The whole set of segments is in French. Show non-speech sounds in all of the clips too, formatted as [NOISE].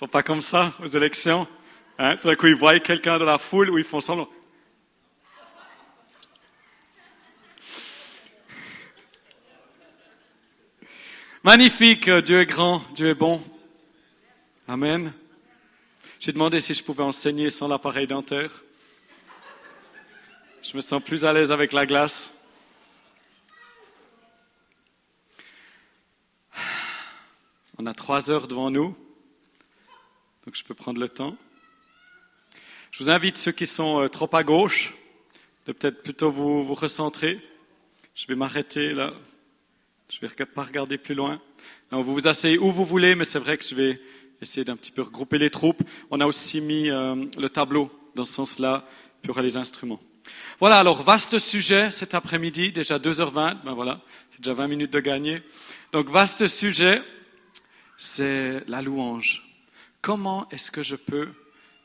Faut pas comme ça aux élections. Hein? Tout d'un coup, ils voient quelqu'un dans la foule où ils font semblant. Magnifique, Dieu est grand, Dieu est bon. Amen. J'ai demandé si je pouvais enseigner sans l'appareil dentaire. Je me sens plus à l'aise avec la glace. On a trois heures devant nous, donc je peux prendre le temps. Je vous invite, ceux qui sont euh, trop à gauche, de peut-être plutôt vous, vous recentrer. Je vais m'arrêter là. Je ne vais pas regarder plus loin. vous vous asseyez où vous voulez, mais c'est vrai que je vais essayer d'un petit peu regrouper les troupes. On a aussi mis euh, le tableau dans ce sens-là, puis aura les instruments. Voilà, alors vaste sujet cet après-midi, déjà 2h20, ben voilà, c'est déjà 20 minutes de gagner. Donc vaste sujet, c'est la louange. Comment est-ce que je peux,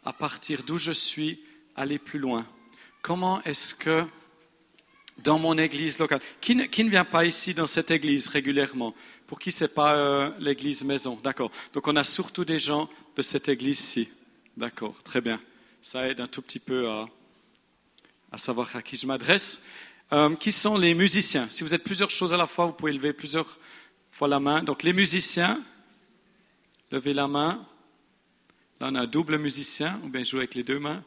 à partir d'où je suis, aller plus loin? Comment est-ce que dans mon église locale, qui ne, vient pas ici dans cette église régulièrement? Pour qui c'est pas euh, l'église maison? D'accord. Donc on a surtout des gens de cette église-ci. D'accord, très bien. Ça aide un tout petit peu à, à savoir à qui je m'adresse. Euh, qui sont les musiciens? Si vous êtes plusieurs choses à la fois, vous pouvez lever plusieurs fois la main. Donc les musiciens, levez la main. Là, on a un double musicien, ou bien jouer avec les deux mains.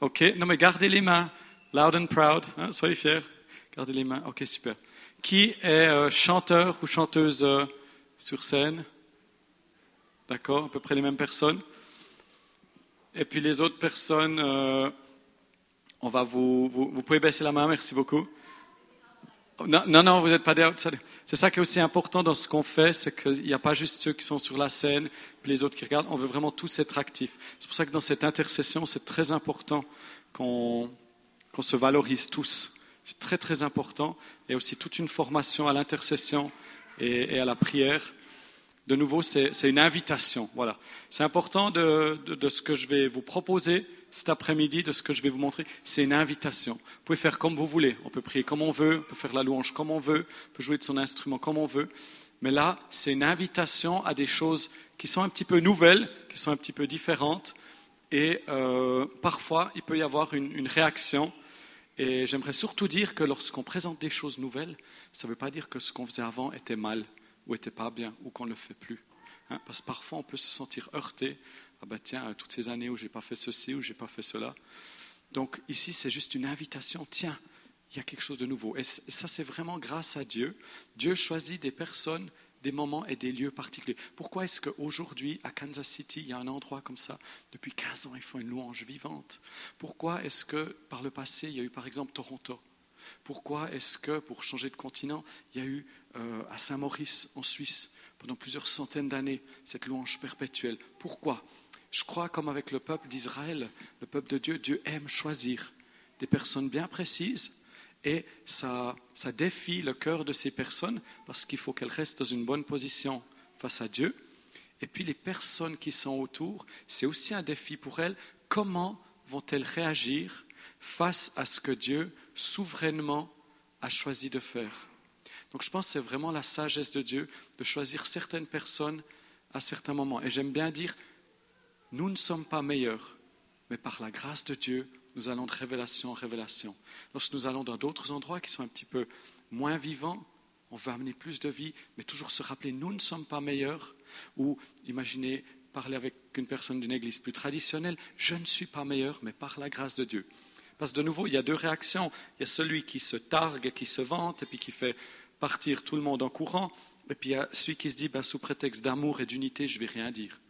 OK, non mais gardez les mains. Loud and proud, hein, soyez fiers. Gardez les mains. OK, super. Qui est euh, chanteur ou chanteuse euh, sur scène? D'accord, à peu près les mêmes personnes. Et puis les autres personnes, on va vous, vous, pouvez baisser la main, merci beaucoup. Non, non, vous n'êtes pas des C'est ça qui est aussi important dans ce qu'on fait, c'est qu'il n'y a pas juste ceux qui sont sur la scène, puis les autres qui regardent. On veut vraiment tous être actifs. C'est pour ça que dans cette intercession, c'est très important qu'on se valorise tous. C'est très, très important. A aussi toute une formation à l'intercession et, à la prière. De nouveau, c'est une invitation. Voilà. C'est important de, de ce que je vais vous proposer cet après-midi de ce que je vais vous montrer, c'est une invitation. Vous pouvez faire comme vous voulez. On peut prier comme on veut, on peut faire la louange comme on veut, on peut jouer de son instrument comme on veut. Mais là, c'est une invitation à des choses qui sont un petit peu nouvelles, qui sont un petit peu différentes. Et euh, parfois, il peut y avoir une, réaction. Et j'aimerais surtout dire que lorsqu'on présente des choses nouvelles, ça ne veut pas dire que ce qu'on faisait avant était mal ou était pas bien ou qu'on ne le fait plus. Hein, parce que parfois, on peut se sentir heurté ah ben tiens, toutes ces années où j'ai pas fait ceci, ou j'ai pas fait cela. Donc ici, c'est juste une invitation. Tiens, il y a quelque chose de nouveau. Et ça, c'est vraiment grâce à Dieu. Dieu choisit des personnes, des moments et des lieux particuliers. Pourquoi est-ce qu'aujourd'hui, à Kansas City, il y a un endroit comme ça? Depuis 15 ans, ils font une louange vivante. Pourquoi est-ce que, par le passé, il y a eu par exemple Toronto? Pourquoi est-ce que, pour changer de continent, il y a eu euh, à Saint-Maurice, en Suisse, pendant plusieurs centaines d'années, cette louange perpétuelle? Pourquoi? Je crois comme avec le peuple d'Israël, le peuple de Dieu, Dieu aime choisir des personnes bien précises et ça, défie le cœur de ces personnes parce qu'il faut qu'elles restent dans une bonne position face à Dieu. Et puis les personnes qui sont autour, c'est aussi un défi pour elles. Comment vont-elles réagir face à ce que Dieu souverainement a choisi de faire? Donc je pense que c'est vraiment la sagesse de Dieu de choisir certaines personnes à certains moments. Et j'aime bien dire, nous ne sommes pas meilleurs, mais par la grâce de Dieu, nous allons de révélation en révélation. Lorsque nous allons dans d'autres endroits qui sont un petit peu moins vivants, on veut amener plus de vie, mais toujours se rappeler, nous ne sommes pas meilleurs. Ou imaginez parler avec une personne d'une église plus traditionnelle, je ne suis pas meilleur, mais par la grâce de Dieu. Parce que de nouveau, il y a deux réactions. Il y a celui qui se targue, qui se vante, et puis qui fait partir tout le monde en courant. Et puis il y a celui qui se dit, ben, sous prétexte d'amour et d'unité, je ne vais rien dire.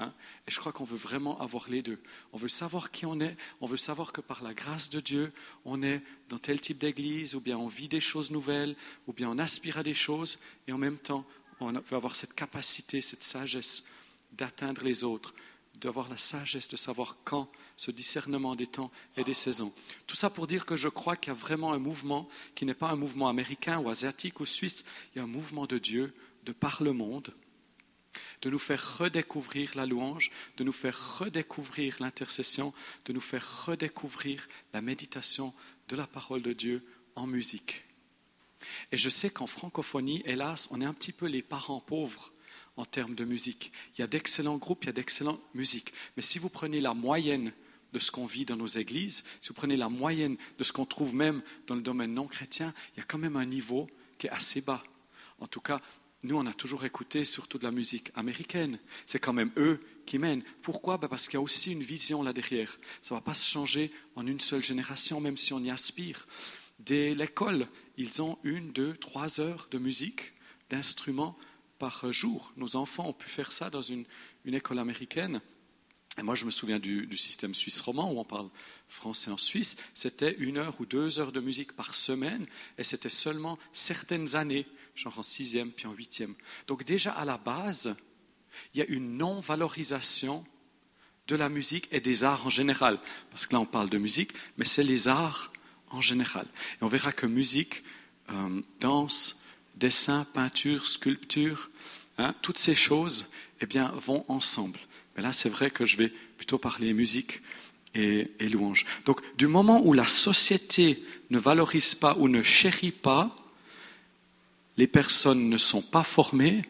Hein. Et je crois qu'on veut vraiment avoir les deux. On veut savoir qui on est, on veut savoir que par la grâce de Dieu, on est dans tel type d'église, ou bien on vit des choses nouvelles, ou bien on aspire à des choses, et en même temps, on veut avoir cette capacité, cette sagesse d'atteindre les autres, d'avoir la sagesse de savoir quand, ce discernement des temps et des saisons. Tout ça pour dire que je crois qu'il y a vraiment un mouvement qui n'est pas un mouvement américain ou asiatique ou suisse, il y a un mouvement de Dieu de par le monde de nous faire redécouvrir la louange, de nous faire redécouvrir l'intercession, de nous faire redécouvrir la méditation de la parole de Dieu en musique. Et je sais qu'en francophonie, hélas, on est un petit peu les parents pauvres en termes de musique. Il y a d'excellents groupes, il y a d'excellentes musiques. Mais si vous prenez la moyenne de ce qu'on vit dans nos églises, si vous prenez la moyenne de ce qu'on trouve même dans le domaine non chrétien, il y a quand même un niveau qui est assez bas. En tout cas, nous, on a toujours écouté surtout de la musique américaine. C'est quand même eux qui mènent. Pourquoi? Ben Parce qu'il y a aussi une vision là derrière. Ça ne va pas se changer en une seule génération, même si on y aspire. Dès l'école, ils ont une, deux, trois heures de musique, d'instruments par jour. Nos enfants ont pu faire ça dans une, école américaine. Et moi, je me souviens du, système suisse roman où on parle français en Suisse. C'était une heure ou deux heures de musique par semaine, et c'était seulement certaines années, genre en sixième puis en huitième. Donc déjà à la base, il y a une non-valorisation de la musique et des arts en général. Parce que là, on parle de musique, mais c'est les arts en général. Et on verra que musique, euh, danse, dessin, peinture, sculpture, hein, toutes ces choses eh bien, vont ensemble. Mais là, c'est vrai que je vais plutôt parler musique et, et louange. Donc, du moment où la société ne valorise pas ou ne chérit pas, les personnes ne sont pas formées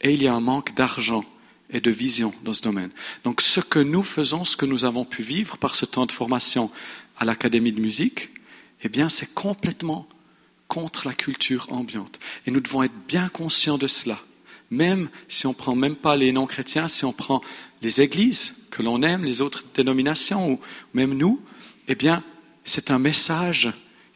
et il y a un manque d'argent et de vision dans ce domaine. Donc, ce que nous faisons, ce que nous avons pu vivre par ce temps de formation à l'Académie de musique, eh bien, c'est complètement contre la culture ambiante. Et nous devons être bien conscients de cela. Même si on ne prend même pas les non-chrétiens, si on prend les églises que l'on aime, les autres dénominations, ou même nous, eh bien, c'est un message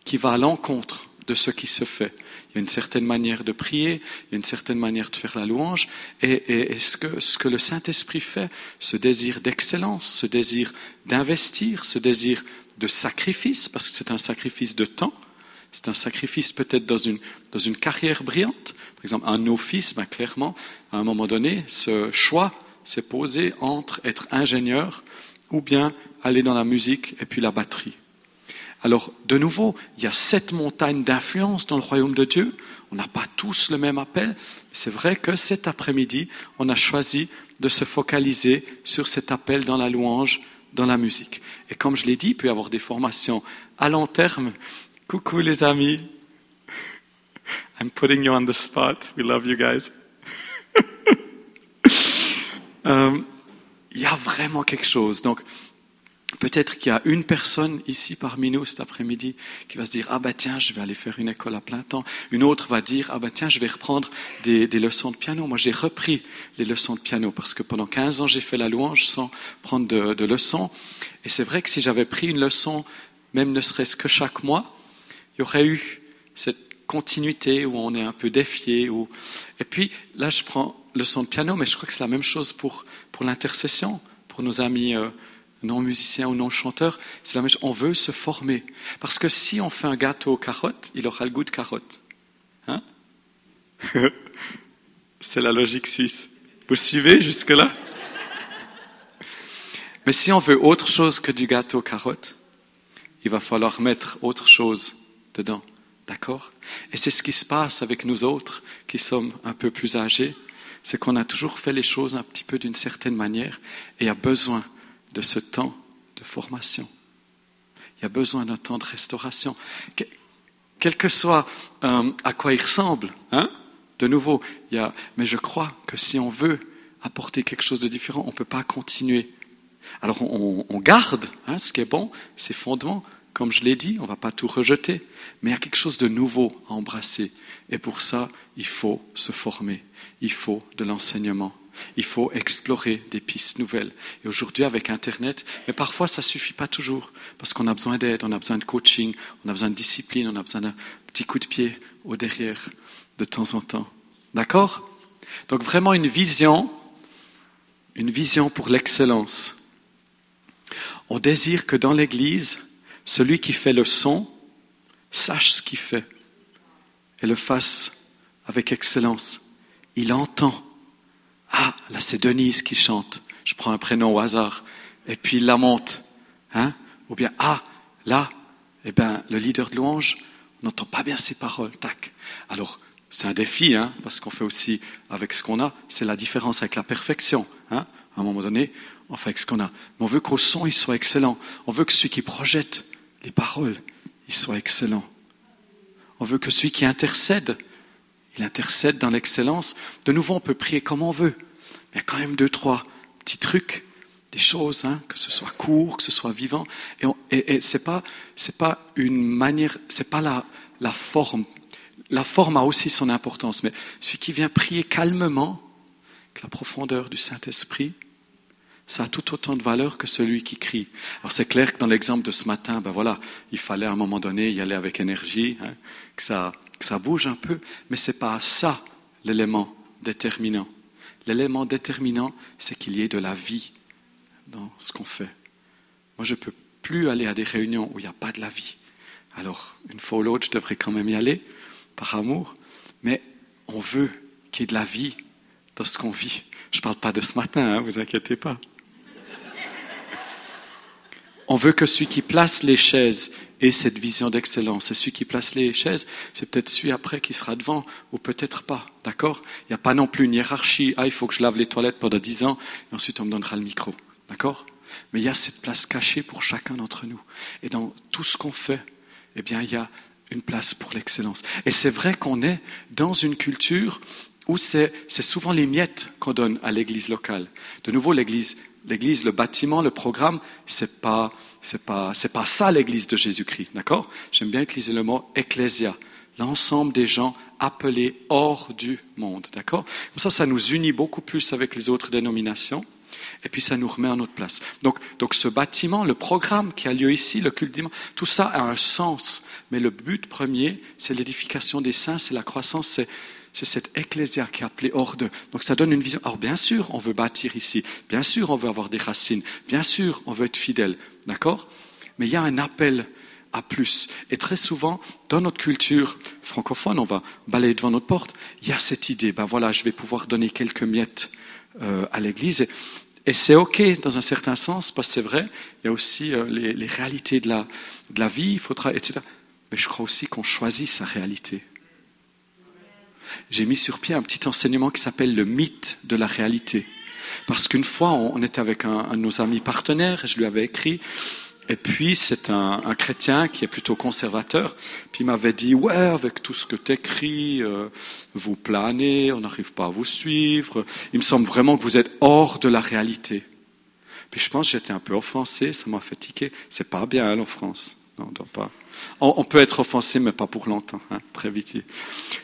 qui va à l'encontre de ce qui se fait. Il y a une certaine manière de prier, il y a une certaine manière de faire la louange, et, ce, que, ce que le Saint-Esprit fait, ce désir d'excellence, ce désir d'investir, ce désir de sacrifice, parce que c'est un sacrifice de temps, c'est un sacrifice peut-être dans une, dans une carrière brillante. Par exemple, un office, ben, clairement, à un moment donné, ce choix s'est posé entre être ingénieur ou bien aller dans la musique et puis la batterie. Alors, de nouveau, il y a sept montagnes d'influence dans le royaume de Dieu. On n'a pas tous le même appel. C'est vrai que cet après-midi, on a choisi de se focaliser sur cet appel dans la louange, dans la musique. Et comme je l'ai dit, il peut y avoir des formations à long terme Coucou les amis. I'm putting you on the spot. We love you guys. [LAUGHS] Euh, il y a vraiment quelque chose. Donc, peut-être qu'il y a une personne ici parmi nous cet après-midi qui va se dire, ah ben tiens, je vais aller faire une école à plein temps. Une autre va dire, ah ben tiens, je vais reprendre des, leçons de piano. Moi, j'ai repris les leçons de piano parce que pendant 15 ans, j'ai fait la louange sans prendre de, leçons. Et c'est vrai que si j'avais pris une leçon, même ne serait-ce que chaque mois, il y aurait eu cette continuité où on est un peu défié. Et puis là, je prends le son de piano, mais je crois que c'est la même chose pour, pour l'intercession, pour nos amis euh, non musiciens ou non chanteurs. C'est la même chose. On veut se former. Parce que si on fait un gâteau aux carottes, il aura le goût de carotte. Hein [LAUGHS] c'est la logique suisse. Vous suivez jusque-là [LAUGHS] Mais si on veut autre chose que du gâteau aux carottes, il va falloir mettre autre chose dedans. D'accord? Et c'est ce qui se passe avec nous autres qui sommes un peu plus âgés. C'est qu'on a toujours fait les choses un petit peu d'une certaine manière et a besoin de ce temps de formation. Il y a besoin d'un temps de restauration. Quel que soit euh, à quoi il ressemble, hein de nouveau, mais je crois que si on veut apporter quelque chose de différent, on ne peut pas continuer. Alors on, on garde hein, ce qui est bon, ses fondements, comme je l'ai dit, on ne va pas tout rejeter, mais il y a quelque chose de nouveau à embrasser. Et pour ça, il faut se former, il faut de l'enseignement, il faut explorer des pistes nouvelles. Et aujourd'hui, avec Internet, mais parfois, ça suffit pas toujours, parce qu'on a besoin d'aide, on a besoin de coaching, on a besoin de discipline, on a besoin d'un petit coup de pied au derrière de temps en temps. D'accord? Donc vraiment une vision, une vision pour l'excellence. On désire que dans l'Église, celui qui fait le son sache ce qu'il fait et le fasse avec excellence. Il entend. Ah, là c'est Denise qui chante. Je prends un prénom au hasard. Et puis il la monte. Hein? Ou bien, ah, là, eh ben, le leader de louange n'entend pas bien ses paroles. Tac. Alors, c'est un défi, hein, parce qu'on fait aussi avec ce qu'on a. C'est la différence avec la perfection. Hein? À un moment donné, on fait avec ce qu'on a. Mais on veut qu'au son, il soit excellent. On veut que celui qui projette les paroles, il soit excellent. On veut que celui qui intercède, il intercède dans l'excellence. De nouveau, on peut prier comme on veut. Mais il y a quand même deux, trois petits trucs, des choses, hein, que ce soit court, que ce soit vivant. Et, et, c'est pas, une manière, c'est pas la forme. La forme a aussi son importance, mais celui qui vient prier calmement, avec la profondeur du Saint-Esprit, ça a tout autant de valeur que celui qui crie. Alors c'est clair que dans l'exemple de ce matin, ben voilà, il fallait à un moment donné y aller avec énergie, hein, que, ça, que ça bouge un peu, mais ce n'est pas ça l'élément déterminant. L'élément déterminant, c'est qu'il y ait de la vie dans ce qu'on fait. Moi, je ne peux plus aller à des réunions où il n'y a pas de la vie. Alors, une fois ou l'autre, je devrais quand même y aller, par amour, mais on veut qu'il y ait de la vie dans ce qu'on vit. Je ne parle pas de ce matin, hein, vous inquiétez pas. On veut que celui qui place les chaises ait cette vision d'excellence. Et celui qui place les chaises, c'est peut-être celui après qui sera devant, ou peut-être pas. D'accord? Il n'y a pas non plus une hiérarchie. Ah, il faut que je lave les toilettes pendant dix ans, et ensuite on me donnera le micro. D'accord? Mais il y a cette place cachée pour chacun d'entre nous. Et dans tout ce qu'on fait, eh bien, il y a une place pour l'excellence. Et c'est vrai qu'on est dans une culture où c'est souvent les miettes qu'on donne à l'église locale. De nouveau, l'église L'église, le bâtiment, le programme, c'est pas, c'est pas, c'est pas ça l'église de Jésus-Christ, d'accord? J'aime bien utiliser le mot ecclésia, l'ensemble des gens appelés hors du monde, d'accord? Comme ça, ça nous unit beaucoup plus avec les autres dénominations. Et puis ça nous remet en notre place. Donc, donc ce bâtiment, le programme qui a lieu ici, le culte tout ça a un sens. Mais le but premier, c'est l'édification des saints, c'est la croissance, c'est c'est cette ecclésia qui est appelée hors d'eux. Donc ça donne une vision. Alors bien sûr, on veut bâtir ici. Bien sûr, on veut avoir des racines. Bien sûr, on veut être fidèle. D'accord? Mais il y a un appel à plus. Et très souvent, dans notre culture francophone, on va balayer devant notre porte, il y a cette idée, ben voilà, je vais pouvoir donner quelques miettes euh, à l'Église. Et, c'est OK dans un certain sens, parce que c'est vrai, il y a aussi euh, les, réalités de la, de la vie, il faudra, etc. Mais je crois aussi qu'on choisit sa réalité j'ai mis sur pied un petit enseignement qui s'appelle le mythe de la réalité. Parce qu'une fois, on était avec un, de nos amis partenaires, je lui avais écrit, et puis c'est un, chrétien qui est plutôt conservateur, puis il m'avait dit, ouais, avec tout ce que tu écris, euh, vous planez, on n'arrive pas à vous suivre, il me semble vraiment que vous êtes hors de la réalité. Puis je pense que j'étais un peu offensé, ça m'a fait tiquer. C'est pas bien hein, en France. Non, on doit pas. On, peut être offensé, mais pas pour longtemps, hein, très vite.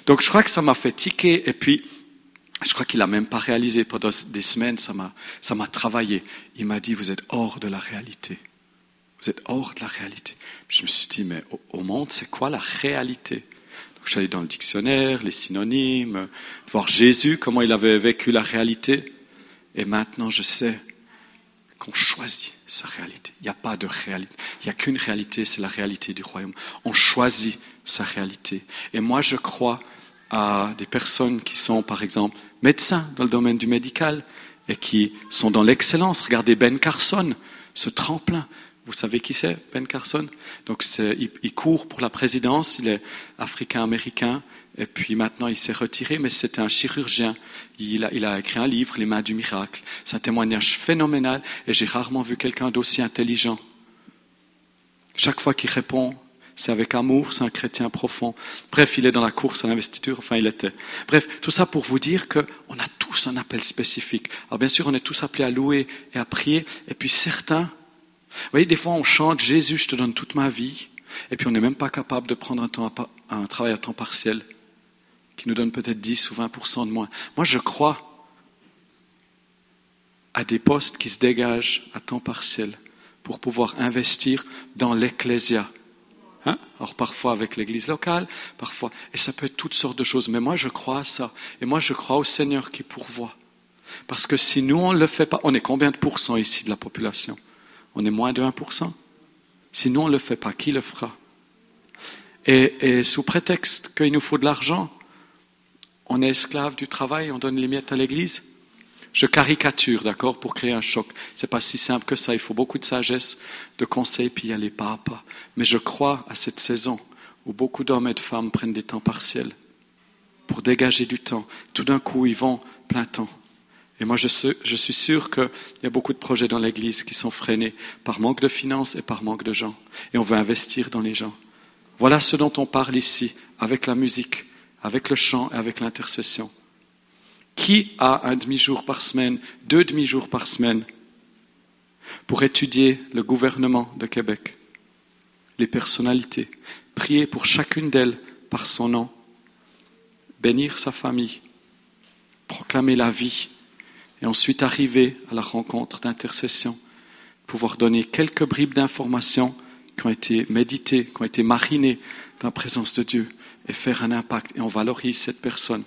Donc je crois que ça m'a fait tiquer, et puis je crois qu'il n'a même pas réalisé pendant des semaines, ça m'a, travaillé. Il m'a dit, vous êtes hors de la réalité. Vous êtes hors de la réalité. je me suis dit, mais au, monde, c'est quoi la réalité? Donc allé dans le dictionnaire, les synonymes, voir Jésus, comment il avait vécu la réalité. Et maintenant, je sais qu'on choisit sa réalité. Il n'y a pas de réalité. Il n'y a qu'une réalité, c'est la réalité du royaume. On choisit sa réalité. Et moi, je crois à des personnes qui sont, par exemple, médecins dans le domaine du médical et qui sont dans l'excellence. Regardez Ben Carson, ce tremplin. Vous savez qui c'est, Ben Carson? Donc, il, il court pour la présidence, il est africain-américain, et puis maintenant, il s'est retiré, mais c'était un chirurgien. Il a, écrit un livre, Les mains du miracle. C'est un témoignage phénoménal et j'ai rarement vu quelqu'un d'aussi intelligent. Chaque fois qu'il répond, c'est avec amour, c'est un chrétien profond. Bref, il est dans la course à l'investiture, enfin il était. Bref, tout ça pour vous dire qu'on a tous un appel spécifique. Alors bien sûr, on est tous appelés à louer et à prier. Et puis certains, vous voyez, des fois on chante Jésus, je te donne toute ma vie. Et puis on n'est même pas capable de prendre un travail à temps partiel qui nous donne peut-être 10 ou 20% de moins. Moi, je crois à des postes qui se dégagent à temps partiel pour pouvoir investir dans l'ecclésia. Hein? Alors parfois avec l'église locale, parfois, et ça peut être toutes sortes de choses. Mais moi, je crois à ça. Et moi, je crois au Seigneur qui pourvoit. Parce que si nous, on ne le fait pas, on est combien de pourcents ici de la population? On est moins de 1%. Si nous, on ne le fait pas, qui le fera? Et sous prétexte qu'il nous faut de l'argent, on est esclave du travail, on donne les miettes à l'église. Je caricature, d'accord, pour créer un choc. C'est pas si simple que ça. Il faut beaucoup de sagesse, de conseils, puis y aller pas à pas. Mais je crois à cette saison où beaucoup d'hommes et de femmes prennent des temps partiels pour dégager du temps. Tout d'un coup, ils vont plein temps. Et moi, je je suis sûr qu'il y a beaucoup de projets dans l'Église qui sont freinés par manque de finances et par manque de gens. Et on veut investir dans les gens. Voilà ce dont on parle ici, avec la musique avec le chant et avec l'intercession. Qui a un demi-jour par semaine, deux demi-jours par semaine pour étudier le gouvernement de Québec, les personnalités, prier pour chacune d'elles par son nom, bénir sa famille, proclamer la vie et ensuite arriver à la rencontre d'intercession, pouvoir donner quelques bribes d'informations qui ont été méditées, qui ont été marinées dans la présence de Dieu et faire un impact. Et on valorise cette personne.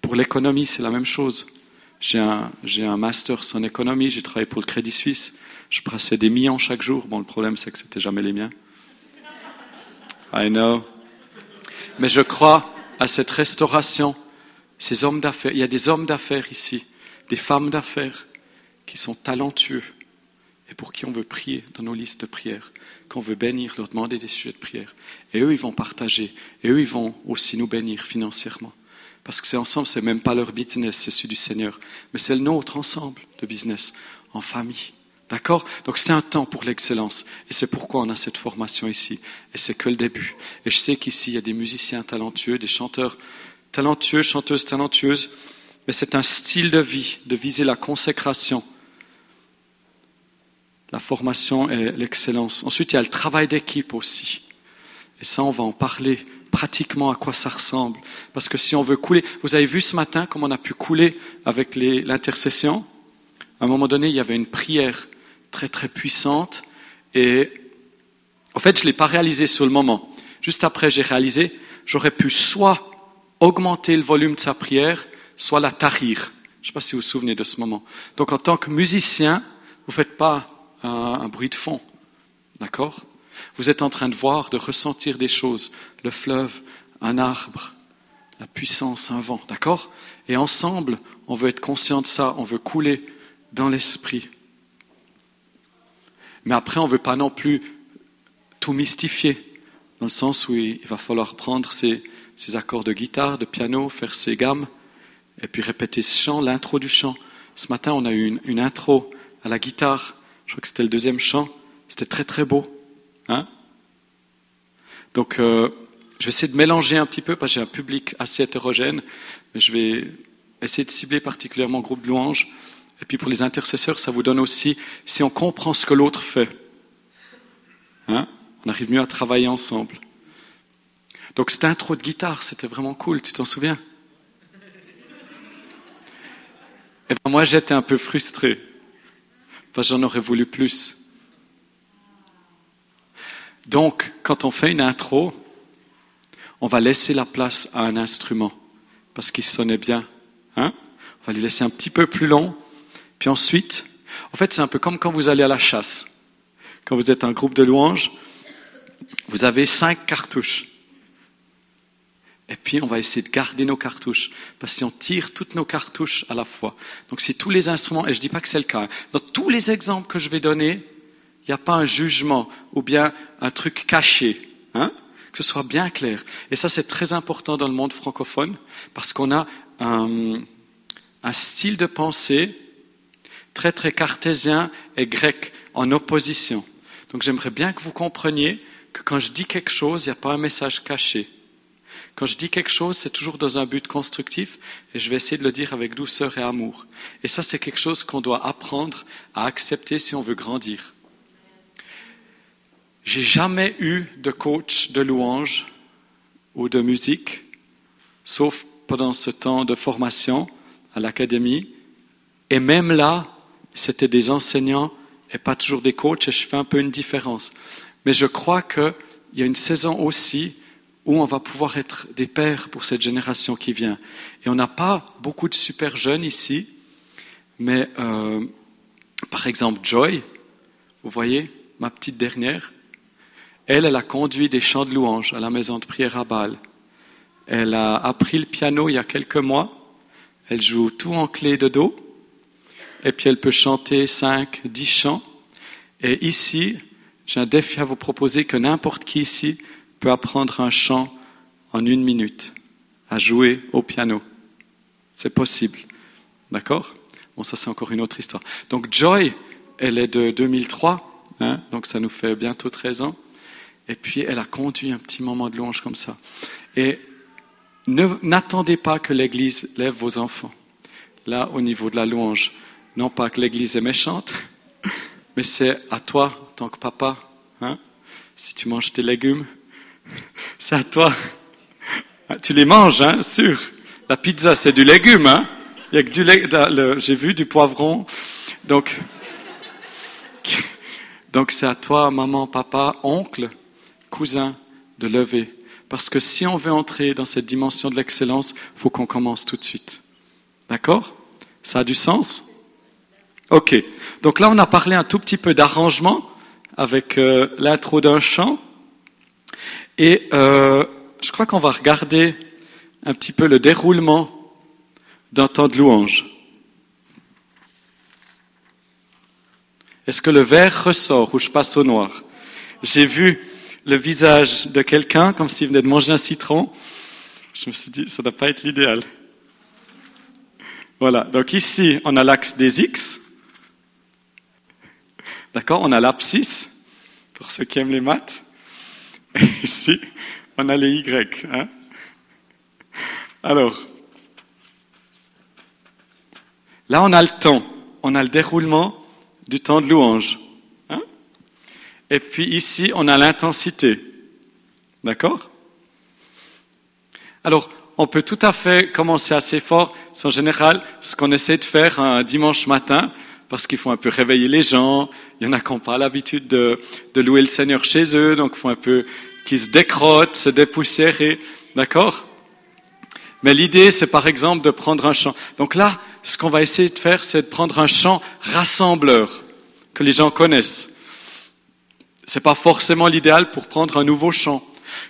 Pour l'économie, c'est la même chose. J'ai un, un master en économie, j'ai travaillé pour le Crédit Suisse. Je passais des millions chaque jour. Bon, le problème, c'est que c'était jamais les miens. I know. Mais je crois à cette restauration. Ces hommes d'affaires, il y a des hommes d'affaires ici, des femmes d'affaires qui sont talentueux et pour qui on veut prier dans nos listes de prières, qu'on veut bénir, leur demander des sujets de prière. Et eux, ils vont partager. Et eux, ils vont aussi nous bénir financièrement. Parce que c'est ensemble, c'est même pas leur business, c'est celui du Seigneur. Mais c'est le nôtre ensemble de business, en famille. D'accord? Donc c'est un temps pour l'excellence. Et c'est pourquoi on a cette formation ici. Et c'est que le début. Et je sais qu'ici, il y a des musiciens talentueux, des chanteurs talentueux, chanteuses talentueuses. Mais c'est un style de vie, de viser la consécration, la formation et l'excellence. Ensuite, il y a le travail d'équipe aussi. Et ça, on va en parler pratiquement à quoi ça ressemble. Parce que si on veut couler, vous avez vu ce matin comment on a pu couler avec l'intercession? À un moment donné, il y avait une prière très très puissante. Et en fait, je ne l'ai pas réalisé sur le moment. Juste après, j'ai réalisé, j'aurais pu soit augmenter le volume de sa prière, soit la tarir. Je ne sais pas si vous vous souvenez de ce moment. Donc en tant que musicien, vous ne faites pas un, bruit de fond. D'accord? Vous êtes en train de voir, de ressentir des choses. Le fleuve, un arbre, la puissance, un vent. D'accord? Et ensemble, on veut être conscient de ça, on veut couler dans l'esprit. Mais après, on ne veut pas non plus tout mystifier, dans le sens où il va falloir prendre ses, accords de guitare, de piano, faire ses gammes, et puis répéter ce chant, l'intro du chant. Ce matin, on a eu une, intro à la guitare, je crois que c'était le deuxième chant, c'était très très beau. Hein Donc, euh, je vais essayer de mélanger un petit peu, parce que j'ai un public assez hétérogène, mais je vais essayer de cibler particulièrement le groupe de louanges. Et puis pour les intercesseurs, ça vous donne aussi, si on comprend ce que l'autre fait, hein, on arrive mieux à travailler ensemble. Donc cette intro de guitare, c'était vraiment cool, tu t'en souviens? Et ben moi j'étais un peu frustré, j'en aurais voulu plus. Donc quand on fait une intro, on va laisser la place à un instrument, parce qu'il sonnait bien. Hein on va lui laisser un petit peu plus long, puis ensuite, en fait, c'est un peu comme quand vous allez à la chasse. Quand vous êtes un groupe de louanges, vous avez cinq cartouches. Et puis, on va essayer de garder nos cartouches. Parce que si on tire toutes nos cartouches à la fois, donc si tous les instruments, et je ne dis pas que c'est le cas, hein, dans tous les exemples que je vais donner, il n'y a pas un jugement ou bien un truc caché. Hein, que ce soit bien clair. Et ça, c'est très important dans le monde francophone parce qu'on a un, un style de pensée très très cartésien et grec en opposition. Donc j'aimerais bien que vous compreniez que quand je dis quelque chose, il n'y a pas un message caché. Quand je dis quelque chose, c'est toujours dans un but constructif et je vais essayer de le dire avec douceur et amour. Et ça, c'est quelque chose qu'on doit apprendre à accepter si on veut grandir. J'ai jamais eu de coach de louange ou de musique, sauf pendant ce temps de formation à l'académie. Et même là, c'était des enseignants et pas toujours des coachs, et je fais un peu une différence. Mais je crois qu'il y a une saison aussi où on va pouvoir être des pères pour cette génération qui vient. Et on n'a pas beaucoup de super jeunes ici, mais euh, par exemple Joy, vous voyez, ma petite dernière, elle, elle a conduit des chants de louange à la maison de prière à Bâle. Elle a appris le piano il y a quelques mois. Elle joue tout en clé de dos et puis elle peut chanter cinq, dix chants. Et ici, j'ai un défi à vous proposer que n'importe qui ici peut apprendre un chant en une minute, à jouer au piano. C'est possible. D'accord? Bon, ça c'est encore une autre histoire. Donc Joy, elle est de 2003, hein, donc ça nous fait bientôt 13 ans. Et puis elle a conduit un petit moment de louange comme ça. Et n'attendez pas que l'Église lève vos enfants. Là, au niveau de la louange, non pas que l'Église est méchante, [LAUGHS] mais c'est à toi, en tant que papa, hein, si tu manges tes légumes, c'est à toi. Tu les manges, hein, sûr. La pizza, c'est du légume, hein. Il y a que du j'ai vu du poivron. Donc, donc c'est à toi, maman, papa, oncle, cousin, de lever. Parce que si on veut entrer dans cette dimension de l'excellence, faut qu'on commence tout de suite. D'accord? Ça a du sens? Ok. Donc là, on a parlé un tout petit peu d'arrangement avec euh, l'intro d'un chant. Et euh, je crois qu'on va regarder un petit peu le déroulement d'un temps de louange. Est-ce que le vert ressort ou je passe au noir? J'ai vu le visage de quelqu'un comme s'il venait de manger un citron. Je me suis dit, ça ne doit pas être l'idéal. Voilà, donc ici, on a l'axe des X. D'accord? On a l'abscisse, pour ceux qui aiment les maths. [LAUGHS] Ici, on a les Y. Hein Alors, là, on a le temps. On a le déroulement du temps de louange. Hein Et puis ici, on a l'intensité. D'accord? Alors, on peut tout à fait commencer assez fort. C'est en général ce qu'on essaie de faire un dimanche matin, parce qu'il faut un peu réveiller les gens. Il y en a qui n'ont pas l'habitude de, de, louer le Seigneur chez eux, donc il faut un peu qu'ils se décrottent, se dépoussiérer. D'accord? Mais l'idée, c'est par exemple de prendre un chant. Donc là, ce qu'on va essayer de faire, c'est de prendre un chant rassembleur, que les gens connaissent. Ce n'est pas forcément l'idéal pour prendre un nouveau chant.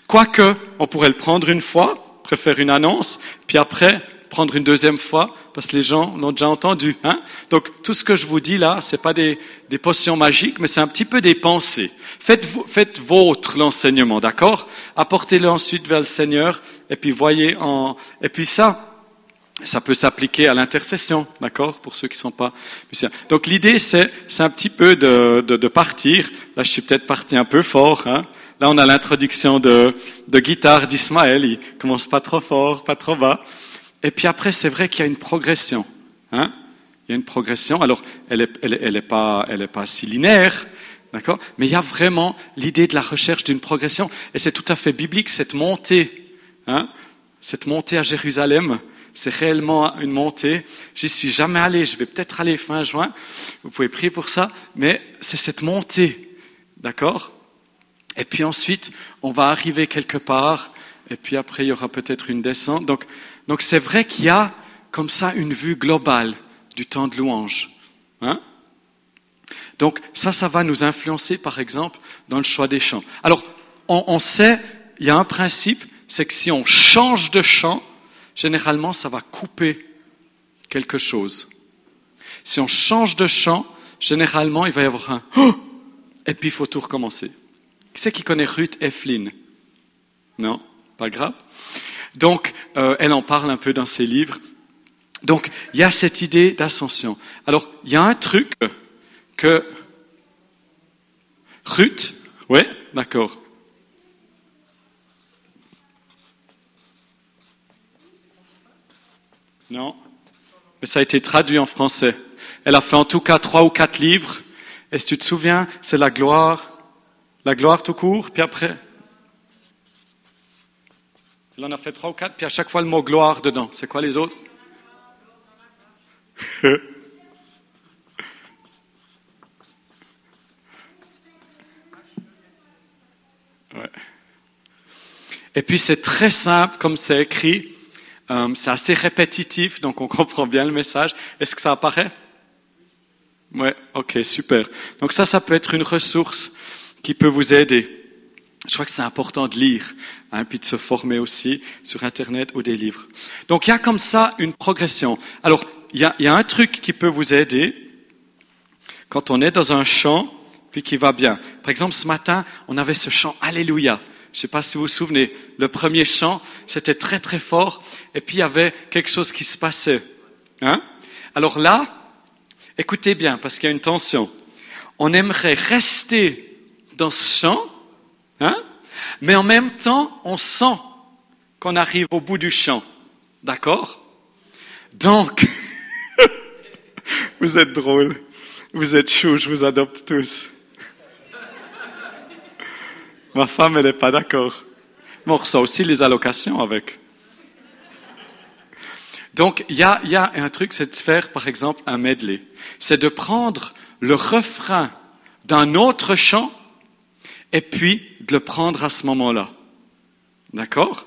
Quoique, on pourrait le prendre une fois, préfère une annonce, puis après, prendre une deuxième fois, parce que les gens l'ont déjà entendu. Hein Donc, tout ce que je vous dis là, ce n'est pas des, des, potions magiques, mais c'est un petit peu des pensées. Faites, faites vôtre l'enseignement, d'accord? Apportez-le ensuite vers le Seigneur, et puis voyez en... Et puis ça, ça peut s'appliquer à l'intercession, d'accord, pour ceux qui ne sont pas musiciens. Donc l'idée, c'est, c'est un petit peu de, de, de, partir. Là, je suis peut-être parti un peu fort. Hein. Là, on a l'introduction de, de guitare d'Ismaël. Il commence pas trop fort, pas trop bas. Et puis après, c'est vrai qu'il y a une progression. Hein il y a une progression. Alors, elle n'est elle, est pas, est pas si linéaire, d'accord Mais il y a vraiment l'idée de la recherche d'une progression. Et c'est tout à fait biblique, cette montée. Hein cette montée à Jérusalem, c'est réellement une montée. J'y suis jamais allé, je vais peut-être aller fin juin. Vous pouvez prier pour ça. Mais c'est cette montée, d'accord Et puis ensuite, on va arriver quelque part. Et puis après, il y aura peut-être une descente. Donc, donc c'est vrai qu'il y a comme ça une vue globale du temps de louange. Hein? Donc ça, ça va nous influencer, par exemple, dans le choix des chants. Alors, on, on sait, il y a un principe, c'est que si on change de chant, généralement, ça va couper quelque chose. Si on change de chant, généralement, il va y avoir un oh et puis il faut tout recommencer. Qui c'est qui connaît Ruth Eflin? Non? Pas grave? Donc, euh, elle en parle un peu dans ses livres. Donc, il y a cette idée d'ascension. Alors, il y a un truc que Ruth, oui, d'accord. Non, mais ça a été traduit en français. Elle a fait en tout cas trois ou quatre livres. Et si tu te souviens, c'est la gloire, la gloire tout court, puis après, il en a fait trois ou quatre, puis à chaque fois le mot gloire dedans. C'est quoi les autres? [LAUGHS] Et puis c'est très simple comme c'est écrit. Euh, c'est assez répétitif, donc on [LAUGHS] comprend bien le message. Est-ce que ça apparaît? Ouais, ok, super. Donc ça, ça peut être une ressource qui peut vous aider. Je crois que c'est important de lire, hein, puis de se former aussi sur Internet ou des livres. Donc il y a comme ça une progression. Alors, il y a, il y a un truc qui peut vous aider quand on est dans un chant, puis qui va bien. Par exemple, ce matin, on avait ce chant Alléluia. Je ne sais pas si vous vous souvenez, le premier chant, c'était très très fort, et puis il y avait quelque chose qui se passait. Hein Alors là, écoutez bien, parce qu'il y a une tension. On aimerait rester dans ce chant, hein? Mais en même temps, on sent qu'on arrive au bout du champ. D'accord? Donc, [LAUGHS] vous êtes drôles, vous êtes chauds, je vous adopte tous. Ma femme, elle n'est pas d'accord. Mais on reçoit aussi les allocations avec. Donc, il y a, y a un truc, c'est de faire, par exemple, un medley. C'est de prendre le refrain d'un autre chant et puis de le prendre à ce moment-là. D'accord?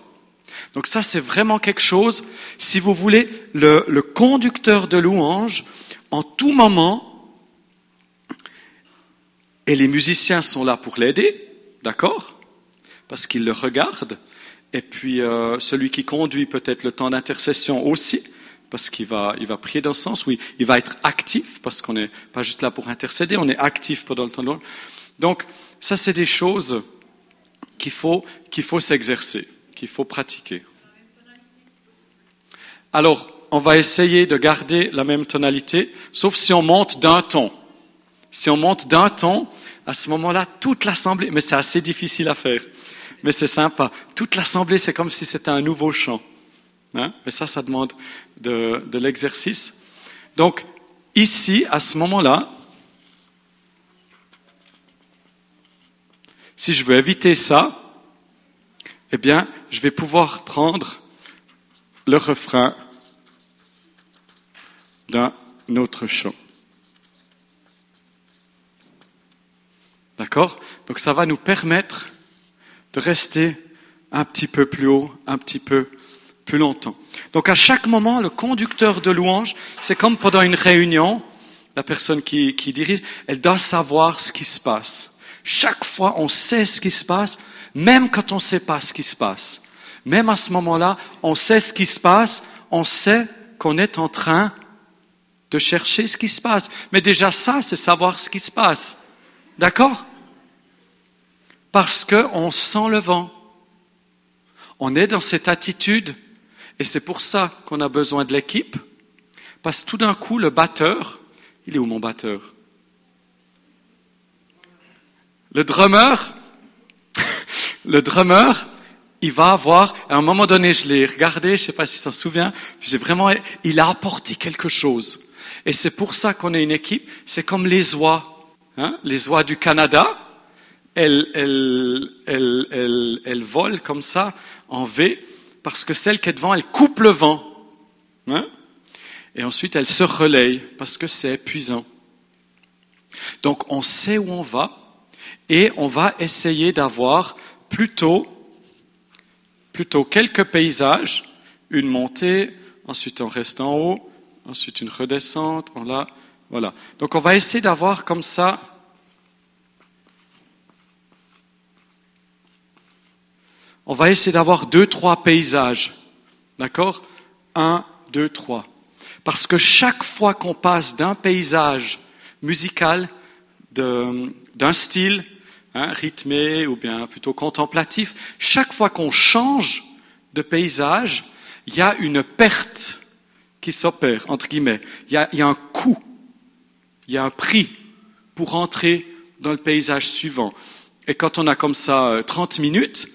Donc ça, c'est vraiment quelque chose, si vous voulez, le, conducteur de louange, en tout moment, et les musiciens sont là pour l'aider, d'accord? Parce qu'ils le regardent, et puis euh, celui qui conduit peut-être le temps d'intercession aussi, parce qu'il va, il va prier dans ce sens, oui, il va être actif, parce qu'on n'est pas juste là pour intercéder, on est actif pendant le temps de l'ordre. Donc, ça, c'est des choses qu'il faut, qu'il faut s'exercer, qu'il faut pratiquer. Alors, on va essayer de garder la même tonalité, sauf si on monte d'un ton. Si on monte d'un ton, à ce moment-là, toute l'assemblée, mais c'est assez difficile à faire, mais c'est sympa. Toute l'assemblée, c'est comme si c'était un nouveau chant. Hein? Mais ça, ça demande de, de l'exercice. Donc, ici, à ce moment-là, si je veux éviter ça, eh bien, je vais pouvoir prendre le refrain d'un autre chant. D'accord? Donc ça va nous permettre de rester un petit peu plus haut, un petit peu plus longtemps. Donc à chaque moment, le conducteur de louange, c'est comme pendant une réunion, la personne qui, qui, dirige, elle doit savoir ce qui se passe. Chaque fois, on sait ce qui se passe, même quand on ne sait pas ce qui se passe. Même à ce moment-là, on sait ce qui se passe, on sait qu'on est en train de chercher ce qui se passe. Mais déjà ça, c'est savoir ce qui se passe. D'accord? Parce qu'on sent le vent. On est dans cette attitude et c'est pour ça qu'on a besoin de l'équipe, parce que tout d'un coup, le batteur, il est où mon batteur? Le drummer, le drummer, il va avoir, à un moment donné, je l'ai regardé, je ne sais pas si tu t'en souviens, j'ai vraiment, il a apporté quelque chose. Et c'est pour ça qu'on est une équipe, c'est comme les oies, hein, les oies du Canada, elles, elles, elles, elles, volent comme ça en V, parce que celle qui est devant, elle coupe le vent. Hein et ensuite, elle se relaye parce que c'est épuisant. Donc, on sait où on va et on va essayer d'avoir plutôt, plutôt quelques paysages, une montée, ensuite on reste en haut, ensuite une redescente, on là, voilà. Donc, on va essayer d'avoir comme ça on va essayer d'avoir deux, trois paysages. D'accord? Un, deux, trois. Parce que chaque fois qu'on passe d'un paysage musical, d'un style hein, rythmé ou bien plutôt contemplatif, chaque fois qu'on change de paysage, il y a une perte qui s'opère, entre guillemets. Il y, a, il y a un coût, il y a un prix pour entrer dans le paysage suivant. Et quand on a comme ça 30 euh, minutes,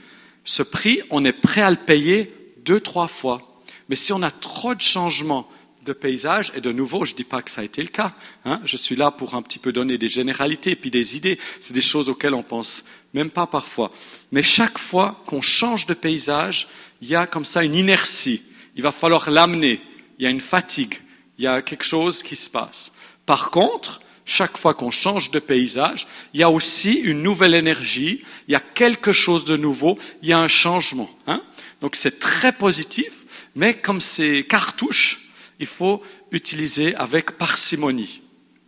ce prix, on est prêt à le payer deux, trois fois. Mais si on a trop de changements de paysage, et de nouveau, je ne dis pas que ça a été le cas, hein, je suis là pour un petit peu donner des généralités et puis des idées, c'est des choses auxquelles on pense même pas parfois. Mais chaque fois qu'on change de paysage, il y a comme ça une inertie, il va falloir l'amener, il y a une fatigue, il y a quelque chose qui se passe. Par contre, chaque fois qu'on change de paysage, il y a aussi une nouvelle énergie, il y a quelque chose de nouveau, il y a un changement. Hein Donc c'est très positif, mais comme c'est cartouche, il faut utiliser avec parcimonie.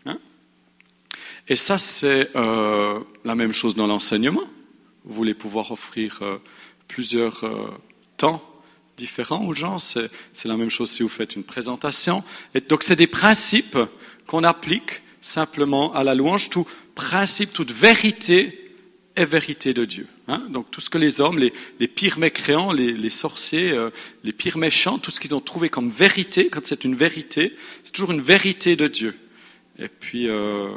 Hein Et ça, c'est euh, la même chose dans l'enseignement. Vous voulez pouvoir offrir euh, plusieurs euh, temps différents aux gens, c'est la même chose si vous faites une présentation. Et donc c'est des principes qu'on applique simplement à la louange, tout principe, toute vérité est vérité de Dieu. Hein? Donc tout ce que les hommes, les, pires mécréants, les, sorciers, euh, les pires méchants, tout ce qu'ils ont trouvé comme vérité, quand c'est une vérité, c'est toujours une vérité de Dieu. Et puis, euh,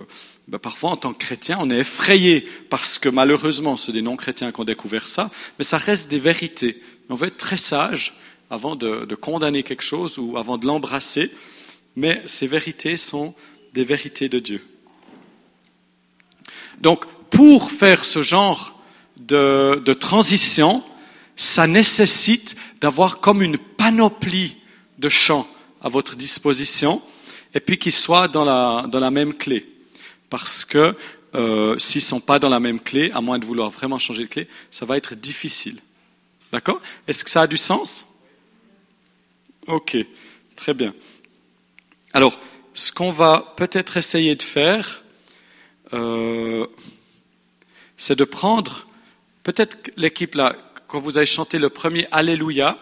ben, parfois en tant que chrétien, on est effrayé parce que malheureusement, c'est des non-chrétiens qui ont découvert ça, mais ça reste des vérités. On veut être très sage avant de, de condamner quelque chose ou avant de l'embrasser, mais ces vérités sont des vérités de Dieu. Donc, pour faire ce genre de, transition, ça nécessite d'avoir comme une panoplie de chants à votre disposition et puis qu'ils soient dans la, dans la même clé. Parce que euh, s'ils ne sont pas dans la même clé, à moins de vouloir vraiment changer de clé, ça va être difficile. D'accord? Est-ce que ça a du sens? Ok, très bien. Alors, ce qu'on va peut-être essayer de faire, euh, c'est de prendre, peut-être l'équipe là, quand vous avez chanté le premier Alléluia,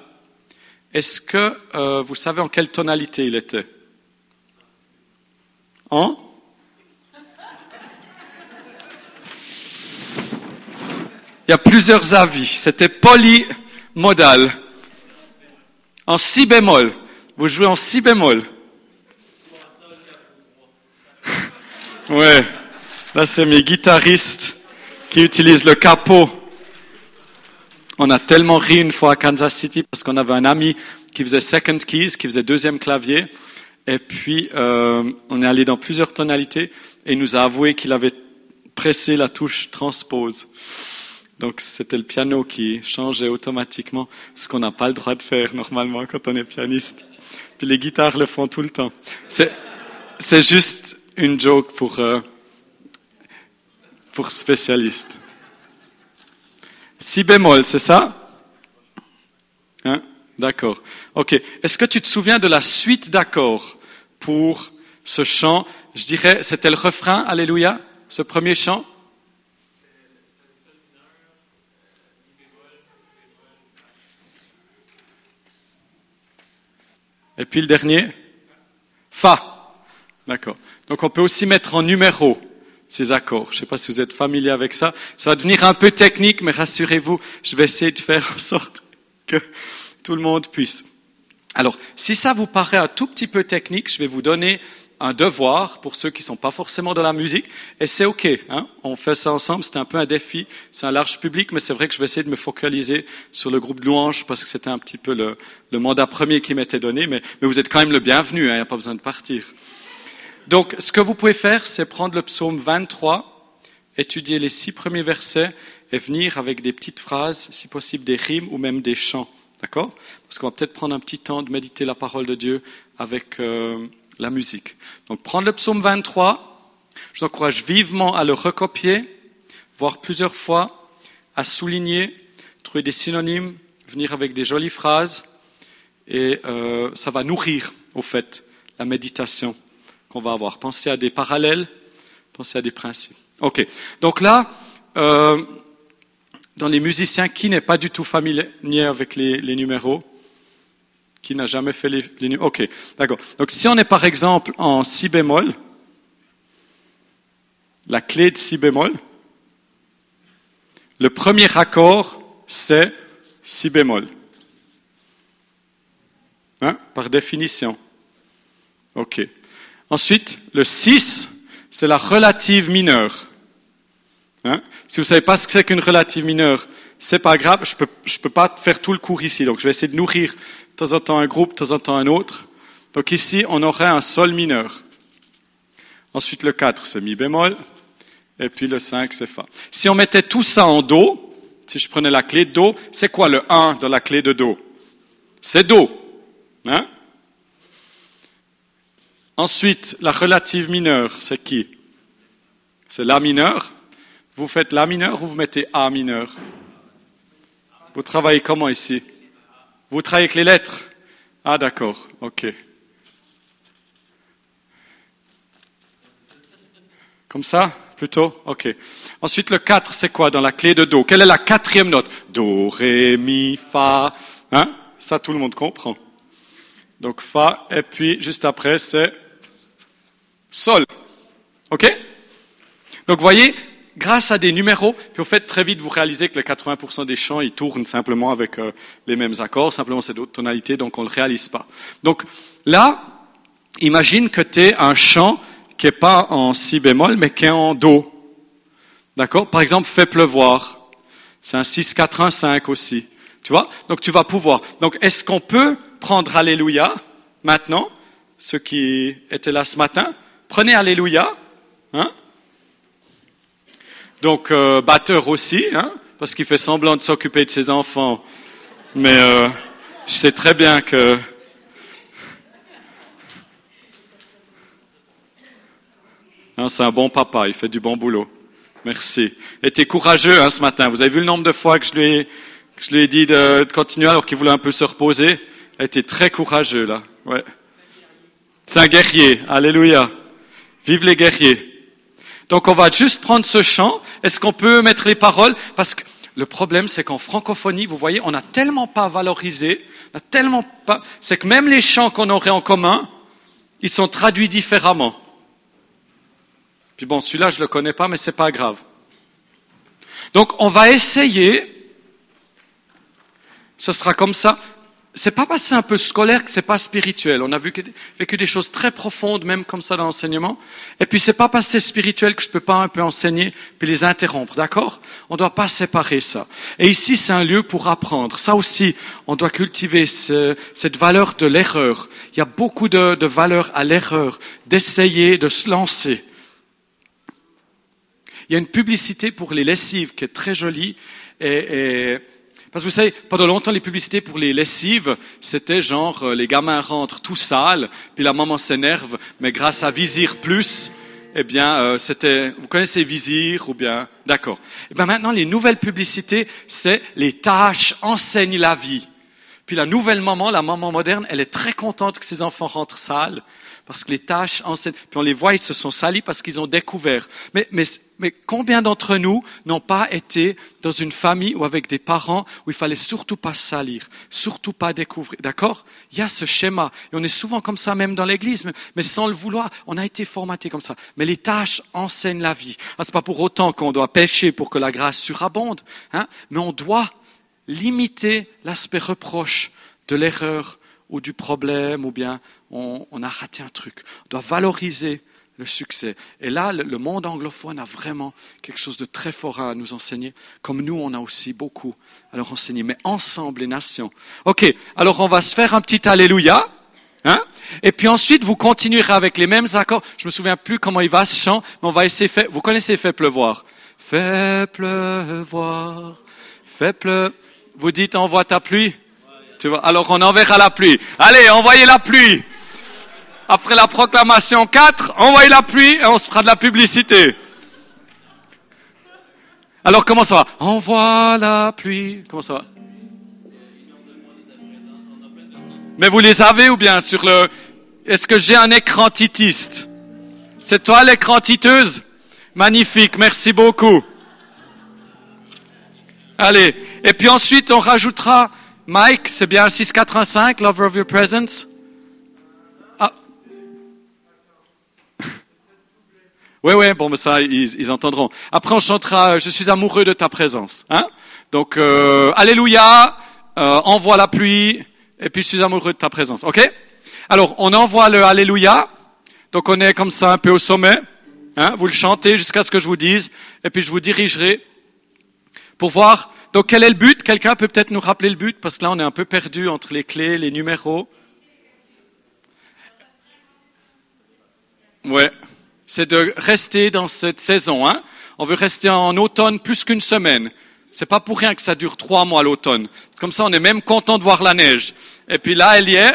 est-ce que euh, vous savez en quelle tonalité il était? En Il y a plusieurs avis. C'était polymodal. En si bémol. Vous jouez en si bémol. [LAUGHS] Ouais. Là, c'est mes guitaristes qui utilisent le capot. On a tellement ri une fois à Kansas City parce qu'on avait un ami qui faisait second keys, qui faisait deuxième clavier. Et puis, euh, on est allé dans plusieurs tonalités et il nous a avoué qu'il avait pressé la touche transpose. Donc c'était le piano qui changeait automatiquement ce qu'on n'a pas le droit de faire normalement quand on est pianiste. Puis les guitares le font tout le temps. C'est, juste une joke pour, euh, pour spécialistes. Si bémol, c'est ça? Hein? D'accord. Ok. Est-ce que tu te souviens de la suite d'accords pour ce chant? Je dirais, c'était le refrain, Alléluia, ce premier chant? Et puis le dernier? Fa. D'accord. Donc on peut aussi mettre en numéro ces accords. Je ne sais pas si vous êtes familier avec ça. Ça va devenir un peu technique, mais rassurez-vous, je vais essayer de faire en sorte que tout le monde puisse. Alors, si ça vous paraît un tout petit peu technique, je vais vous donner un devoir pour ceux qui ne sont pas forcément dans la musique, et c'est OK. Hein on fait ça ensemble, c'est un peu un défi, c'est un large public, mais c'est vrai que je vais essayer de me focaliser sur le groupe de louanges parce que c'était un petit peu le, mandat premier qui m'était donné, mais, vous êtes quand même le bienvenu, il hein, n'y a pas besoin de partir. Donc, ce que vous pouvez faire, c'est prendre le psaume 23, étudier les six premiers versets et venir avec des petites phrases, si possible des rimes ou même des chants. D'accord? Parce qu'on va peut-être prendre un petit temps de méditer la parole de Dieu avec... Euh, la musique. Donc prendre le psaume 23, je vous encourage vivement à le recopier, voir plusieurs fois, à souligner, trouver des synonymes, venir avec des jolies phrases, et euh, ça va nourrir, au fait, la méditation qu'on va avoir. Pensez à des parallèles, pensez à des principes. Ok. Donc là, euh, dans les musiciens, qui n'est pas du tout familier avec les numéros qui n'a jamais fait les, les Ok, d'accord. Donc si on est par exemple en si bémol, la clé de si bémol, le premier accord, c'est si bémol. Hein, par définition. Ok. Ensuite, le 6, c'est la relative mineure. Hein? Si vous ne savez pas ce que c'est qu'une relative mineure, c'est pas grave, je peux, je peux pas faire tout le cours ici, donc je vais essayer de nourrir de temps en temps un groupe, de temps en temps un autre. Donc ici, on aurait un sol mineur. Ensuite, le 4, c'est mi bémol. Et puis le 5, c'est fa. Si on mettait tout ça en do, si je prenais la clé de do, c'est quoi le 1 dans la clé de do? C'est do. Hein? Ensuite, la relative mineure, c'est qui? C'est la mineur. Vous faites la mineur ou vous mettez A mineur? Vous travaillez comment ici? Vous travaillez avec les lettres? Ah d'accord, ok. Comme ça Plutôt? Ok. Ensuite, le 4, c'est quoi dans la clé de Do? Quelle est la quatrième note? Do, Ré, Mi, Fa. Hein? Ça, tout le monde comprend. Donc Fa, et puis juste après, c'est Sol. Ok? Donc, voyez, grâce à des numéros, puis au fait, très vite, vous réalisez que les 80% des chants, ils tournent simplement avec euh, les mêmes accords, simplement c'est d'autres tonalités, donc on ne le réalise pas. Donc là, imagine que tu es un chant qui n'est pas en si bémol, mais qui est en do. D'accord? Par exemple, fait pleuvoir. C'est un 6, 4, 1, 5 aussi. Tu vois? Donc tu vas pouvoir. Donc est-ce qu'on peut prendre Alléluia maintenant? Ceux qui étaient là ce matin, prenez Alléluia. Hein Donc euh, batteur aussi, hein parce qu'il fait semblant de s'occuper de ses enfants. Mais euh, je sais très bien que Hein, c'est un bon papa, il fait du bon boulot. Merci. Tu courageux hein, ce matin. Vous avez vu le nombre de fois que je lui ai, que je lui ai dit de, de continuer alors qu'il voulait un peu se reposer? Était très courageux là. Ouais. C'est un guerrier. Alléluia. Vive les guerriers. Donc on va juste prendre ce chant. Est-ce qu'on peut mettre les paroles? Parce que le problème, c'est qu'en francophonie, vous voyez, on n'a tellement pas valorisé, on a tellement pas. C'est que même les chants qu'on aurait en commun, ils sont traduits différemment. Puis bon, celui-là, je ne le connais pas, mais ce n'est pas grave. Donc, on va essayer. Ce sera comme ça. C'est pas que c'est un peu scolaire que c'est pas spirituel. On a vu vécu des choses très profondes, même comme ça dans l'enseignement. Et puis c'est pas que c'est spirituel que je peux pas un peu enseigner puis les interrompre, d'accord? On doit pas séparer ça. Et ici c'est un lieu pour apprendre. Ça aussi, on doit cultiver cette valeur de l'erreur. Il y a beaucoup de, de valeur à l'erreur, d'essayer, de se lancer. Il y a une publicité pour les lessives qui est très jolie. Et, parce que vous savez, pendant longtemps, les publicités pour les lessives, c'était genre, euh, les gamins rentrent tout sales, puis la maman s'énerve, mais grâce à Visir Plus, eh bien, euh, c'était, vous connaissez Visir ou bien, d'accord. Eh bien maintenant, les nouvelles publicités, c'est les tâches enseignent la vie. Puis la nouvelle maman, la maman moderne, elle est très contente que ses enfants rentrent sales, parce que les tâches enseignent. Puis on les voit, ils se sont salis parce qu'ils ont découvert. Mais, mais, mais combien d'entre nous n'ont pas été dans une famille ou avec des parents où il fallait surtout pas salir, surtout pas découvrir. D'accord? Il y a ce schéma. Et on est souvent comme ça même dans l'église, mais, sans le vouloir. On a été formaté comme ça. Mais les tâches enseignent la vie. Ah, Ce n'est pas pour autant qu'on doit pécher pour que la grâce surabonde, hein, mais on doit limiter l'aspect reproche de l'erreur ou du problème, ou bien on, a raté un truc. On doit valoriser le succès. Et là, le, monde anglophone a vraiment quelque chose de très fort à nous enseigner, comme nous, on a aussi beaucoup à leur enseigner, mais ensemble, les nations. OK, alors on va se faire un petit Alléluia. Hein? Et puis ensuite, vous continuerez avec les mêmes accords. Je me souviens plus comment il va ce chant, mais on va essayer. Fait, vous connaissez Fait pleuvoir? Fait pleuvoir. Fait pleuvoir. Vous dites envoie ta pluie. Tu vois, alors on enverra la pluie. Allez, envoyez la pluie. Après la proclamation 4, envoyez la pluie et on se fera de la publicité. Alors comment ça va? Envoie la pluie. Comment ça va? Mais vous les avez ou bien sur le... Est-ce que j'ai un écran titiste? C'est toi l'écran titeuse? Magnifique, merci beaucoup. Allez, et puis ensuite on rajoutera Mike, c'est bien 685, Lover of Your Presence? Oui, oui, bon, mais ça, ils, entendront. Après, on chantera Je suis amoureux de ta présence. Hein Donc, euh, Alléluia, euh, envoie la pluie, et puis je suis amoureux de ta présence. OK? Alors, on envoie le Alléluia. Donc, on est comme ça un peu au sommet. Hein vous le chantez jusqu'à ce que je vous dise, et puis je vous dirigerai pour voir donc quel est le but? Quelqu'un peut peut-être nous rappeler le but? Parce que là on est un peu perdu entre les clés, les numéros. Ouais, c'est de rester dans cette saison. Hein. On veut rester en automne plus qu'une semaine. C'est pas pour rien que ça dure trois mois l'automne. Comme ça, on est même content de voir la neige. Et puis là, elle y est.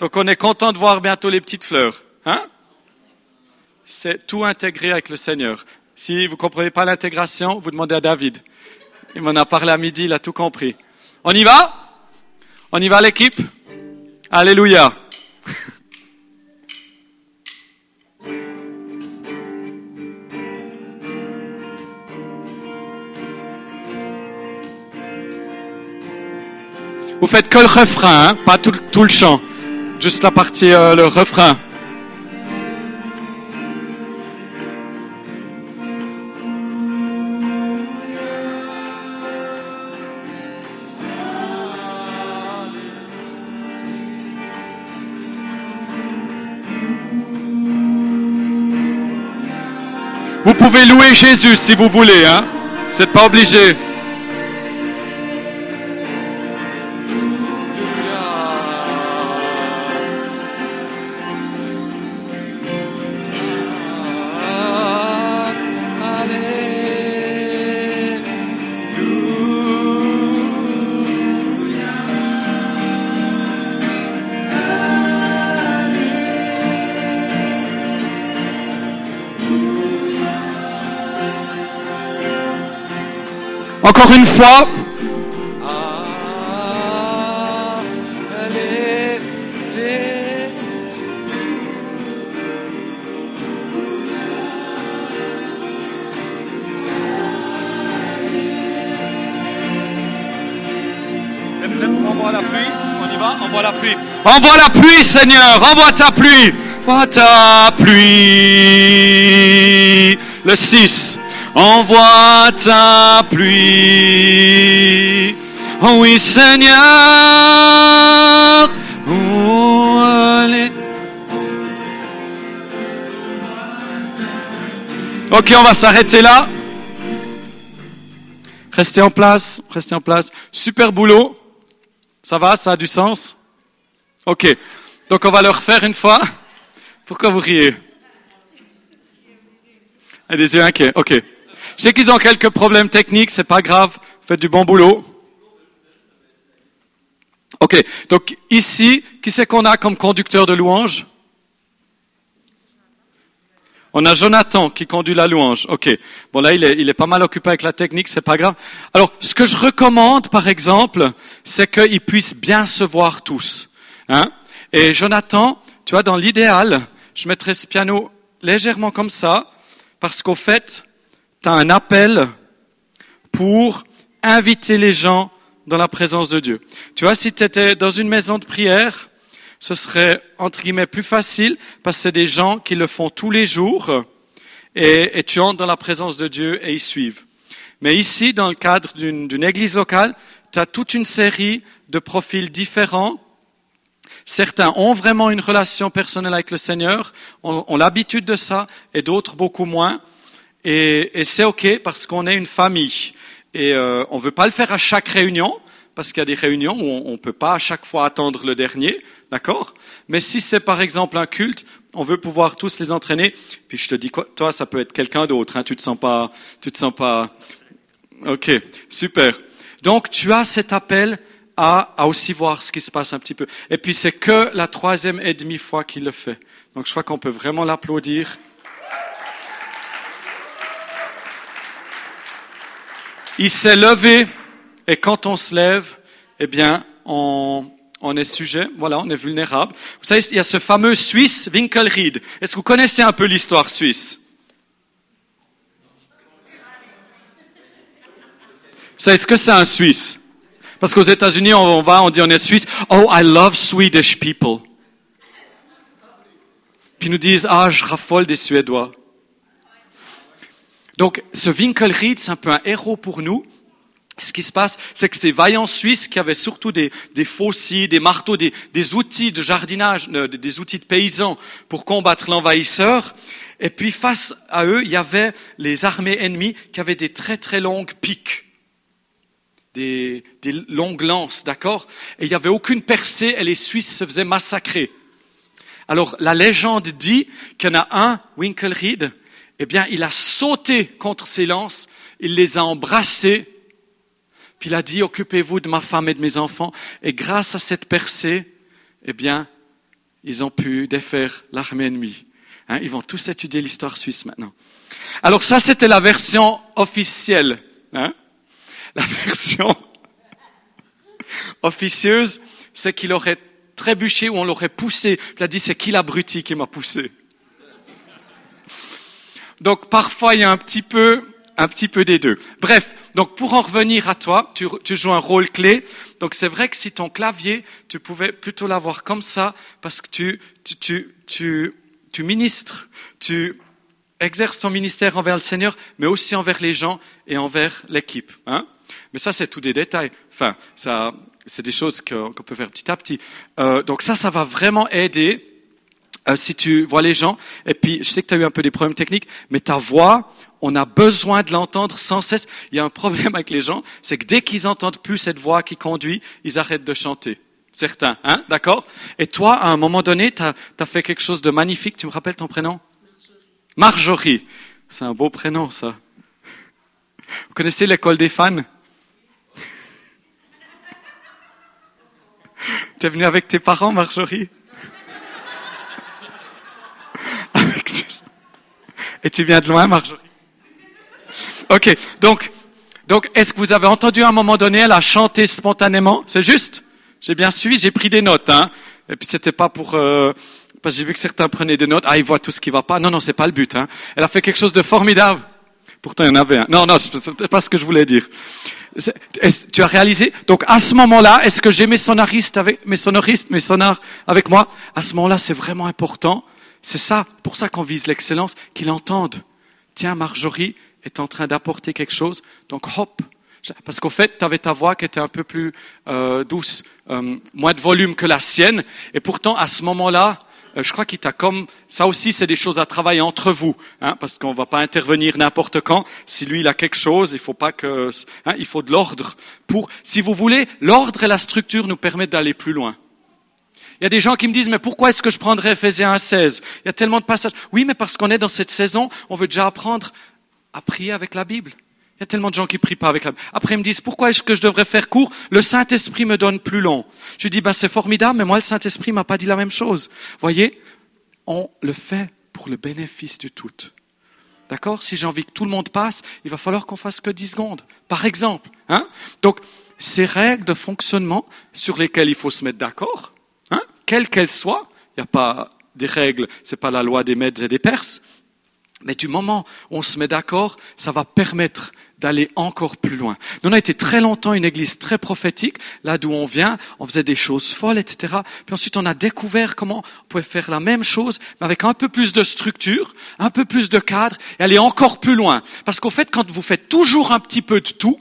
Donc on est content de voir bientôt les petites fleurs. Hein C'est tout intégré avec le Seigneur. Si vous comprenez pas l'intégration, vous demandez à David. Il m'en a parlé à midi, il a tout compris. On y va? On y va l'équipe? Alléluia. [LAUGHS] Vous faites que le refrain, hein pas tout, le chant, juste la partie, euh, le refrain. Vous pouvez louer Jésus si vous voulez, hein. Vous n'êtes pas obligé. Encore une fois. Envoie la pluie, on y va, envoie la pluie. Envoie la pluie, Seigneur, envoie ta pluie. Envoie ta pluie. Le 6. Envoie ta pluie. Oh oui, Seigneur. Oh, allez. Ok, on va s'arrêter là. Restez en place, restez en place. Super boulot. Ça va, ça a du sens? Ok. Donc on va le refaire une fois. Pourquoi vous riez? Et des yeux inquiets. Ok. Je sais qu'ils ont quelques problèmes techniques, c'est pas grave. Faites du bon boulot. Ok. Donc ici, qui c'est qu'on a comme conducteur de louange? On a Jonathan qui conduit la louange. Ok. Bon là, il est, il est pas mal occupé avec la technique, c'est pas grave. Alors, ce que je recommande, par exemple, c'est qu'ils puissent bien se voir tous. Hein Et Jonathan, tu vois, dans l'idéal, je mettrais ce piano légèrement comme ça, parce qu'au fait, tu as un appel pour inviter les gens dans la présence de Dieu. Tu vois, si tu étais dans une maison de prière, ce serait, entre guillemets, plus facile parce que c'est des gens qui le font tous les jours et, tu entres dans la présence de Dieu et ils suivent. Mais ici, dans le cadre d'une église locale, tu as toute une série de profils différents. Certains ont vraiment une relation personnelle avec le Seigneur, ont l'habitude de ça, et d'autres beaucoup moins. Et, et c'est OK parce qu'on est une famille. Et euh, on ne veut pas le faire à chaque réunion, parce qu'il y a des réunions où on ne peut pas à chaque fois attendre le dernier. D'accord? Mais si c'est par exemple un culte, on veut pouvoir tous les entraîner. Puis je te dis quoi Toi, ça peut être quelqu'un d'autre. Hein, tu te sens pas Tu te sens pas Ok, super. Donc tu as cet appel à, à, aussi voir ce qui se passe un petit peu. Et puis c'est que la troisième et demi fois qu'il le fait. Donc je crois qu'on peut vraiment l'applaudir. Il s'est levé et quand on se lève, eh bien, on, est sujet, voilà, on est vulnérable. Vous savez, il y a ce fameux Suisse Winkelried. Est-ce que vous connaissez un peu l'histoire suisse? Vous savez ce que c'est un Suisse? Parce qu'aux États-Unis, on va, on dit on est Suisse. Oh, I love Swedish people. Puis ils nous disent, ah, je raffole des Suédois. Donc, ce Winkelried, c'est un peu un héros pour nous. Ce qui se passe, c'est que ces vaillants Suisses qui avaient surtout des, des faucilles, des marteaux, des, des, outils de jardinage, euh, des outils de paysans pour combattre l'envahisseur, et puis face à eux, il y avait les armées ennemies qui avaient des très très longues piques, des, des longues lances, d'accord? Et il n'y avait aucune percée et les Suisses se faisaient massacrer. Alors la légende dit qu'il y en a un, Winkelried, eh bien il a sauté contre ces lances, il les a embrassés, puis il a dit, occupez-vous de ma femme et de mes enfants. Et grâce à cette percée, eh bien, ils ont pu défaire l'armée ennemie. Hein, ils vont tous étudier l'histoire suisse maintenant. Alors ça, c'était la version officielle. Hein. La version officieuse, c'est qu'il aurait trébuché ou on l'aurait poussé. Il a dit, c'est qui l'abruti qui m'a poussé Donc parfois, il y a un petit peu un petit peu des deux. Bref, donc pour en revenir à toi, tu, tu joues un rôle clé. Donc c'est vrai que si ton clavier, tu pouvais plutôt l'avoir comme ça, parce que tu, tu, tu, tu, tu ministres, tu exerces ton ministère envers le Seigneur, mais aussi envers les gens et envers l'équipe. Hein mais ça, c'est tout des détails. Enfin, ça, c'est des choses qu'on peut faire petit à petit. Euh, donc ça, ça va vraiment aider euh, si tu vois les gens. Et puis, je sais que tu as eu un peu des problèmes techniques, mais ta voix, on a besoin de l'entendre sans cesse. Il y a un problème avec les gens, c'est que dès qu'ils entendent plus cette voix qui conduit, ils arrêtent de chanter. Certains, hein, d'accord? Et toi, à un moment donné, tu as, fait quelque chose de magnifique. Tu me rappelles ton prénom? Marjorie. Marjorie. C'est un beau prénom, ça. Vous connaissez l'école des fans? [LAUGHS] Tu es venu avec tes parents, Marjorie? Et tu viens de loin, Marjorie Ok, donc, Donc, est-ce que vous avez entendu à un moment donné, elle a chanté spontanément? C'est juste? J'ai bien suivi, j'ai pris des notes. Hein. Et puis, c'était pas pour... Euh, parce que j'ai vu que certains prenaient des notes. Ah, ils voient tout ce qui va pas. Non, non, c'est pas le but. Hein. Elle a fait quelque chose de formidable. Pourtant, il y en avait un. Non, non, c'est pas ce que je voulais dire. Tu as réalisé? Donc à ce moment-là, est-ce que j'ai mes sonoristes avec mes sonoristes, mes sonars avec moi? À ce moment-là, c'est vraiment important. C'est ça, pour ça qu'on vise l'excellence, qu'ils entendent. Tiens, Marjorie est en train d'apporter quelque chose, donc hop. Parce qu'au fait, tu avais ta voix qui était un peu plus euh, douce, euh, moins de volume que la sienne, et pourtant à ce moment-là, euh, je crois qu'il t'a comme ça aussi, c'est des choses à travailler entre vous, hein, parce qu'on ne va pas intervenir n'importe quand. Si lui il a quelque chose, il faut pas que, hein, il faut de l'ordre pour. Si vous voulez, l'ordre et la structure nous permettent d'aller plus loin. Il y a des gens qui me disent, mais pourquoi est-ce que je prendrais Ephésiens 16 Il y a tellement de passages. Oui, mais parce qu'on est dans cette saison, on veut déjà apprendre à prier avec la Bible. Il y a tellement de gens qui prient pas avec la Bible. Après, ils me disent, pourquoi est-ce que je devrais faire court Le Saint-Esprit me donne plus long. Je dis, ben, c'est formidable, mais moi, le Saint-Esprit m'a pas dit la même chose. Voyez, on le fait pour le bénéfice du tout. D'accord? Si j'ai envie que tout le monde passe, il va falloir qu'on fasse que 10 secondes, par exemple. Hein? Donc, ces règles de fonctionnement sur lesquelles il faut se mettre d'accord, quelles qu'elles soient, il n'y a pas des règles, ce n'est pas la loi des Mèdes et des Perses, mais du moment où on se met d'accord, ça va permettre d'aller encore plus loin. Nous, on a été très longtemps une église très prophétique, là d'où on vient, on faisait des choses folles, etc. Puis ensuite, on a découvert comment on pouvait faire la même chose, mais avec un peu plus de structure, un peu plus de cadre, et aller encore plus loin. Parce qu'au fait, quand vous faites toujours un petit peu de tout,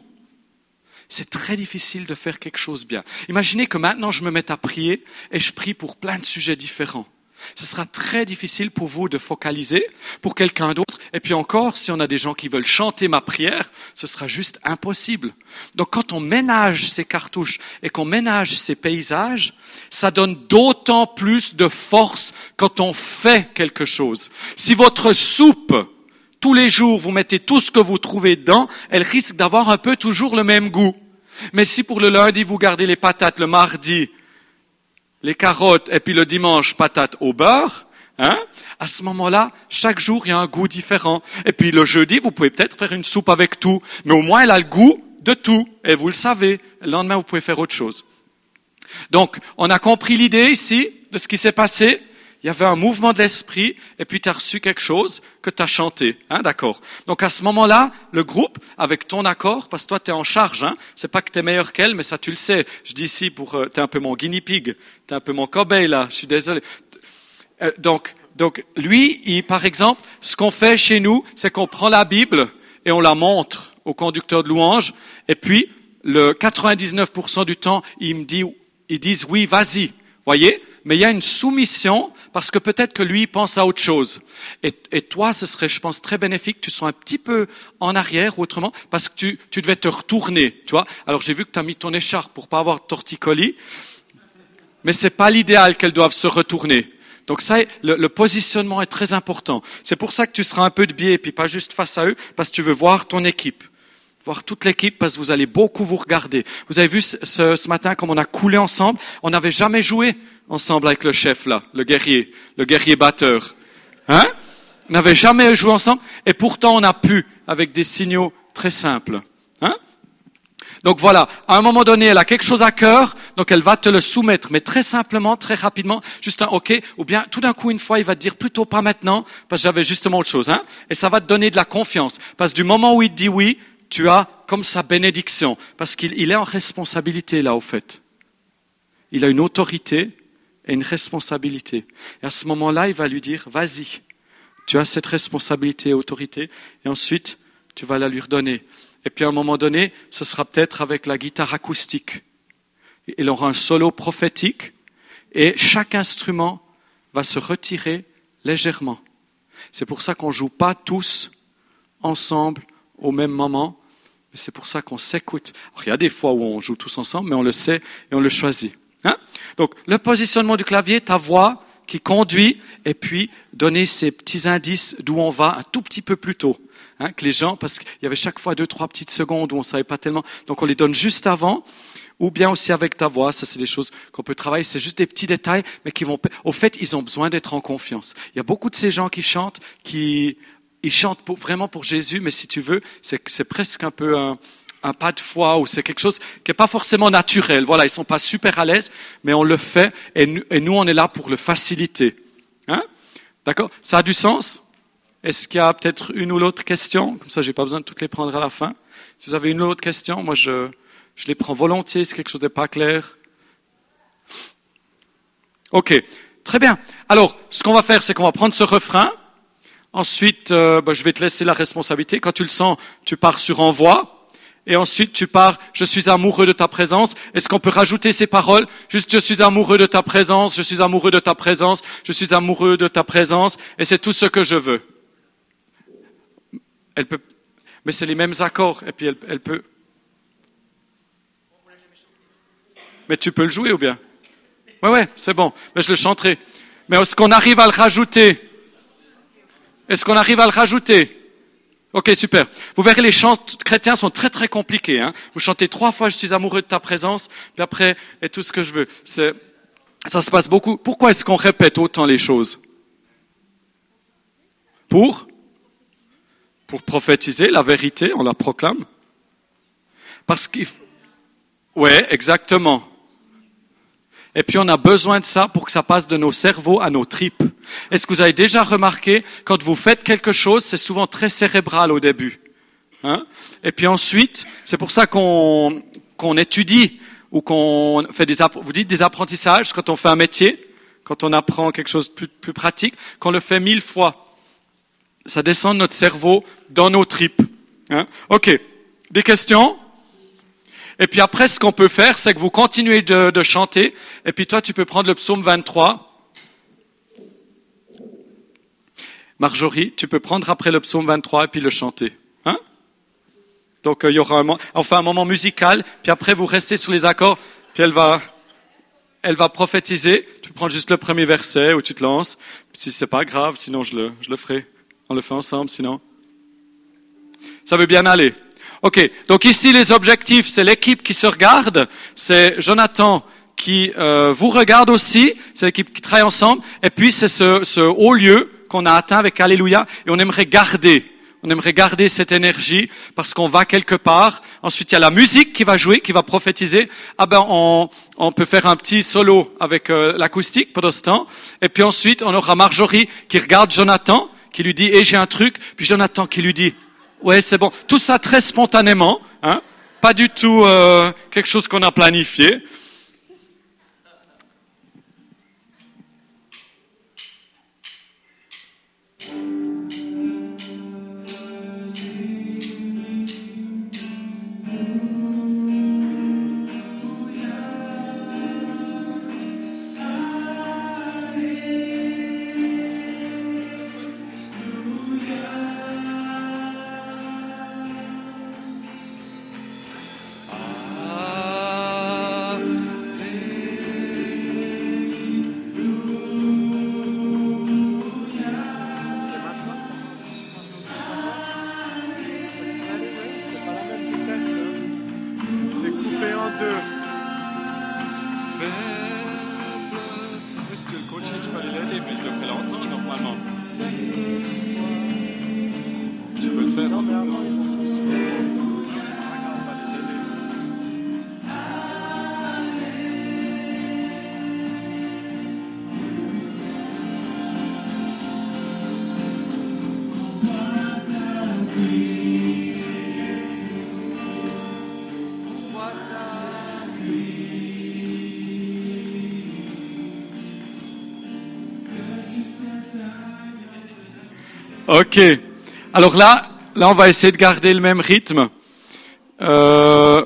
c'est très difficile de faire quelque chose bien. Imaginez que maintenant je me mette à prier et je prie pour plein de sujets différents ce sera très difficile pour vous de focaliser pour quelqu'un d'autre. Et puis encore, si on a des gens qui veulent chanter ma prière, ce sera juste impossible. Donc quand on ménage ces cartouches et qu'on ménage ces paysages, ça donne d'autant plus de force quand on fait quelque chose. Si votre soupe, tous les jours, vous mettez tout ce que vous trouvez dedans, elle risque d'avoir un peu toujours le même goût. Mais si pour le lundi, vous gardez les patates, le mardi, les carottes et puis le dimanche patates au beurre, hein, à ce moment-là, chaque jour, il y a un goût différent. Et puis le jeudi, vous pouvez peut-être faire une soupe avec tout, mais au moins elle a le goût de tout. Et vous le savez, le lendemain, vous pouvez faire autre chose. Donc, on a compris l'idée ici de ce qui s'est passé il y avait un mouvement de l'esprit, et puis tu as reçu quelque chose que tu as chanté. Hein, d'accord. Donc à ce moment-là, le groupe, avec ton accord, parce que toi tu es en charge, hein, c'est pas que tu es meilleur qu'elle, mais ça tu le sais. Je dis ici pour euh, tu es un peu mon guinea pig, tu es un peu mon cobaye là, je suis désolé. Euh, donc, donc lui, il, par exemple, ce qu'on fait chez nous, c'est qu'on prend la Bible et on la montre au conducteur de louange, et puis le 99% du temps, il me dit, ils disent oui, vas-y. Voyez? Mais il y a une soumission parce que peut-être que lui pense à autre chose. Et, toi, ce serait, je pense, très bénéfique que tu sois un petit peu en arrière autrement parce que tu, tu devais te retourner. Tu Alors j'ai vu que tu as mis ton écharpe pour pas avoir de torticolis, mais c'est pas l'idéal qu'elles doivent se retourner. Donc ça, le, le, positionnement est très important. C'est pour ça que tu seras un peu de biais, et puis pas juste face à eux, parce que tu veux voir ton équipe voir toute l'équipe parce que vous allez beaucoup vous regarder. Vous avez vu ce, matin comme on a coulé ensemble? On n'avait jamais joué ensemble avec le chef là, le guerrier, le guerrier batteur. Hein? On n'avait jamais joué ensemble et pourtant on a pu avec des signaux très simples. Hein? Donc voilà, à un moment donné, elle a quelque chose à cœur, donc elle va te le soumettre, mais très simplement, très rapidement, juste un OK, ou bien tout d'un coup, une fois, il va te dire plutôt pas maintenant, parce que j'avais justement autre chose, hein, et ça va te donner de la confiance, parce que du moment où il te dit oui, tu as comme sa bénédiction, parce qu'il est en responsabilité là au fait. Il a une autorité et une responsabilité. Et à ce moment-là, il va lui dire, vas-y, tu as cette responsabilité et autorité, et ensuite, tu vas la lui redonner. Et puis à un moment donné, ce sera peut-être avec la guitare acoustique. Il aura un solo prophétique, et chaque instrument va se retirer légèrement. C'est pour ça qu'on ne joue pas tous ensemble au même moment, mais c'est pour ça qu'on s'écoute. il y a des fois où on joue tous ensemble, mais on le sait et on le choisit. Hein? Donc, le positionnement du clavier, ta voix qui conduit, et puis donner ces petits indices d'où on va un tout petit peu plus tôt. Hein, que les gens, parce qu'il y avait chaque fois deux, trois petites secondes où on ne savait pas tellement, donc on les donne juste avant, ou bien aussi avec ta voix, ça c'est des choses qu'on peut travailler, c'est juste des petits détails, mais qui vont, au fait, ils ont besoin d'être en confiance. Il y a beaucoup de ces gens qui chantent, qui ils chantent vraiment pour Jésus, mais si tu veux, c'est presque un peu un, un pas de foi ou c'est quelque chose qui n'est pas forcément naturel. Voilà, ils sont pas super à l'aise, mais on le fait et nous, on est là pour le faciliter. Hein? D'accord? Ça a du sens? Est-ce qu'il y a peut-être une ou l'autre question? Comme ça, j'ai pas besoin de toutes les prendre à la fin. Si vous avez une ou l'autre question, moi je, je les prends volontiers si quelque chose n'est pas clair. Ok, très bien. Alors, ce qu'on va faire, c'est qu'on va prendre ce refrain. Ensuite, euh, bah, je vais te laisser la responsabilité. Quand tu le sens, tu pars sur envoi. Et ensuite, tu pars, je suis amoureux de ta présence. Est-ce qu'on peut rajouter ces paroles? Juste, je suis amoureux de ta présence, je suis amoureux de ta présence, je suis amoureux de ta présence, et c'est tout ce que je veux. Elle peut, mais c'est les mêmes accords, et puis elle, elle peut. Mais tu peux le jouer ou bien? Ouais, ouais, c'est bon. Mais je le chanterai. Mais est-ce qu'on arrive à le rajouter? Est-ce qu'on arrive à le rajouter Ok, super. Vous verrez, les chants chrétiens sont très très compliqués. Hein. Vous chantez trois fois, je suis amoureux de ta présence, puis après, et tout ce que je veux. Ça se passe beaucoup. Pourquoi est-ce qu'on répète autant les choses? Pour? Pour prophétiser la vérité, on la proclame? Parce qu'il... Ouais, exactement. Et puis on a besoin de ça pour que ça passe de nos cerveaux à nos tripes. Est-ce que vous avez déjà remarqué, quand vous faites quelque chose, c'est souvent très cérébral au début. Hein? Et puis ensuite, c'est pour ça qu'on qu'on étudie ou qu'on fait des, vous dites des apprentissages quand on fait un métier, quand on apprend quelque chose de plus, plus pratique, qu'on le fait mille fois. Ça descend de notre cerveau dans nos tripes. Hein? Ok. Des questions? Et puis après, ce qu'on peut faire, c'est que vous continuez de, chanter. Et puis toi, tu peux prendre le psaume 23. Marjorie, tu peux prendre après le psaume 23 et puis le chanter. Hein? Donc euh, il y aura un, enfin, un moment musical. Puis après, vous restez sur les accords. Puis elle va, elle va prophétiser. Tu prends juste le premier verset où tu te lances. Si c'est pas grave, sinon je le, je le ferai. On le fait ensemble, sinon. Ça veut bien aller. Ok, donc ici les objectifs, c'est l'équipe qui se regarde, c'est Jonathan qui euh, vous regarde aussi, c'est l'équipe qui travaille ensemble, et puis c'est ce, ce haut lieu qu'on a atteint avec Alléluia, et on aimerait garder, on aimerait garder cette énergie parce qu'on va quelque part. Ensuite, il y a la musique qui va jouer, qui va prophétiser. Ah ben, on, on peut faire un petit solo avec euh, l'acoustique pendant ce temps. Et puis ensuite, on aura Marjorie qui regarde Jonathan, qui lui dit, eh, j'ai un truc. Puis Jonathan qui lui dit, oui, c'est bon. Tout ça très spontanément, hein pas du tout euh, quelque chose qu'on a planifié. Ok. Alors là, là, on va essayer de garder le même rythme. Euh...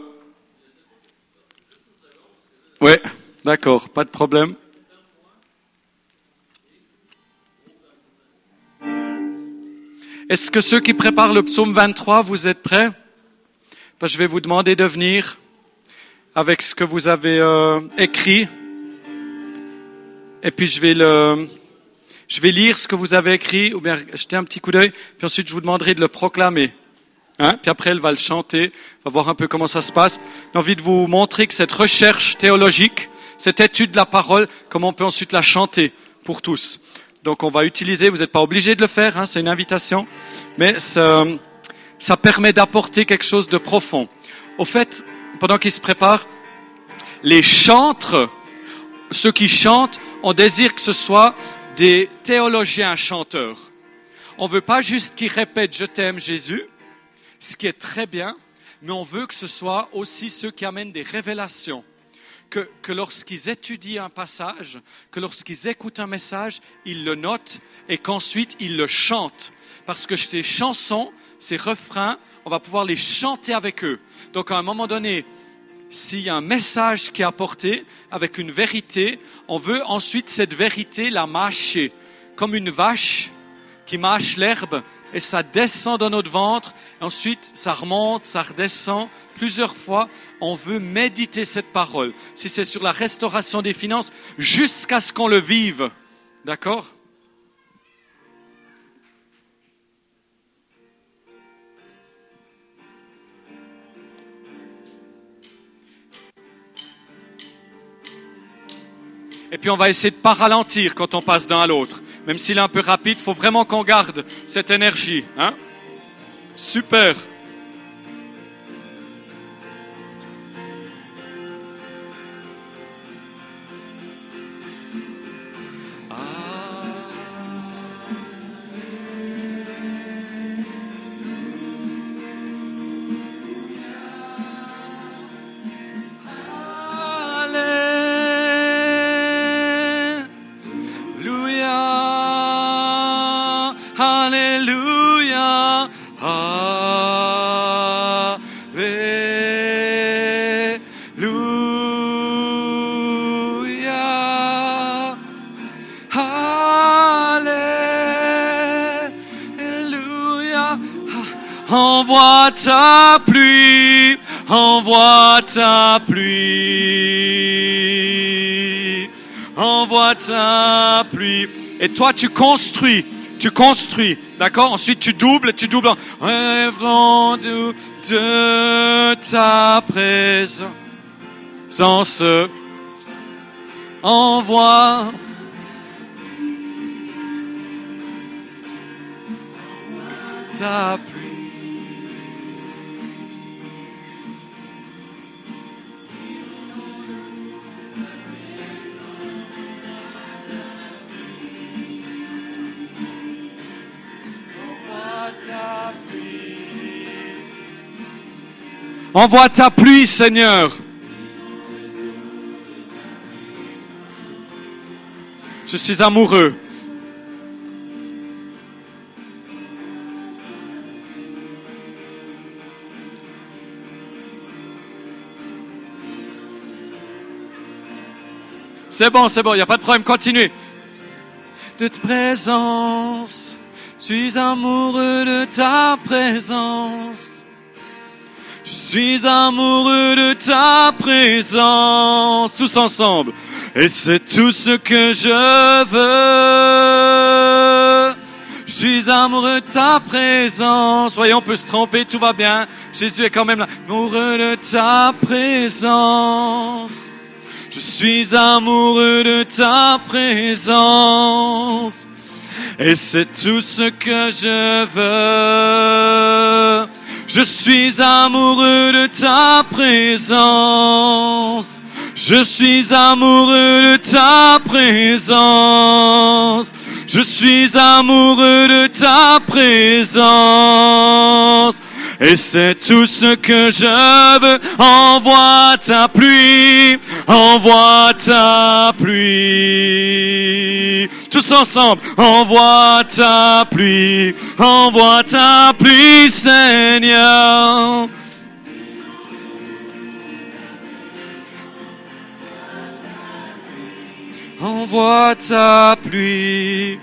D'accord, pas de problème. Est-ce que ceux qui préparent le psaume 23, vous êtes prêts? Ben, Je vais vous demander de venir avec ce que vous avez euh, écrit. Et puis je vais le, je vais lire ce que vous avez écrit, ou bien jeter un petit coup d'œil, puis ensuite je vous demanderai de le proclamer. Hein? Puis après, elle va le chanter, va voir un peu comment ça se passe. J'ai envie de vous montrer que cette recherche théologique, cette étude de la parole, comment on peut ensuite la chanter pour tous. Donc on va utiliser, vous n'êtes pas obligé de le faire, hein, c'est une invitation, mais ça, ça permet d'apporter quelque chose de profond. au fait, pendant qu'ils se préparent, les chantres, ceux qui chantent, on désire que ce soit des théologiens chanteurs. On ne veut pas juste qu'ils répètent Je t'aime Jésus, ce qui est très bien, mais on veut que ce soit aussi ceux qui amènent des révélations. Que, que lorsqu'ils étudient un passage, que lorsqu'ils écoutent un message, ils le notent et qu'ensuite ils le chantent. Parce que ces chansons, ces refrains, on va pouvoir les chanter avec eux. Donc à un moment donné, s'il y a un message qui est apporté avec une vérité, on veut ensuite cette vérité la mâcher, comme une vache qui mâche l'herbe et ça descend dans notre ventre. ensuite, ça remonte, ça redescend plusieurs fois. On veut méditer cette parole. Si c'est sur la restauration des finances, jusqu'à ce qu'on le vive. D'accord? Et puis on va essayer de pas ralentir quand on passe d'un à l'autre. Même s'il est un peu rapide, il faut vraiment qu'on garde cette énergie. Hein Super. Ta pluie, envoie ta pluie, envoie ta pluie. Et toi, tu construis, tu construis, d'accord? Ensuite, tu doubles, tu doubles. Rêvons de, ta présence. Envoie ta pluie. Envoie ta pluie, Seigneur. Je suis amoureux. C'est bon, c'est bon, il n'y a pas de problème, continuez. De ta présence, suis amoureux de ta présence. Je suis amoureux de ta présence, tous ensemble. Et c'est tout ce que je veux. Je suis amoureux de ta présence. Voyons, on peut se tromper, tout va bien. Jésus est quand même là. Amoureux de ta présence. Je suis amoureux de ta présence. Et c'est tout ce que je veux. Je suis amoureux de ta présence. Je suis amoureux de ta présence. Je suis amoureux de ta présence. Et c'est tout ce que je veux. Envoie ta pluie, envoie ta pluie. Tous ensemble, envoie ta pluie, envoie ta pluie, Seigneur. Envoie ta pluie.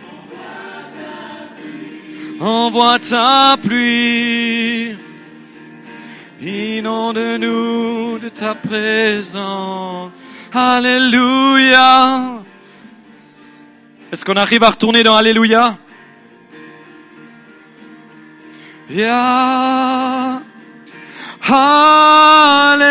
Envoie ta pluie. Inonde-nous de ta présence. Alléluia. Est-ce qu'on arrive à retourner dans Alléluia? Yeah. Alléluia.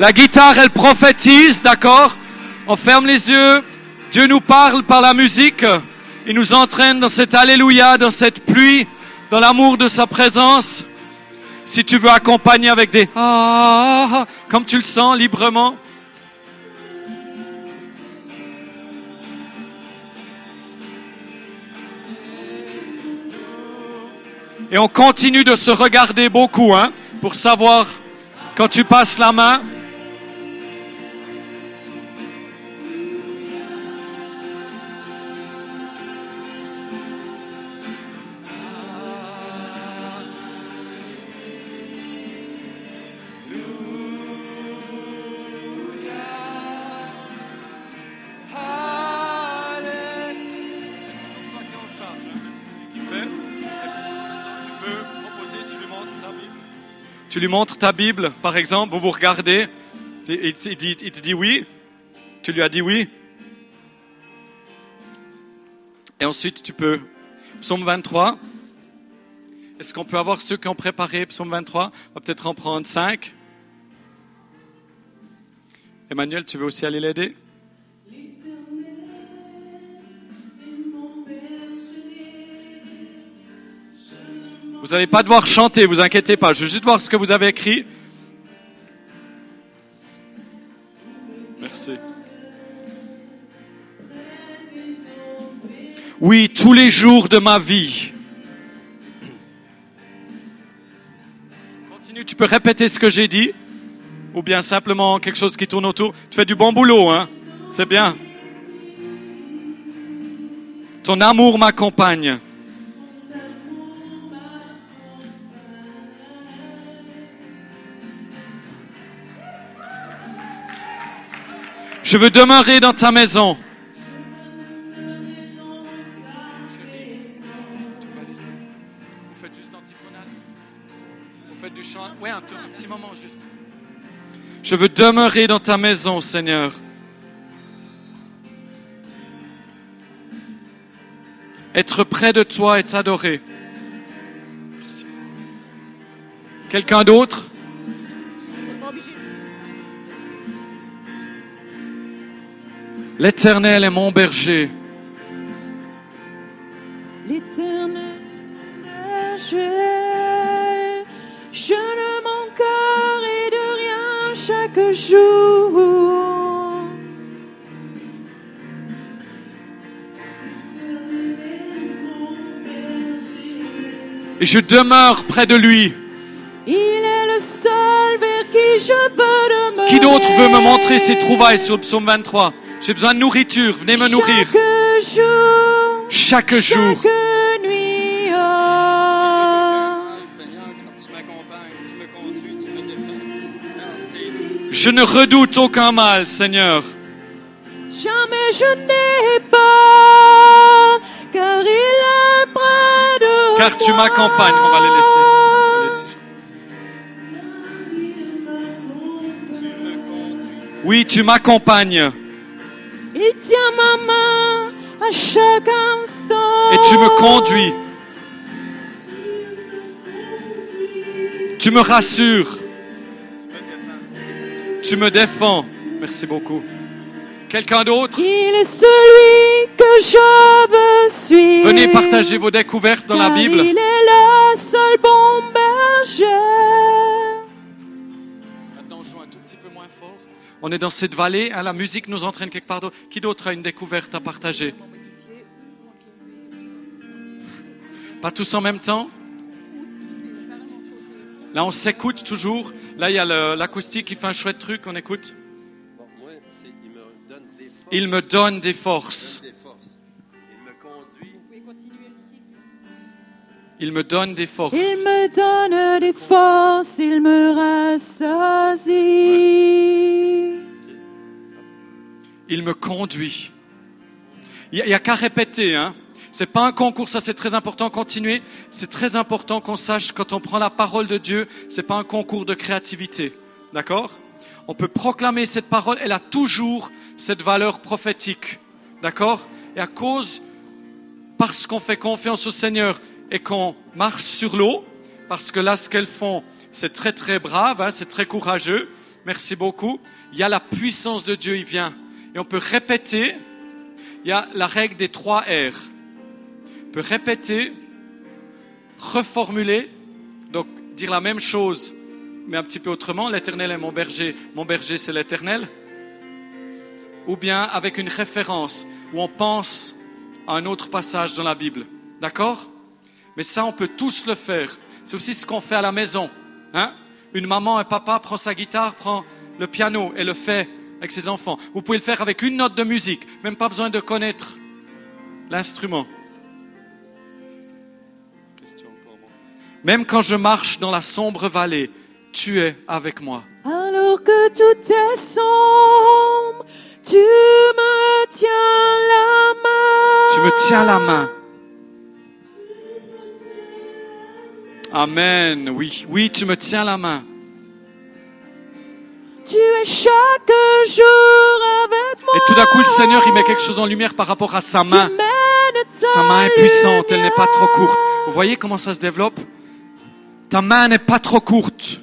La guitare, elle prophétise, d'accord? On ferme les yeux. Dieu nous parle par la musique. Il nous entraîne dans cet Alléluia, dans cette pluie, dans l'amour de sa présence. Si tu veux accompagner avec des ah, ah, ah, comme tu le sens librement. Et on continue de se regarder beaucoup, hein, pour savoir quand tu passes la main. Tu lui montres ta Bible, par exemple, vous vous regardez, il te dit, oui, tu lui as dit oui. Et ensuite, tu peux. Psaume 23. Est-ce qu'on peut avoir ceux qui ont préparé Psaume 23 On va peut-être en prendre 5. Emmanuel, tu veux aussi aller l'aider? Vous n'allez pas devoir chanter, vous inquiétez pas. Je veux juste voir ce que vous avez écrit. Merci. Oui, tous les jours de ma vie. Continue, tu peux répéter ce que j'ai dit. Ou bien simplement quelque chose qui tourne autour. Tu fais du bon boulot, hein. C'est bien. Ton amour m'accompagne. Je veux demeurer dans ta maison. Chérie, tu peux aller, s'il te plaît. Vous faites juste antiphonal. Vous faites du chant. Oui, un, tout- un petit moment juste. Je veux demeurer dans ta maison, Seigneur. Être près de toi et t'adorer. Quelqu'un d'autre? L'Éternel est mon berger. L'éternel berger, je ne manquerai de rien chaque jour. Et je demeure près de lui. Il est le seul vers qui je veux demeurer. Qui d'autre veut me montrer ses trouvailles sur le psaume 23 J'ai besoin de nourriture. Venez me nourrir. Chaque jour, Chaque jour. chaque nuit. oh. Je ne redoute aucun mal, Seigneur. Jamais je n'ai pas, car il est près de Car tu m'accompagnes. On va les laisser. Oui, tu m'accompagnes Il tient ma main à chaque instant. et tu me conduis. Tu me rassures. Tu me défends. Merci beaucoup. Quelqu'un d'autre? Il est celui que je veux suivre. Venez partager vos découvertes dans la Bible. Il est le seul bon berger. On est dans cette vallée, hein, la musique nous entraîne quelque part d'autre. Qui d'autre a une découverte à partager? Pas tous en même temps? Là, on s'écoute toujours. Là, il y a l'acoustique qui fait un chouette truc, on écoute. Il me donne des forces. Il me donne des forces. Il me donne des forces, il me rassasie. Il me conduit. Il n'y a, qu'à répéter. Hein. C'est pas un concours, ça c'est très important. Continuer. C'est très important qu'on sache quand on prend la parole de Dieu, c'est pas un concours de créativité. D'accord? On peut proclamer cette parole, elle a toujours cette valeur prophétique. D'accord? Et à cause, parce qu'on fait confiance au Seigneur et qu'on marche sur l'eau, parce que là ce qu'elles font, c'est très très brave, hein, c'est très courageux. Merci beaucoup. Il y a la puissance de Dieu, il vient. Et on peut répéter, il y a la règle des trois R. On peut répéter, reformuler, donc dire la même chose, mais un petit peu autrement. L'éternel est mon berger, mon berger c'est l'éternel. Ou bien avec une référence où on pense à un autre passage dans la Bible. D'accord? Mais ça, on peut tous le faire. C'est aussi ce qu'on fait à la maison. Hein? Une maman, un papa prend sa guitare, prend le piano et le fait avec ses enfants. Vous pouvez le faire avec une note de musique, même pas besoin de connaître l'instrument. Même quand je marche dans la sombre vallée, tu es avec moi. Alors que tout est sombre, tu me tiens la main. Tu me tiens la main. Amen. Oui, oui, tu me tiens la main. Tu es chaque jour avec moi. Et tout d'un coup, le Seigneur, il met quelque chose en lumière par rapport à sa main. Sa main est puissante, elle n'est pas trop courte. Vous voyez comment ça se développe? Ta main n'est pas trop courte.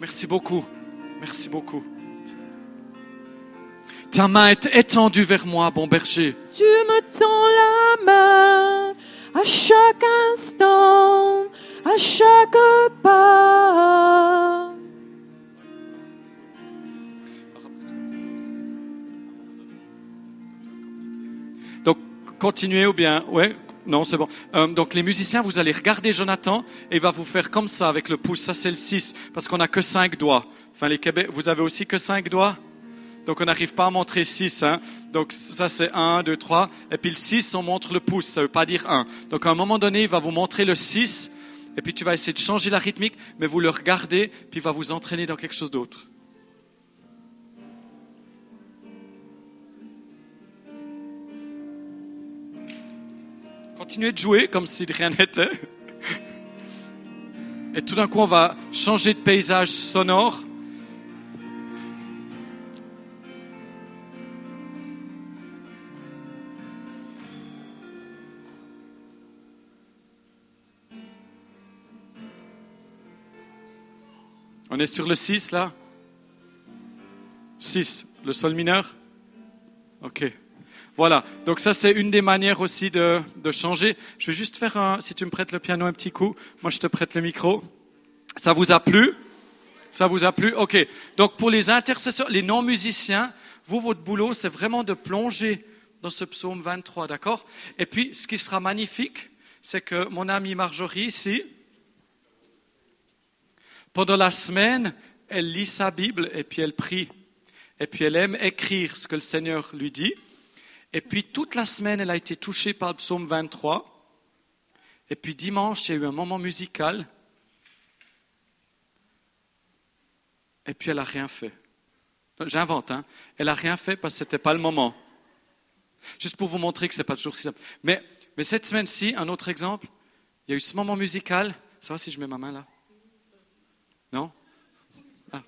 Merci beaucoup. Merci beaucoup. Ta main est étendue vers moi, bon berger. Tu me tends la main à chaque instant, à chaque pas. Donc, continuez ou bien. Ouais, non, c'est bon. Euh, donc, les musiciens, vous allez regarder Jonathan et il va vous faire comme ça avec le pouce. Ça, c'est le 6, parce qu'on n'a que 5 doigts. Enfin, les Québec, vous avez aussi que 5 doigts? Donc on n'arrive pas à montrer 6. Hein. Donc ça c'est 1, 2, 3. Et puis le 6, on montre le pouce. Ça ne veut pas dire 1. Donc à un moment donné, il va vous montrer le 6. Et puis tu vas essayer de changer la rythmique, mais vous le regardez, puis il va vous entraîner dans quelque chose d'autre. Continuez de jouer comme si rien n'était. Et tout d'un coup, on va changer de paysage sonore. On est sur le 6 là? 6, le sol mineur? Ok. Voilà, donc ça c'est une des manières aussi de, de changer. Je vais juste faire un, si tu me prêtes le piano un petit coup, moi je te prête le micro. Ça vous a plu? Ça vous a plu? Ok. Donc pour les intercesseurs, les non-musiciens, vous, votre boulot, c'est vraiment de plonger dans ce psaume 23, d'accord? Et puis ce qui sera magnifique, c'est que mon amie Marjorie ici, pendant la semaine, elle lit sa Bible et puis elle prie. Et puis elle aime écrire ce que le Seigneur lui dit. Et puis toute la semaine, elle a été touchée par le psaume 23. Et puis dimanche, il y a eu un moment musical. Et puis elle n'a rien fait. J'invente, hein. Elle n'a rien fait parce que ce n'était pas le moment. Juste pour vous montrer que ce n'est pas toujours si simple. Mais, mais cette semaine-ci, un autre exemple, il y a eu ce moment musical. Ça va si je mets ma main là? Non? Ah.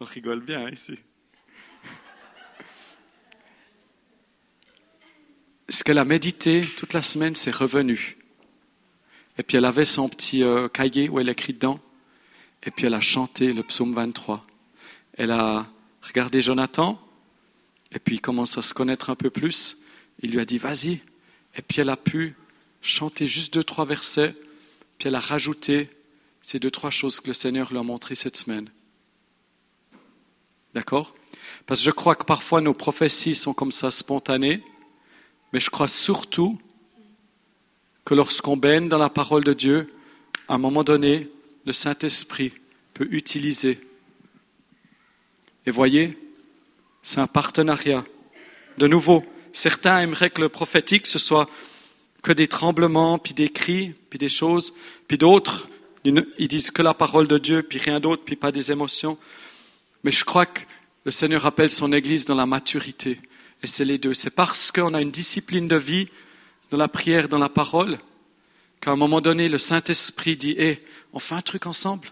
On rigole bien hein, ici. Ce qu'elle a médité toute la semaine, c'est revenu. Et puis elle avait son petit euh, cahier où elle écrit dedans. Et puis elle a chanté le psaume 23. Elle a regardé Jonathan. Et puis il commence à se connaître un peu plus. Il lui a dit, vas-y. Et puis elle a pu chanter juste deux, trois versets. Puis elle a rajouté ces deux, trois choses que le Seigneur lui a montrées cette semaine. D'accord? Parce que je crois que parfois nos prophéties sont comme ça spontanées. Mais je crois surtout que lorsqu'on baigne dans la parole de Dieu, à un moment donné, le Saint-Esprit peut utiliser. Et voyez, c'est un partenariat. De nouveau, certains aimeraient que le prophétique, ce soit que des tremblements, puis des cris, puis des choses, puis d'autres, ils disent que la parole de Dieu, puis rien d'autre, puis pas des émotions. Mais je crois que le Seigneur appelle son Église dans la maturité. Et c'est les deux. C'est parce qu'on a une discipline de vie dans la prière, dans la parole, qu'à un moment donné, le Saint-Esprit dit, hé, on fait un truc ensemble.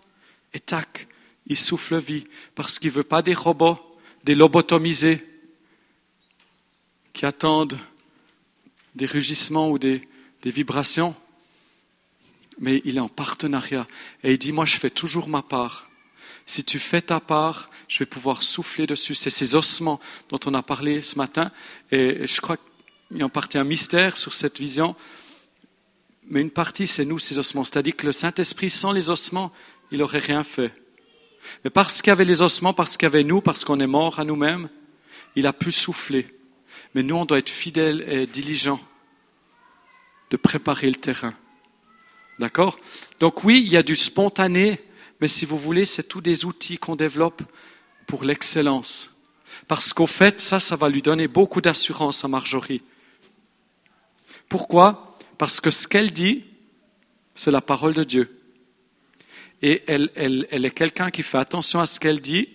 Et tac, il souffle vie. Parce qu'il veut pas des robots, des lobotomisés, qui attendent des rugissements ou des, vibrations. Mais il est en partenariat. Et il dit, moi, je fais toujours ma part. Si tu fais ta part, je vais pouvoir souffler dessus. C'est ces ossements dont on a parlé ce matin. Et je crois qu'il y a en partie un mystère sur cette vision. Mais une partie, c'est nous, ces ossements. C'est-à-dire que le Saint-Esprit, sans les ossements, il n'aurait rien fait. Mais parce qu'il avait les ossements, parce qu'il avait nous, parce qu'on est mort à nous-mêmes, il a pu souffler. Mais nous, on doit être fidèles et diligents de préparer le terrain. D'accord? Donc oui, il y a du spontané, mais si vous voulez, c'est tous des outils qu'on développe pour l'excellence. Parce qu'au fait, ça, ça va lui donner beaucoup d'assurance à Marjorie. Pourquoi? Parce que ce qu'elle dit, c'est la parole de Dieu. Et elle, elle, elle est quelqu'un qui fait attention à ce qu'elle dit,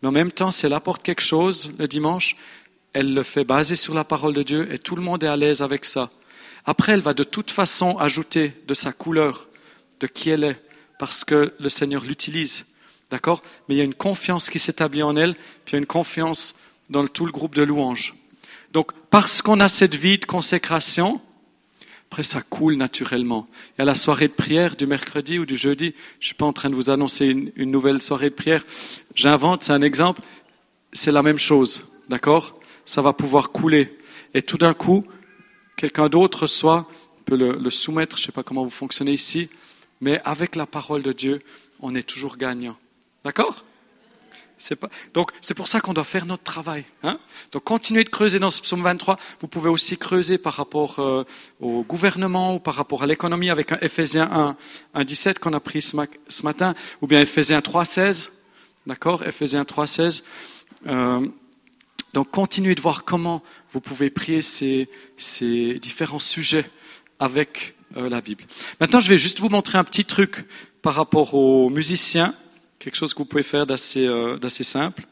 mais en même temps, si elle apporte quelque chose le dimanche, elle le fait basé sur la parole de Dieu et tout le monde est à l'aise avec ça. Après, elle va de toute façon ajouter de sa couleur, de qui elle est, parce que le Seigneur l'utilise. D'accord? Mais il y a une confiance qui s'établit en elle, puis il y a une confiance dans tout le groupe de louanges. Donc, parce qu'on a cette vie de consécration, après ça coule naturellement. Et à la soirée de prière du mercredi ou du jeudi, je suis pas en train de vous annoncer une, une nouvelle soirée de prière, j'invente, c'est un exemple, c'est la même chose. D'accord? Ça va pouvoir couler. Et tout d'un coup, quelqu'un d'autre soit, peut le, soumettre, je ne sais pas comment vous fonctionnez ici, mais avec la parole de Dieu, on est toujours gagnant. D'accord? Pas... Donc c'est pour ça qu'on doit faire notre travail. Hein? Donc continuez de creuser dans ce psaume 23. Vous pouvez aussi creuser par rapport euh, au gouvernement ou par rapport à l'économie avec un Ephésiens 1, 1 17 qu'on a pris ce, matin, ou bien Ephésiens 3, 16. D'accord? Ephésiens 3, 16. Euh, donc continuez de voir comment vous pouvez prier ces, différents sujets avec euh, la Bible. Maintenant, je vais juste vous montrer un petit truc par rapport aux musiciens, quelque chose que vous pouvez faire d'assez euh, simple.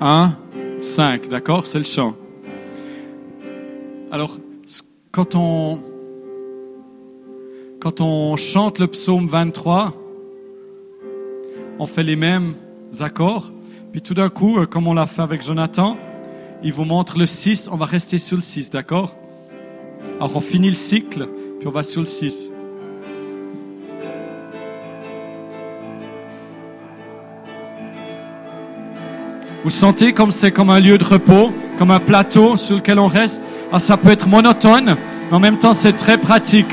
Un, cinq, d'accord C'est le chant. Alors, quand on, quand on chante le psaume 23, on fait les mêmes accords. Puis tout d'un coup, euh, comme on l'a fait avec Jonathan, il vous montre le 6, on va rester sur le 6, d'accord? Alors on finit le cycle, puis on va sur le 6. Vous sentez comme c'est comme un lieu de repos, comme un plateau sur lequel on reste? Alors ça peut être monotone, mais en même temps c'est très pratique.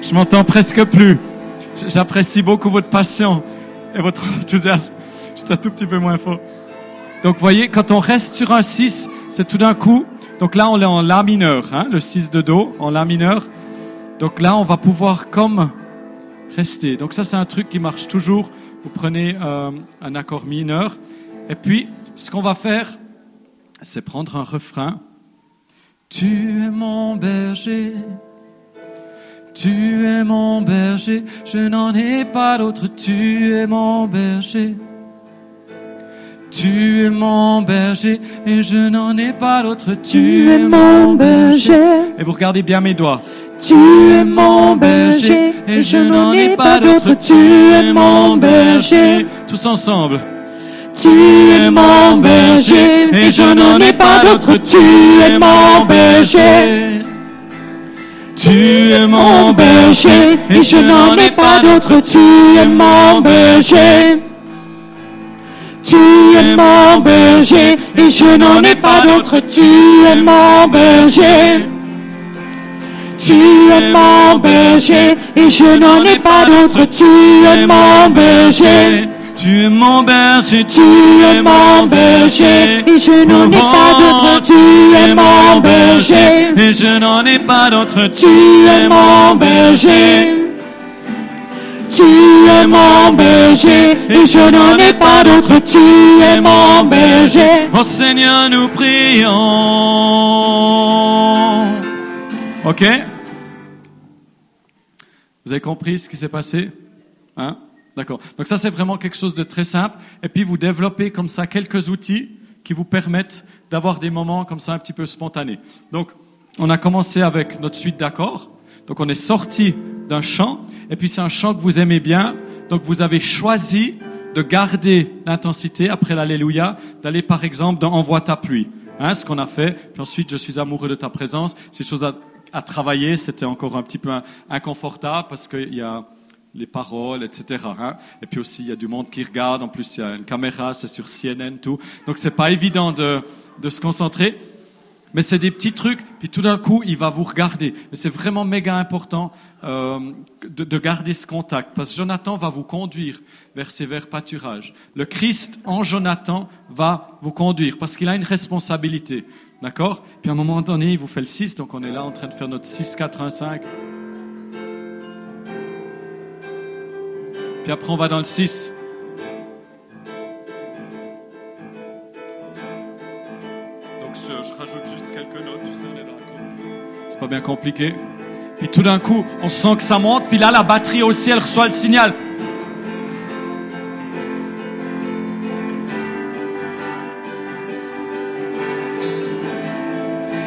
Je m'entends presque plus. J'apprécie beaucoup votre passion et votre [LAUGHS] enthousiasme. J'étais un tout petit peu moins fort. Donc, voyez, quand on reste sur un 6, c'est tout d'un coup. Donc là, on est en La mineur, hein, le 6 de Do, en La mineur. Donc là, on va pouvoir comme rester. Donc ça, c'est un truc qui marche toujours. Vous prenez euh, un accord mineur. Et puis, ce qu'on va faire, c'est prendre un refrain. Tu es mon berger. Tu es mon berger, je n'en ai pas d'autre, tu es mon berger. Tu es mon berger et je n'en ai pas d'autre, tu, es mon berger. Et vous regardez bien mes doigts. Tu es mon berger et je n'en ai pas d'autre. Tu es mon berger. Tous ensemble. Tu es mon berger et je n'en ai pas d'autre. Tu es mon berger. Tu es mon berger et je n'en ai pas d'autre. Tu es mon berger. es mon berger et je n'en ai pas d'autre. Tu es mon berger. Tu es mon berger et je n'en ai pas d'autre. Tu es mon berger. Tu es mon berger, Tu es mon berger et je n'en ai pas d'autre. Tu es mon berger. et je n'en ai pas d'autre. Tu es mon berger. Tu es mon berger et je n'en ai pas d'autre. Tu es mon berger. Oh Seigneur, nous prions. OK? Vous avez compris ce qui s'est passé? Hein? D'accord. Donc ça, c'est vraiment quelque chose de très simple. Et puis, vous développez comme ça quelques outils qui vous permettent d'avoir des moments comme ça un petit peu spontanés. Donc, on a commencé avec notre suite d'accords. Donc, on est sorti d'un chant. Et puis, c'est un chant que vous aimez bien. Donc, vous avez choisi de garder l'intensité après l'Alléluia, d'aller par exemple dans Envoie ta pluie. Hein, ce qu'on a fait. Puis ensuite, je suis amoureux de ta présence. C'est chose à, travailler. C'était encore un petit peu in- inconfortable parce qu'il y a les paroles, etc. hein. Et puis aussi, il y a du monde qui regarde. En plus, il y a une caméra, c'est sur CNN, tout. Donc, c'est pas évident de, de se concentrer. Mais c'est des petits trucs, puis tout d'un coup, il va vous regarder. Et c'est vraiment méga important euh, de, de garder ce contact, parce que Jonathan va vous conduire vers ces verts pâturages. Le Christ en Jonathan va vous conduire, parce qu'il a une responsabilité. D'accord? Puis à un moment donné, il vous fait le 6, donc on est là en train de faire notre 6, 4, 1, 5. Puis après, on va dans le 6. Donc je, je rajoute juste quelques notes, tu sais, on est là. C'est pas bien compliqué. Puis tout d'un coup, on sent que ça monte, puis là, la batterie aussi, elle reçoit le signal.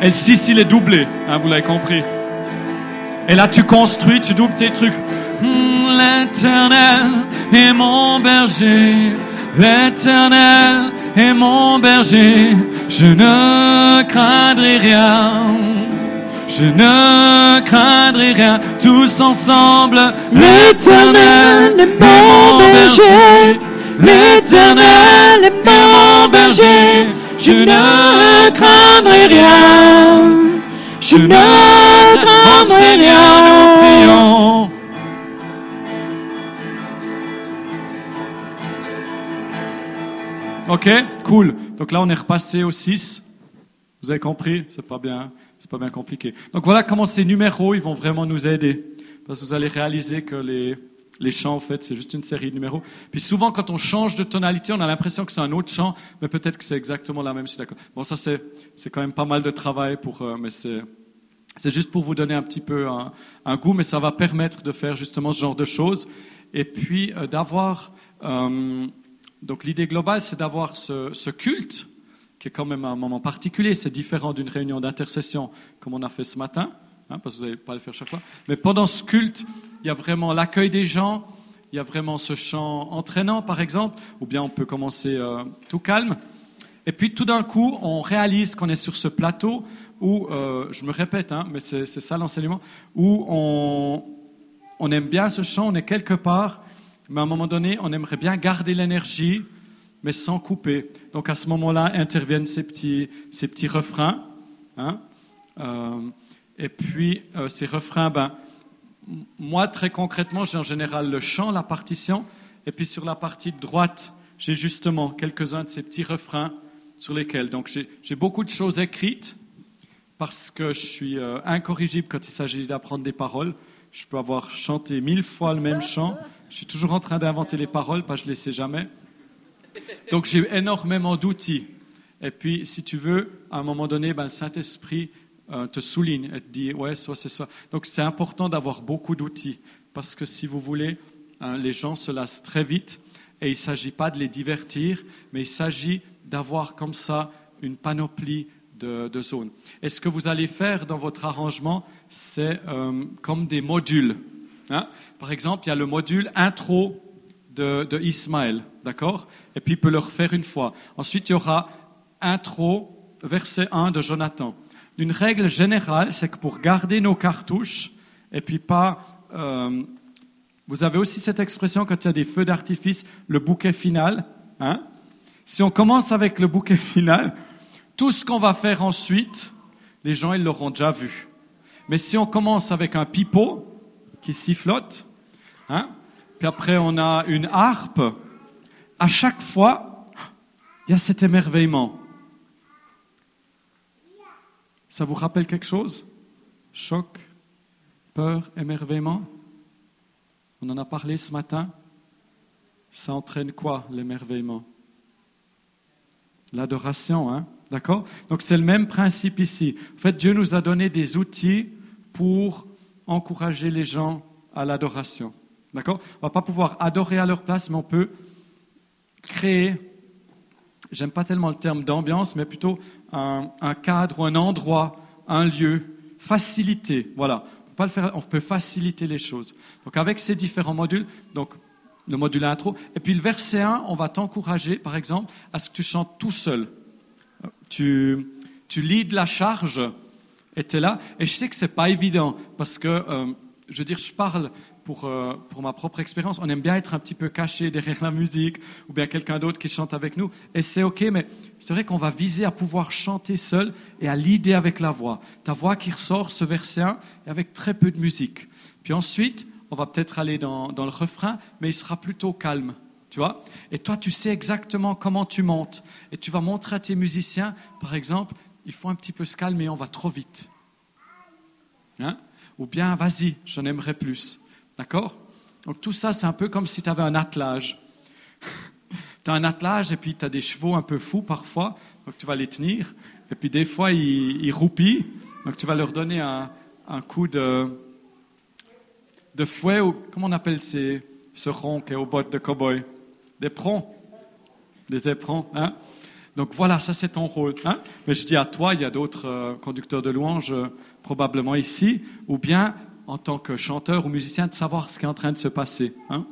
Et le 6, il est doublé, hein, vous l'avez compris. Et là, tu construis, tu doubles tes trucs. Hmm, L'éternel est mon berger, l'éternel est mon berger, je ne craindrai rien, je ne craindrai rien, tous ensemble, L'éternel est mon berger. L'éternel est mon berger. Je ne craindrai rien. Je ne craindrai rien. prions. Ok, cool. Donc là, on est repassé au 6. Vous avez compris? C'est pas bien, c'est pas bien compliqué. Donc voilà comment ces numéros, ils vont vraiment nous aider. Parce que vous allez réaliser que les, les chants, en fait, c'est juste une série de numéros. Puis souvent, quand on change de tonalité, on a l'impression que c'est un autre chant, mais peut-être que c'est exactement la même. D'accord. Bon, ça, c'est, quand même pas mal de travail pour, euh, mais c'est, juste pour vous donner un petit peu un, goût, mais ça va permettre de faire justement ce genre de choses. Et puis euh, d'avoir. euh, donc l'idée globale, c'est d'avoir ce culte, qui est quand même un moment particulier. C'est différent d'une réunion d'intercession comme on a fait ce matin, hein, parce que vous n'allez pas le faire chaque fois. Mais pendant ce culte, il y a vraiment l'accueil des gens, il y a vraiment ce chant entraînant, par exemple, ou bien on peut commencer euh, tout calme. Et puis tout d'un coup, on réalise qu'on est sur ce plateau où, euh, je me répète, hein, mais c'est ça l'enseignement, où on, on aime bien ce chant, on est quelque part, mais à un moment donné, on aimerait bien garder l'énergie, mais sans couper. Donc à ce moment-là, interviennent ces petits, ces petits refrains. hein. Euh, et puis euh, ces refrains, ben, moi très concrètement, j'ai en général le chant, la partition, et puis sur la partie droite, j'ai justement quelques-uns de ces petits refrains sur lesquels. Donc j'ai beaucoup de choses écrites parce que je suis euh, incorrigible quand il s'agit d'apprendre des paroles. Je peux avoir chanté mille fois le même chant. Je suis toujours en train d'inventer les paroles parce je ne les sais jamais. Donc j'ai énormément d'outils. Et puis, si tu veux, à un moment donné, ben, le Saint-Esprit euh, te souligne et te dit, ouais, ça, c'est ça. Donc c'est important d'avoir beaucoup d'outils. Parce que si vous voulez, hein, les gens se lassent très vite. Et il ne s'agit pas de les divertir, mais il s'agit d'avoir comme ça une panoplie de, zones. Et ce que vous allez faire dans votre arrangement, c'est euh, comme des modules. hein. Par exemple, il y a le module intro de, de Ismaël, d'accord? Et puis il peut le refaire une fois. Ensuite, il y aura intro, verset 1 de Jonathan. Une règle générale, c'est que pour garder nos cartouches, et puis pas... euh, vous avez aussi cette expression quand il y a des feux d'artifice, le bouquet final. Hein Si on commence avec le bouquet final, tout ce qu'on va faire ensuite, les gens, ils l'auront déjà vu. Mais si on commence avec un pipeau qui sifflote, hein, puis après on a une harpe, à chaque fois, il y a cet émerveillement. Ça vous rappelle quelque chose? Choc, peur, émerveillement? On en a parlé ce matin. Ça entraîne quoi, l'émerveillement? L'adoration, hein? D'accord? Donc c'est le même principe ici. En fait, Dieu nous a donné des outils pour encourager les gens à l'adoration. D'accord? On ne va pas pouvoir adorer à leur place, mais on peut créer, j'aime pas tellement le terme d'ambiance, mais plutôt un, cadre, un endroit, un lieu, faciliter. Voilà. On peut, pas le faire, on peut faciliter les choses. Donc avec ces différents modules, donc le module intro, et puis le verset 1, on va t'encourager, par exemple, à ce que tu chantes tout seul tu, tu de la charge et tu es là. Et je sais que ce n'est pas évident parce que, euh, je veux dire, je parle pour, euh, pour ma propre expérience. On aime bien être un petit peu caché derrière la musique ou bien quelqu'un d'autre qui chante avec nous. Et c'est OK, mais c'est vrai qu'on va viser à pouvoir chanter seul et à l'idée avec la voix. Ta voix qui ressort, ce verset 1, et avec très peu de musique. Puis ensuite, on va peut-être aller dans, dans le refrain, mais il sera plutôt calme tu vois Et toi, tu sais exactement comment tu montes. Et tu vas montrer à tes musiciens, par exemple, il faut un petit peu se calmer, on va trop vite. Hein? Ou bien, vas-y, j'en aimerais plus. D'accord? Donc tout ça, c'est un peu comme si tu avais un attelage. Tu as un attelage et puis tu as des chevaux un peu fous parfois, donc tu vas les tenir. Et puis des fois, ils, roupillent, donc tu vas leur donner un, un coup de, de fouet, ou comment on appelle ces, ce rond qui est aux bottes de cow-boy? Des prons, des éperons. Hein? Donc voilà, ça c'est ton rôle. Hein? Mais je dis à toi, il y a d'autres euh, conducteurs de louanges euh, probablement ici, ou bien en tant que chanteur ou musicien, de savoir ce qui est en train de se passer. Hein?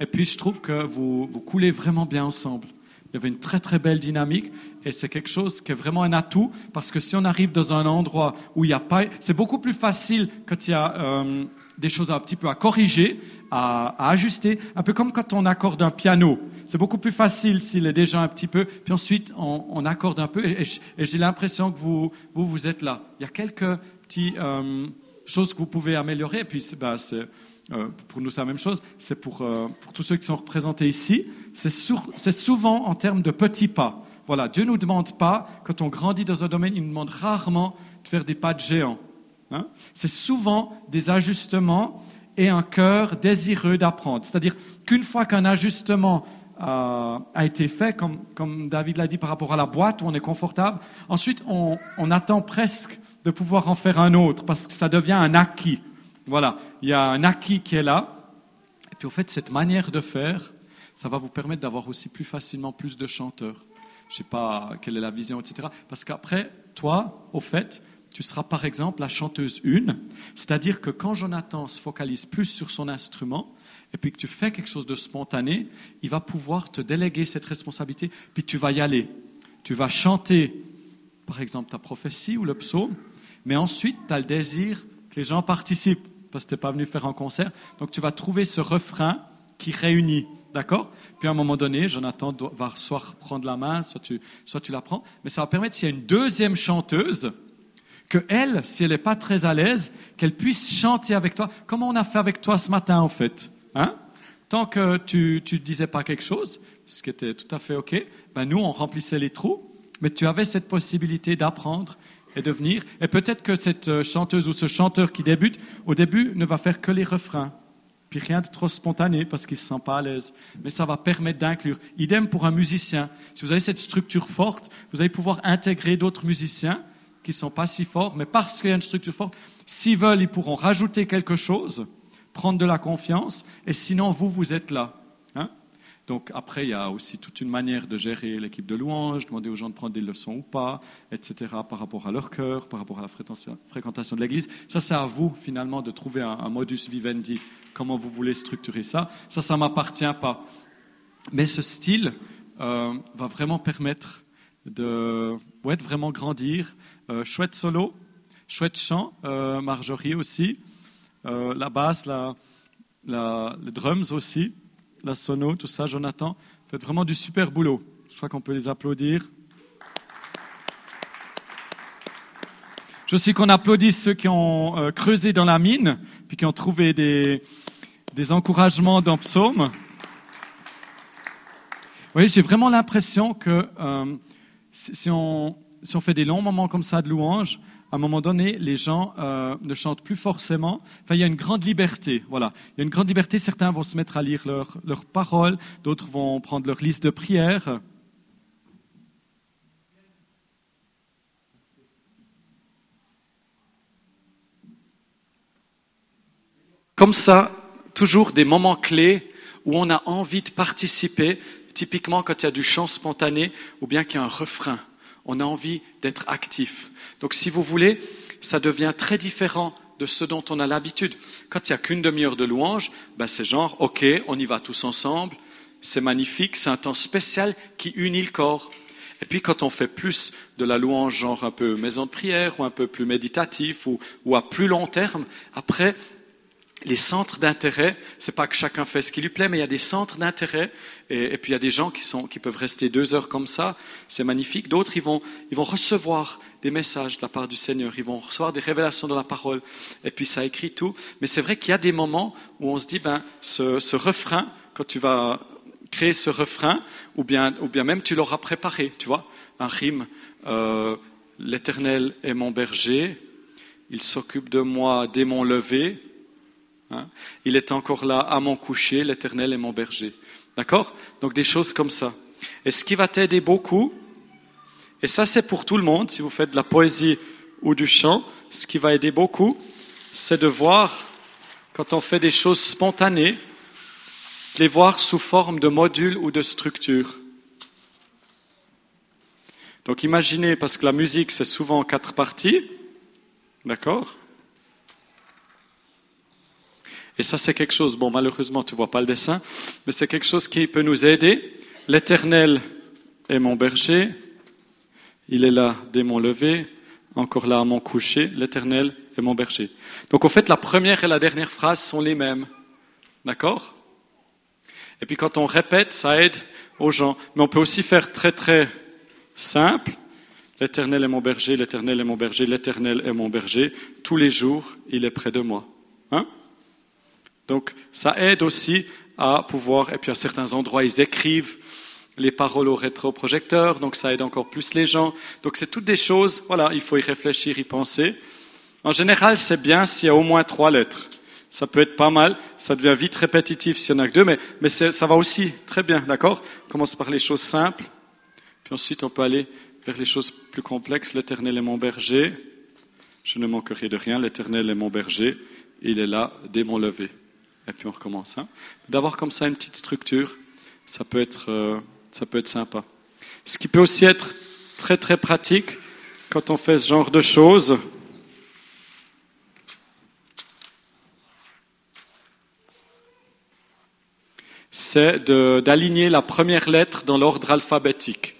Et puis je trouve que vous, coulez vraiment bien ensemble. Il y avait une très très belle dynamique et c'est quelque chose qui est vraiment un atout parce que si on arrive dans un endroit où il n'y a pas, c'est beaucoup plus facile quand il y a euh, des choses un petit peu à corriger à, ajuster, un peu comme quand on accorde un piano. C'est beaucoup plus facile s'il est déjà un petit peu, puis ensuite on, accorde un peu, et, j'ai l'impression que vous, vous, êtes là. Il y a quelques petites euh, choses que vous pouvez améliorer, et puis ben, euh, pour nous c'est la même chose, c'est pour, euh, pour, tous ceux qui sont représentés ici, c'est souvent en termes de petits pas. Voilà, Dieu ne nous demande pas, quand on grandit dans un domaine, il nous demande rarement de faire des pas de géant. Hein. C'est souvent des ajustements et un cœur désireux d'apprendre. C'est-à-dire qu'une fois qu'un ajustement euh, a été fait, comme, comme David l'a dit par rapport à la boîte où on est confortable, ensuite on, on, attend presque de pouvoir en faire un autre parce que ça devient un acquis. Voilà, il y a un acquis qui est là. Et puis au fait, cette manière de faire, ça va vous permettre d'avoir aussi plus facilement plus de chanteurs. Je ne sais pas quelle est la vision, etc. Parce qu'après, toi, au fait, tu seras par exemple la chanteuse une, c'est-à-dire que quand Jonathan se focalise plus sur son instrument, et puis que tu fais quelque chose de spontané, il va pouvoir te déléguer cette responsabilité, puis tu vas y aller. Tu vas chanter, par exemple, ta prophétie ou le psaume, mais ensuite, tu as le désir que les gens participent, parce que tu n'es pas venu faire un concert. Donc, tu vas trouver ce refrain qui réunit. D'accord? Puis à un moment donné, Jonathan va soit prendre la main, soit tu, soit tu la prends. Mais ça va permettre, s'il y a une deuxième chanteuse, que elle, si elle n'est pas très à l'aise, qu'elle puisse chanter avec toi, comme on a fait avec toi ce matin en fait? Hein? Tant que tu ne disais pas quelque chose, ce qui était tout à fait OK, ben nous, on remplissait les trous, mais tu avais cette possibilité d'apprendre et de. Et peut-être que cette euh, chanteuse ou ce chanteur qui débute, au début, ne va faire que les refrains. Puis rien de trop spontané parce qu'il ne se sent pas à l'aise. Mais ça va permettre d'inclure. Idem pour un musicien. Si vous avez cette structure forte, vous allez pouvoir intégrer d'autres musiciens qui ne sont pas si forts, mais parce qu'il y a une structure forte, s'ils veulent, ils pourront rajouter quelque chose, prendre de la confiance, et sinon, vous, vous êtes là. Donc après, il y a aussi toute une manière de gérer l'équipe de louange, demander aux gens de prendre des leçons ou pas, etc., par rapport à leur cœur, par rapport à la fréquentation de l'Église. Ça, c'est à vous, finalement, de trouver un, modus vivendi, comment vous voulez structurer ça? Ça, ça ne m'appartient pas. Mais ce style euh, va vraiment permettre de, vraiment grandir, euh, chouette solo, chouette chant, euh, Marjorie aussi, la basse, les drums aussi, la sono, tout ça, Jonathan. Faites vraiment du super boulot. Je crois qu'on peut les applaudir. Je aussi qu'on applaudisse ceux qui ont euh, creusé dans la mine, puis qui ont trouvé des, des encouragements dans Psaume. Oui, j'ai vraiment l'impression que euh, si on, si on fait des longs moments comme ça de louange, à un moment donné, les gens euh, ne chantent plus forcément. Enfin, il y a une grande liberté. Voilà, il y a une grande liberté. Certains vont se mettre à lire leurs leurs paroles, d'autres vont prendre leur liste de prières. Comme ça, toujours des moments clés où on a envie de participer, typiquement quand il y a du chant spontané ou bien qu'il y a un refrain. On a envie d'être actif. Donc si vous voulez, ça devient très différent de ce dont on a l'habitude. Quand il n'y a qu'une demi-heure de louange, ben c'est genre, OK, on y va tous ensemble, c'est magnifique, c'est un temps spécial qui unit le corps. Et puis quand on fait plus de la louange, genre un peu maison de prière ou un peu plus méditatif ou, ou à plus long terme, après, les centres d'intérêt, c'est pas que chacun fait ce qui lui plaît, mais il y a des centres d'intérêt, et, puis il y a des gens qui, sont, qui peuvent rester deux heures comme ça, c'est magnifique. D'autres, ils vont, ils vont recevoir des messages de la part du Seigneur, ils vont recevoir des révélations de la parole, et puis ça écrit tout. Mais c'est vrai qu'il y a des moments où on se dit, ben, ce, ce refrain, quand tu vas créer ce refrain, ou bien, ou bien même tu l'auras préparé, tu vois, un rime, euh, l'Éternel est mon berger, il s'occupe de moi dès mon lever, Hein? Il est encore là à mon coucher, l'Éternel est mon berger. D'accord? Donc des choses comme ça. Et ce qui va t'aider beaucoup, et ça c'est pour tout le monde, si vous faites de la poésie ou du chant, ce qui va aider beaucoup, c'est de voir, quand on fait des choses spontanées, de les voir sous forme de modules ou de structures. Donc imaginez, parce que la musique c'est souvent en quatre parties, d'accord? Et ça, c'est quelque chose, bon, malheureusement, tu vois pas le dessin, mais c'est quelque chose qui peut nous aider. L'éternel est mon berger. Il est là dès mon lever, encore là à mon coucher. L'éternel est mon berger. Donc, en fait, la première et la dernière phrase sont les mêmes. D'accord? Et puis, quand on répète, ça aide aux gens. Mais on peut aussi faire très, très simple. L'éternel est mon berger, l'éternel est mon berger, l'éternel est mon berger. Tous les jours, il est près de moi. Hein? Donc ça aide aussi à pouvoir, et puis à certains endroits, ils écrivent les paroles au rétroprojecteur, donc ça aide encore plus les gens. Donc c'est toutes des choses, voilà, il faut y réfléchir, y penser. En général, c'est bien s'il y a au moins trois lettres. Ça peut être pas mal, ça devient vite répétitif s'il y en a que deux, mais, mais ça va aussi très bien, d'accord? Commence par les choses simples, puis ensuite on peut aller vers les choses plus complexes. L'éternel est mon berger, je ne manquerai de rien, l'éternel est mon berger, il est là dès mon lever et puis on recommence. Hein. D'avoir comme ça une petite structure, ça peut, être, euh, ça peut être sympa. Ce qui peut aussi être très très pratique quand on fait ce genre de choses, c'est d'aligner la première lettre dans l'ordre alphabétique.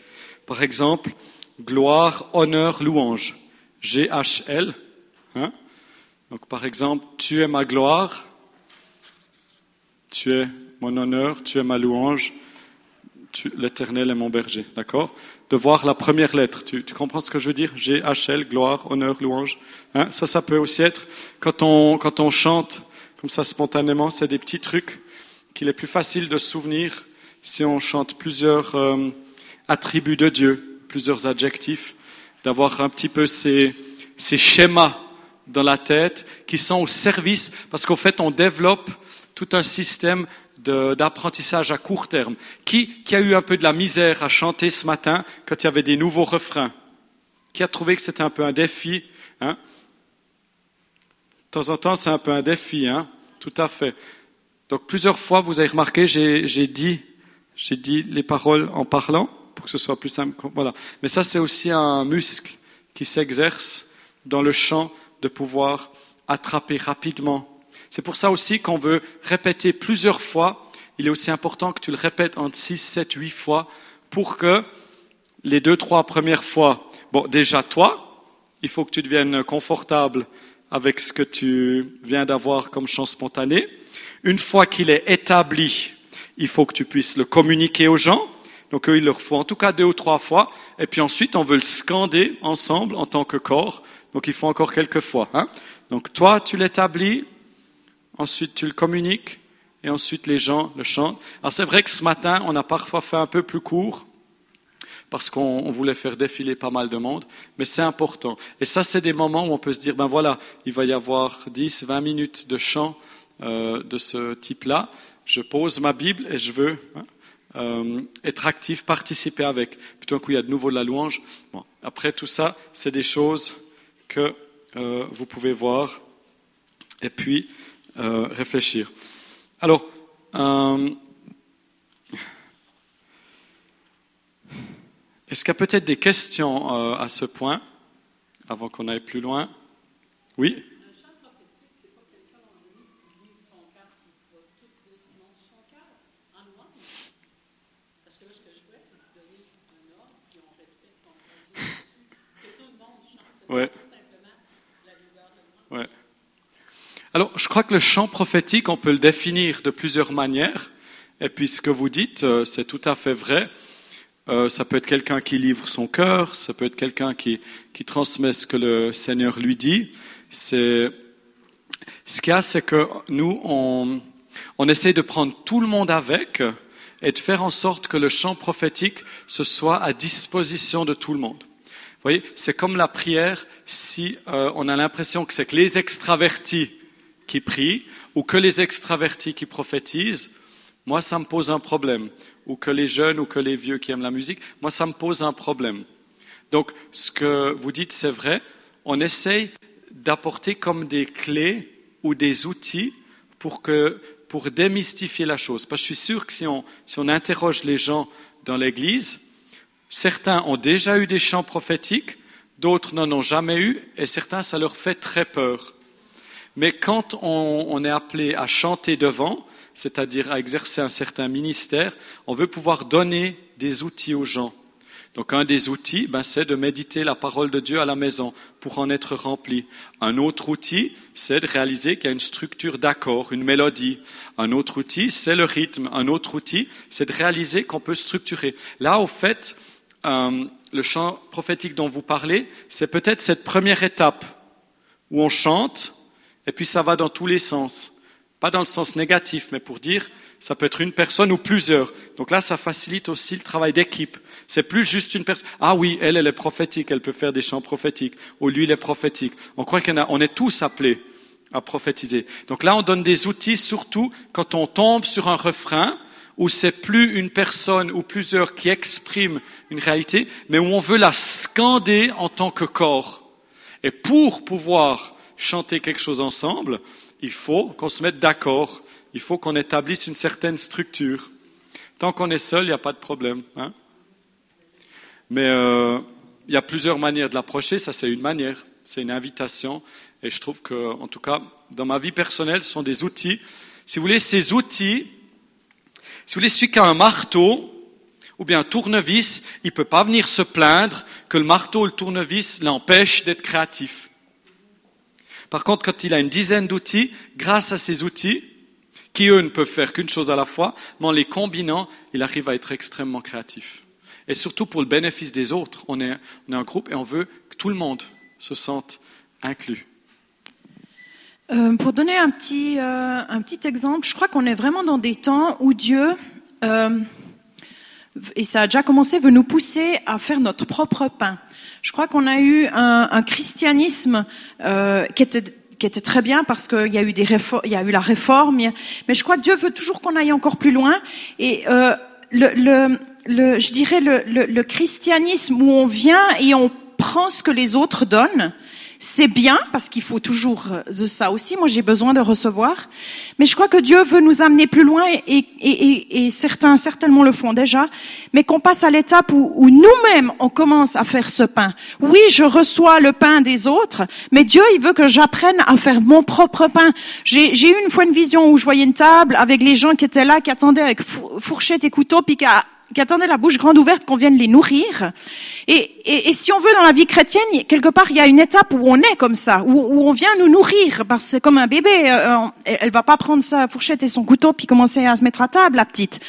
Par exemple, gloire, honneur, louange. G-H-L. Hein. Donc par exemple, tu es ma gloire, tu es mon honneur, tu es ma louange, l'éternel est mon berger. D'accord? De voir la première lettre. Tu, comprends ce que je veux dire? G, H, L, gloire, honneur, louange. Hein? Ça, ça peut aussi être, quand on, quand on chante comme ça spontanément, c'est des petits trucs qu'il est plus facile de se souvenir si on chante plusieurs euh, attributs de Dieu, plusieurs adjectifs, d'avoir un petit peu ces, ces schémas dans la tête qui sont au service, parce qu'en fait, on développe tout un système d'apprentissage à court terme. Qui, a eu un peu de la misère à chanter ce matin quand il y avait des nouveaux refrains? Qui a trouvé que c'était un peu un défi hein? De temps en temps, c'est un peu un défi, hein? Tout à fait. Donc plusieurs fois, vous avez remarqué, j'ai dit, les paroles en parlant pour que ce soit plus simple. Voilà. Mais ça, c'est aussi un muscle qui s'exerce dans le chant de pouvoir attraper rapidement c'est pour ça aussi qu'on veut répéter plusieurs fois. Il est aussi important que tu le répètes entre 6, 7, 8 fois pour que les deux, trois premières fois, bon, déjà toi, il faut que tu deviennes confortable avec ce que tu viens d'avoir comme chant spontané. Une fois qu'il est établi, il faut que tu puisses le communiquer aux gens. Donc eux, il leur faut en tout cas deux ou trois fois. Et puis ensuite, on veut le scander ensemble en tant que corps. Donc il faut encore quelques fois. Hein. Donc toi, tu l'établis, ensuite tu le communiques, et ensuite les gens le chantent. Alors c'est vrai que ce matin, on a parfois fait un peu plus court, parce qu'on voulait faire défiler pas mal de monde, mais c'est important. Et ça, c'est des moments où on peut se dire, ben voilà, il va y avoir 10, 20 minutes de chant euh, de ce type-là. Je pose ma Bible et je veux hein, euh, être actif, participer avec. Plutôt qu'il y a de nouveau de la louange. Bon, après tout ça, c'est des choses que euh, vous pouvez voir et puis euh, réfléchir. Alors, euh, est-ce qu'il y a peut-être des questions euh, à ce point avant qu'on aille plus loin? Oui? Ouais. Alors, je crois que le chant prophétique, on peut le définir de plusieurs manières. Et puis, ce que vous dites, euh, c'est tout à fait vrai. Euh, ça peut être quelqu'un qui livre son cœur, ça peut être quelqu'un qui, qui transmet ce que le Seigneur lui dit. Ce qu'il y a, c'est que nous, on, on essaie de prendre tout le monde avec et de faire en sorte que le chant prophétique ce soit à disposition de tout le monde. Vous voyez, c'est comme la prière si euh, on a l'impression que c'est que les extravertis qui prient ou que les extravertis qui prophétisent. Moi, ça me pose un problème. Ou que les jeunes ou que les vieux qui aiment la musique. Moi, ça me pose un problème. Donc, ce que vous dites, c'est vrai. On essaye d'apporter comme des clés ou des outils pour, démystifier la chose. Parce que je suis sûr que si on, si on interroge les gens dans l'Église, certains ont déjà eu des chants prophétiques, d'autres n'en ont jamais eu, et certains, ça leur fait très peur. Mais quand on, est appelé à chanter devant, c'est-à-dire à exercer un certain ministère, on veut pouvoir donner des outils aux gens. Donc un des outils, ben, c'est de méditer la parole de Dieu à la maison pour en être rempli. Un autre outil, c'est de réaliser qu'il y a une structure d'accord, une mélodie. Un autre outil, c'est le rythme. Un autre outil, c'est de réaliser qu'on peut structurer. Là, au fait, euh, le chant prophétique dont vous parlez, c'est peut-être cette première étape où on chante et puis ça va dans tous les sens. Pas dans le sens négatif, mais pour dire, ça peut être une personne ou plusieurs. Donc là, ça facilite aussi le travail d'équipe. C'est plus juste une personne. Ah oui, elle, elle est prophétique, elle peut faire des chants prophétiques. Ou lui, il est prophétique. On croit qu'on on est tous appelés à prophétiser. Donc là, on donne des outils, surtout quand on tombe sur un refrain où c'est plus une personne ou plusieurs qui expriment une réalité, mais où on veut la scander en tant que corps. Et pour pouvoir chanter quelque chose ensemble, il faut qu'on se mette d'accord, il faut qu'on établisse une certaine structure. Tant qu'on est seul, il n'y a pas de problème. Hein Mais euh, il y a plusieurs manières de l'approcher, ça c'est une manière, c'est une invitation, et je trouve que, en tout cas, dans ma vie personnelle, ce sont des outils. Si vous voulez, ces outils, si vous voulez, celui qui a un marteau, ou bien un tournevis, il ne peut pas venir se plaindre que le marteau ou le tournevis l'empêche d'être créatif. Par contre, quand il a une dizaine d'outils, grâce à ces outils, qui eux ne peuvent faire qu'une chose à la fois, mais en les combinant, il arrive à être extrêmement créatif. Et surtout pour le bénéfice des autres. On est, un groupe et on veut que tout le monde se sente inclus. Euh, pour donner un petit, euh, un petit exemple, je crois qu'on est vraiment dans des temps où Dieu, euh, et ça a déjà commencé, veut nous pousser à faire notre propre pain. Je crois qu'on a eu un, christianisme euh, qui était très bien parce qu'il y a eu des réformes, il y a eu la réforme, mais je crois que Dieu veut toujours qu'on aille encore plus loin. Et euh, je dirais le, le, le christianisme où on vient et on prend ce que les autres donnent, c'est bien parce qu'il faut toujours de ça aussi. Moi, j'ai besoin de recevoir, mais je crois que Dieu veut nous amener plus loin et, et, et, certains certainement le font déjà, mais qu'on passe à l'étape où, où nous-mêmes on commence à faire ce pain. Oui, je reçois le pain des autres, mais Dieu il veut que j'apprenne à faire mon propre pain. J'ai j'ai eu une fois une vision où je voyais une table avec les gens qui étaient là, qui attendaient avec fourchette et couteau, puis qui qui attendaient la bouche grande ouverte qu'on vienne les nourrir. Et, et, et, si on veut dans la vie chrétienne, quelque part, il y a une étape où on est comme ça, où, où on vient nous nourrir, parce que c'est comme un bébé. Euh, elle va pas prendre sa fourchette et son couteau puis commencer à se mettre à table, la petite.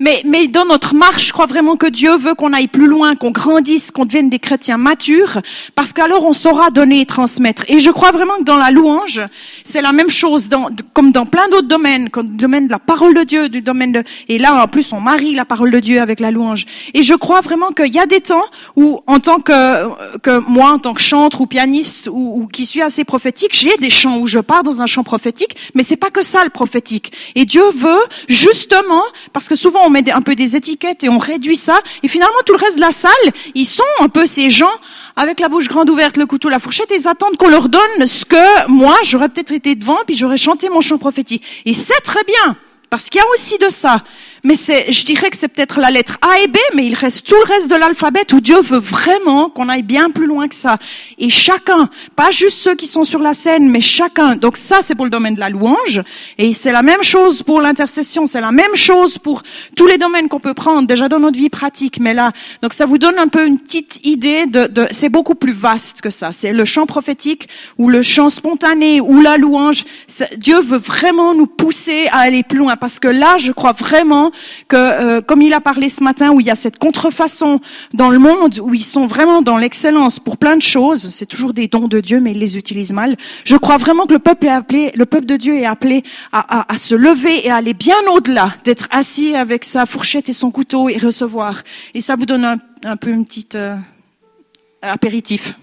Mais, mais dans notre marche, je crois vraiment que Dieu veut qu'on aille plus loin, qu'on grandisse, qu'on devienne des chrétiens matures, parce qu'alors on saura donner et transmettre. Et je crois vraiment que dans la louange, c'est la même chose, dans, comme dans plein d'autres domaines, comme le domaine de la parole de Dieu, du domaine de, et là en plus on marie la parole de Dieu avec la louange. Et je crois vraiment qu'il y a des temps où, en tant que, que moi, en tant que chantre ou pianiste ou, ou qui suis assez prophétique, j'ai des chants où je pars dans un chant prophétique, mais c'est pas que ça le prophétique. Et Dieu veut justement, parce que souvent on met un peu des étiquettes et on réduit ça, et finalement tout le reste de la salle, ils sont un peu ces gens avec la bouche grande ouverte, le couteau, la fourchette, et ils attendent qu'on leur donne ce que moi j'aurais peut-être été devant, puis j'aurais chanté mon chant prophétique. Et c'est très bien, parce qu'il y a aussi de ça. Mais c'est, je dirais que c'est peut-être la lettre A et B, mais il reste tout le reste de l'alphabet où Dieu veut vraiment qu'on aille bien plus loin que ça. Et chacun, pas juste ceux qui sont sur la scène, mais chacun. Donc ça, c'est pour le domaine de la louange. Et c'est la même chose pour l'intercession. C'est la même chose pour tous les domaines qu'on peut prendre déjà dans notre vie pratique. Mais là, donc ça vous donne un peu une petite idée de, de c'est beaucoup plus vaste que ça. C'est le chant prophétique ou le chant spontané ou la louange. Dieu veut vraiment nous pousser à aller plus loin parce que là, je crois vraiment que, euh, comme il a parlé ce matin, où il y a cette contrefaçon dans le monde, où ils sont vraiment dans l'excellence pour plein de choses, c'est toujours des dons de Dieu, mais ils les utilisent mal. Je crois vraiment que le peuple est appelé, le peuple de Dieu est appelé à, se lever et à aller bien au-delà, d'être assis avec sa fourchette et son couteau et recevoir. Et ça vous donne un, un peu une petite euh, apéritif.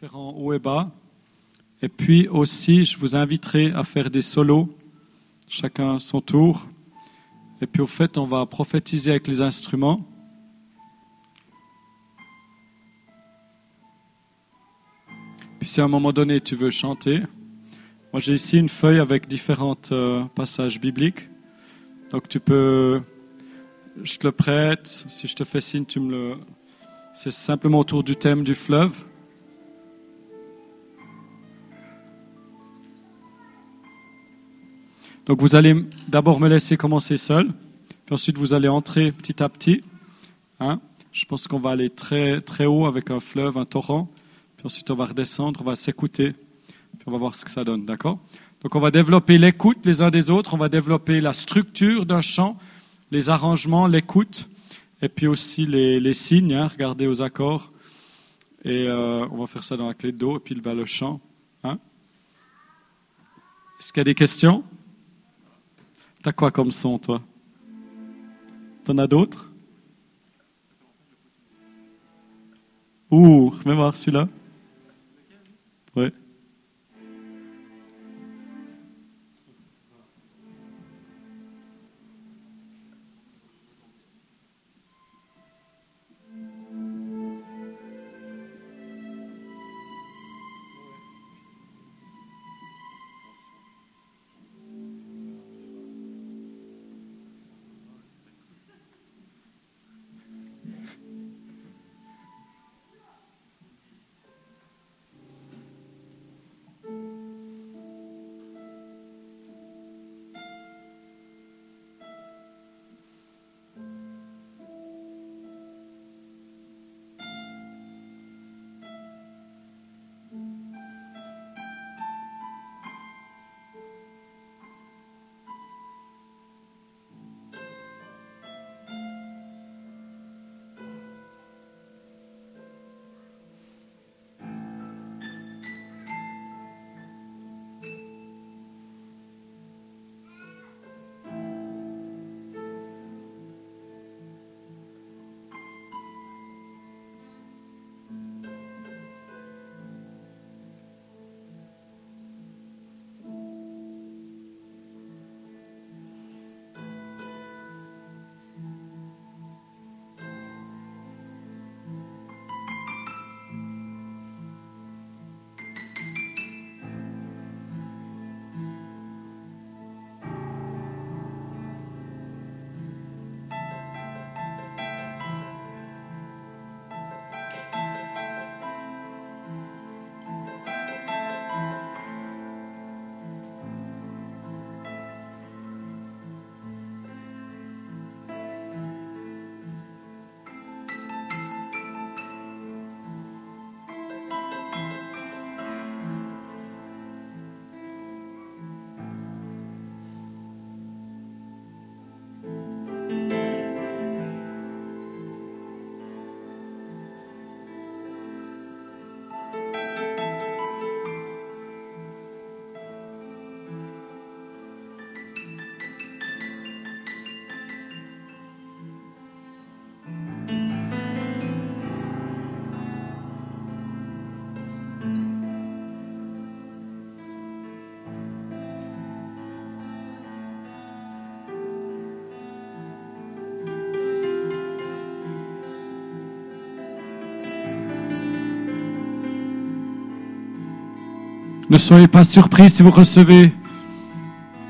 Différents hauts et bas. Et puis aussi, je vous inviterai à faire des solos, chacun son tour. Et puis au fait, on va prophétiser avec les instruments. Puis si à un moment donné tu veux chanter, moi j'ai ici une feuille avec différents euh, passages bibliques. Donc tu peux, je te le prête, si je te fais signe, tu me le... C'est simplement autour du thème du fleuve. Donc vous allez d'abord me laisser commencer seul, puis ensuite vous allez entrer petit à petit. Hein. Je pense qu'on va aller très, très haut avec un fleuve, un torrent, puis ensuite on va redescendre, on va s'écouter, puis on va voir ce que ça donne, d'accord Donc on va développer l'écoute les uns des autres, on va développer la structure d'un chant, les arrangements, l'écoute, et puis aussi les, les signes, hein, regarder aux accords. Et euh, on va faire ça dans la clé de et puis le chant. Hein Est-ce qu'il y a des questions? T'as quoi comme son, toi? T'en as d'autres? Ouh, fais voir celui-là. Ne soyez pas surpris si vous recevez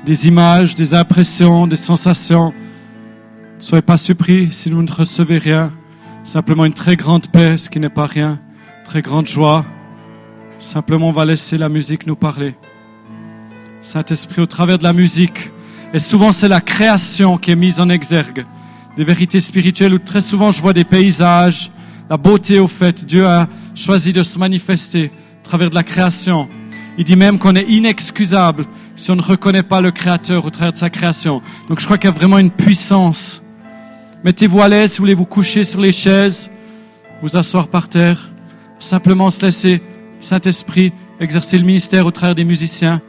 des images, des impressions, des sensations. Ne soyez pas surpris si vous ne recevez rien. Simplement une très grande paix, ce qui n'est pas rien. Très grande joie. Simplement, on va laisser la musique nous parler. Saint-Esprit, au travers de la musique, et souvent c'est la création qui est mise en exergue, des vérités spirituelles où très souvent je vois des paysages, la beauté au fait. Dieu a choisi de se manifester au travers de la création. Il dit même qu'on est inexcusable si on ne reconnaît pas le Créateur au travers de sa création. Donc je crois qu'il y a vraiment une puissance. Mettez-vous à l'aise si vous voulez vous coucher sur les chaises, vous asseoir par terre, simplement se laisser, Saint-Esprit, exercer le ministère au travers des musiciens.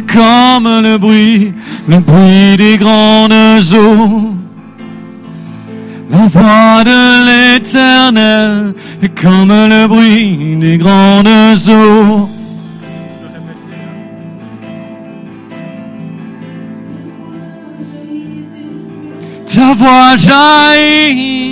Comme le bruit, le bruit des grandes eaux. La voix de l'éternel est comme le bruit des grandes eaux. Ta voix jaillit.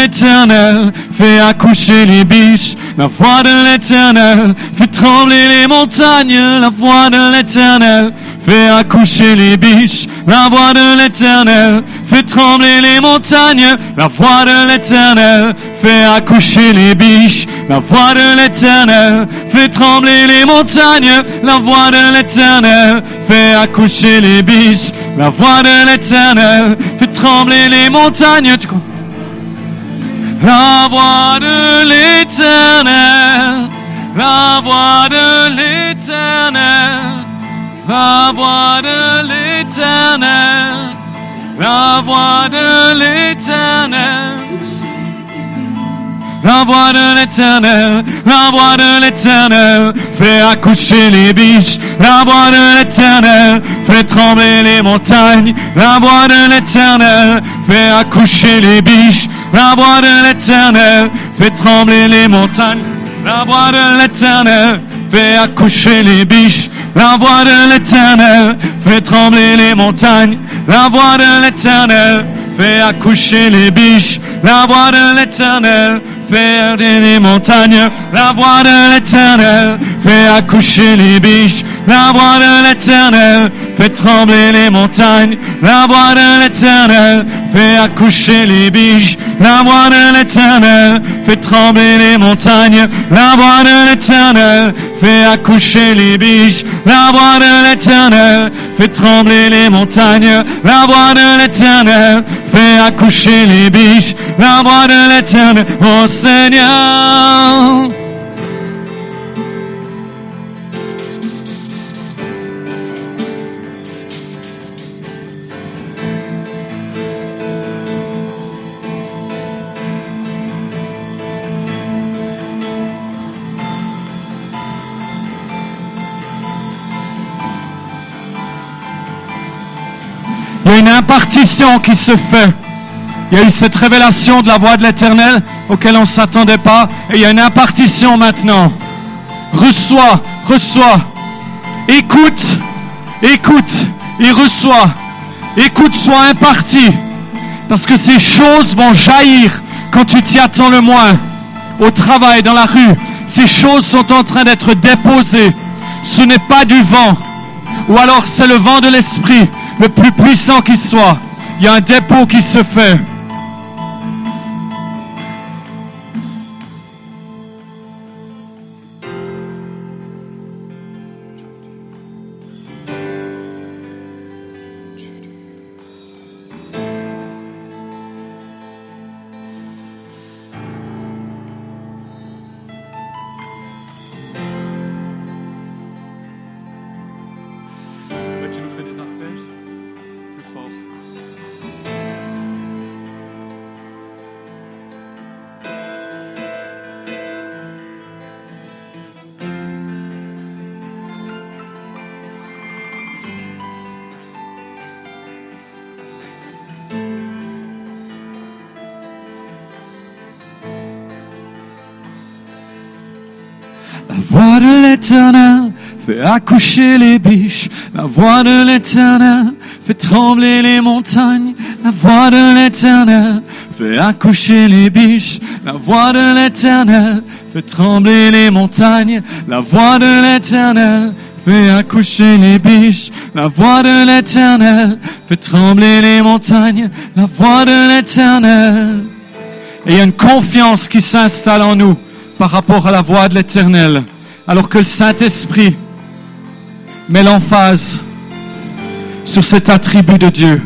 L'éternel fait accoucher les biches. La voix de l'éternel fait trembler les montagnes. La voix de l'éternel fait accoucher les biches. La voix de l'éternel fait trembler les montagnes. La voix de l'éternel fait accoucher les biches. La voix de l'éternel fait trembler les montagnes. La voix de l'éternel fait accoucher les biches. La voix de l'éternel fait trembler les montagnes. La voix de l'éternel, la voix de l'éternel, la voix de l'éternel, la voix de l'éternel. La voix de l'éternel, la voix de l'éternel fait accoucher les biches. La voix de l'éternel fait trembler les montagnes. La voix de l'éternel fait accoucher les biches. La voix de l'éternel fait trembler les montagnes. La voix de l'éternel fait accoucher les biches. La voix de l'éternel fait trembler les montagnes. La voix de l'éternel fait accoucher les biches. La voix de l'éternel fait les montagnes. La voix de l'éternel fait accoucher les biches. La voix de l'éternel fait trembler les montagnes. La voix de l'éternel fait accoucher les biches. La voix de l'éternel fait trembler les montagnes. La voix de l'éternel fait accoucher les biches. La voix de l'éternel fait trembler les montagnes. La voix de l'éternel fait accoucher les biches. La voix de l'éternel, oh Seigneur. Il y a une impartition qui se fait. Il y a eu cette révélation de la voix de l'Éternel auquel on ne s'attendait pas. Et il y a une impartition maintenant. Reçois, reçois. Écoute, écoute et reçois. Écoute, sois imparti. Parce que ces choses vont jaillir quand tu t'y attends le moins. Au travail, dans la rue. Ces choses sont en train d'être déposées. Ce n'est pas du vent. Ou alors c'est le vent de l'esprit, le plus puissant qui soit. Il y a un dépôt qui se fait. Fait accoucher les biches. La voix de l'éternel fait trembler les montagnes. La voix de l'éternel fait accoucher les biches. La voix de l'éternel fait trembler les montagnes. La voix de l'éternel fait accoucher les biches. La voix de l'éternel fait trembler les montagnes. La voix de l'éternel. Et il y a une confiance qui s'installe en nous par rapport à la voix de l'éternel. Alors que le Saint-Esprit met l'emphase sur cet attribut de Dieu.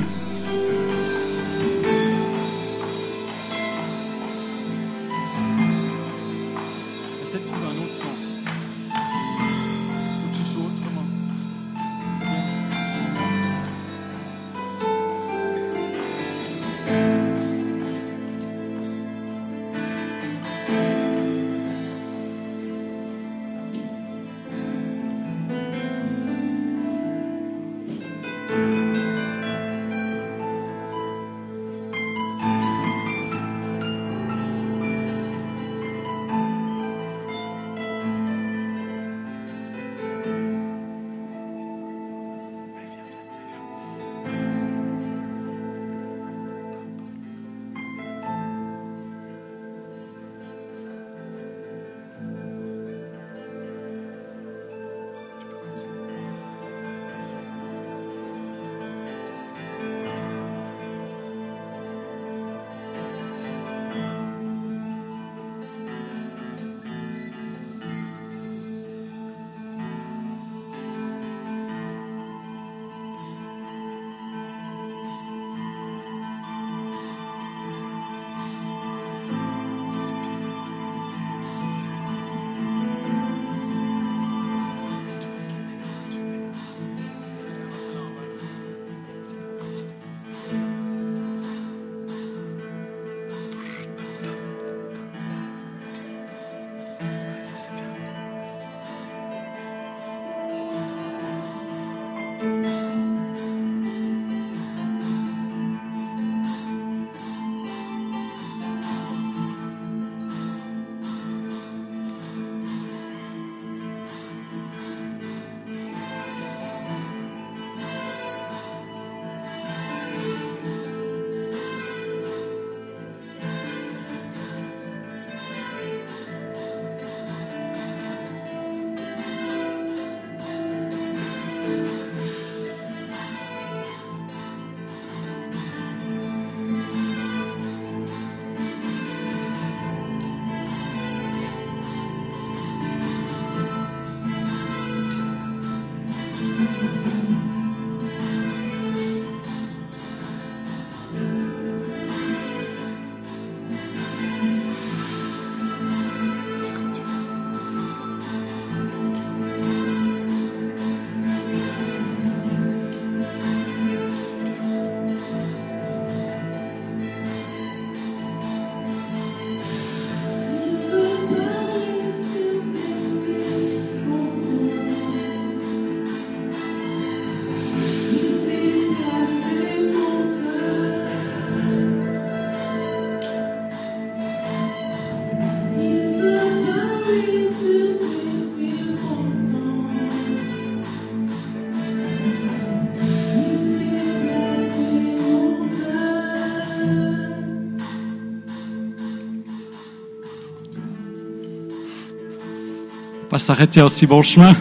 Pas s'arrêter en si bon chemin.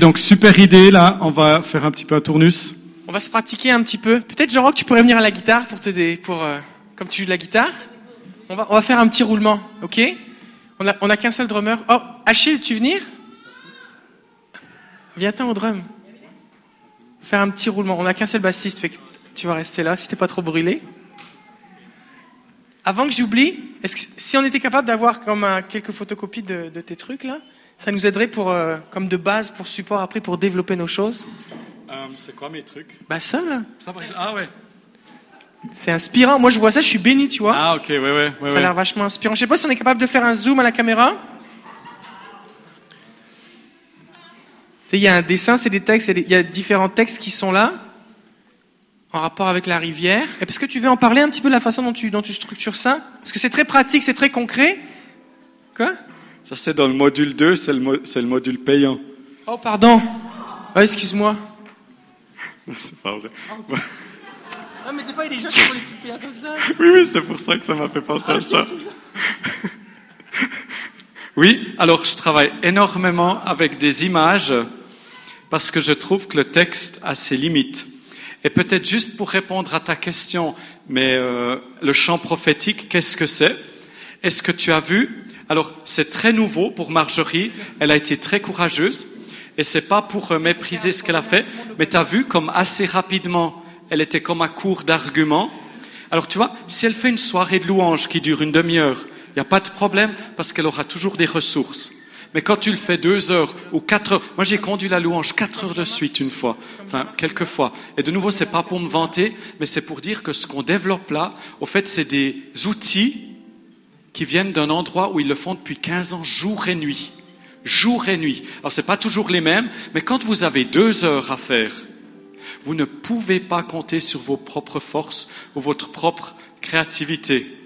Donc super idée là. On va faire un petit peu un tournus. On va se pratiquer un petit peu. Peut-être, Jean-Roch, tu pourrais venir à la guitare pour t'aider, pour, euh, comme tu joues de la guitare. On va, on va faire un petit roulement, ok? On a, on a qu'un seul drummer. Oh, Achille, tu venir? Viens-t'en au drum. Faire un petit roulement. On a qu'un seul bassiste, fait que tu vas rester là, si t'es pas trop brûlé. Avant que j'oublie, est-ce si on était capable d'avoir comme quelques photocopies de, de tes trucs là, ça nous aiderait pour euh, comme de base pour support après pour développer nos choses. Euh, c'est quoi mes trucs? Bah ça là, Ça par exemple. Ah ouais. c'est inspirant. Moi je vois ça, je suis béni, tu vois. Ah ok, ouais ouais. ouais, Ça a ouais. l'air vachement inspirant. Je sais pas si on est capable de faire un zoom à la caméra. Tu sais, Il y a un dessin, c'est des textes, il y a des- il y a différents textes qui sont là, en rapport avec la rivière. Et parce que tu veux en parler un petit peu de la façon dont tu, dont tu structures ça? Parce que c'est très pratique, c'est très concret. Quoi? Ça c'est dans le module 2, c'est le, mo- c'est le module payant. Oh, pardon. Ah, excuse-moi. [LAUGHS] c'est pas vrai. Non, mais des fois, il y a des gens qui font des trucs payants comme ça. [LAUGHS] Oui, oui, c'est pour ça que ça m'a fait penser à ça. [LAUGHS] Oui, alors je travaille énormément avec des images parce que je trouve que le texte a ses limites. Et peut-être juste pour répondre à ta question, mais euh, le chant prophétique, qu'est-ce que c'est? Est-ce que tu as vu Alors, c'est très nouveau pour Marjorie. Elle a été très courageuse. Et c'est pas pour euh, mépriser ce qu'elle a fait, mais tu as vu comme assez rapidement, elle était comme à court d'arguments. Alors tu vois, si elle fait une soirée de louange qui dure une demi-heure, il n'y a pas de problème parce qu'elle aura toujours des ressources. Mais quand tu le fais deux heures ou quatre heures, moi j'ai conduit la louange quatre heures de suite une fois, enfin quelques fois. Et de nouveau, c'est pas pour me vanter, mais c'est pour dire que ce qu'on développe là, au fait, c'est des outils qui viennent d'un endroit où ils le font depuis 15 ans, jour et nuit. Jour et nuit. Alors c'est pas toujours les mêmes, mais quand vous avez deux heures à faire, vous ne pouvez pas compter sur vos propres forces ou votre propre créativité.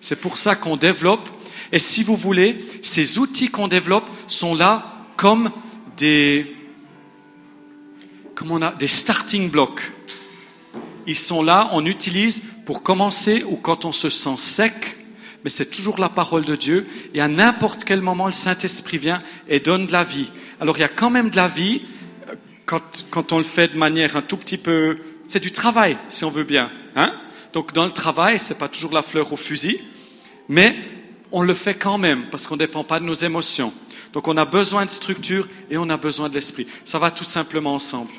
C'est pour ça qu'on développe. Et si vous voulez, ces outils qu'on développe sont là comme des, comment on a, des starting blocks. ils sont là, on utilise pour commencer ou quand on se sent sec, mais c'est toujours la parole de Dieu. Et à n'importe quel moment, le Saint-Esprit vient et donne de la vie. Alors il y a quand même de la vie euh, quand, quand on le fait de manière un tout petit peu... C'est du travail, si on veut bien. Hein Donc dans le travail, c'est pas toujours la fleur au fusil, mais on le fait quand même parce qu'on ne dépend pas de nos émotions. Donc on a besoin de structure et on a besoin de l'esprit. Ça va tout simplement ensemble.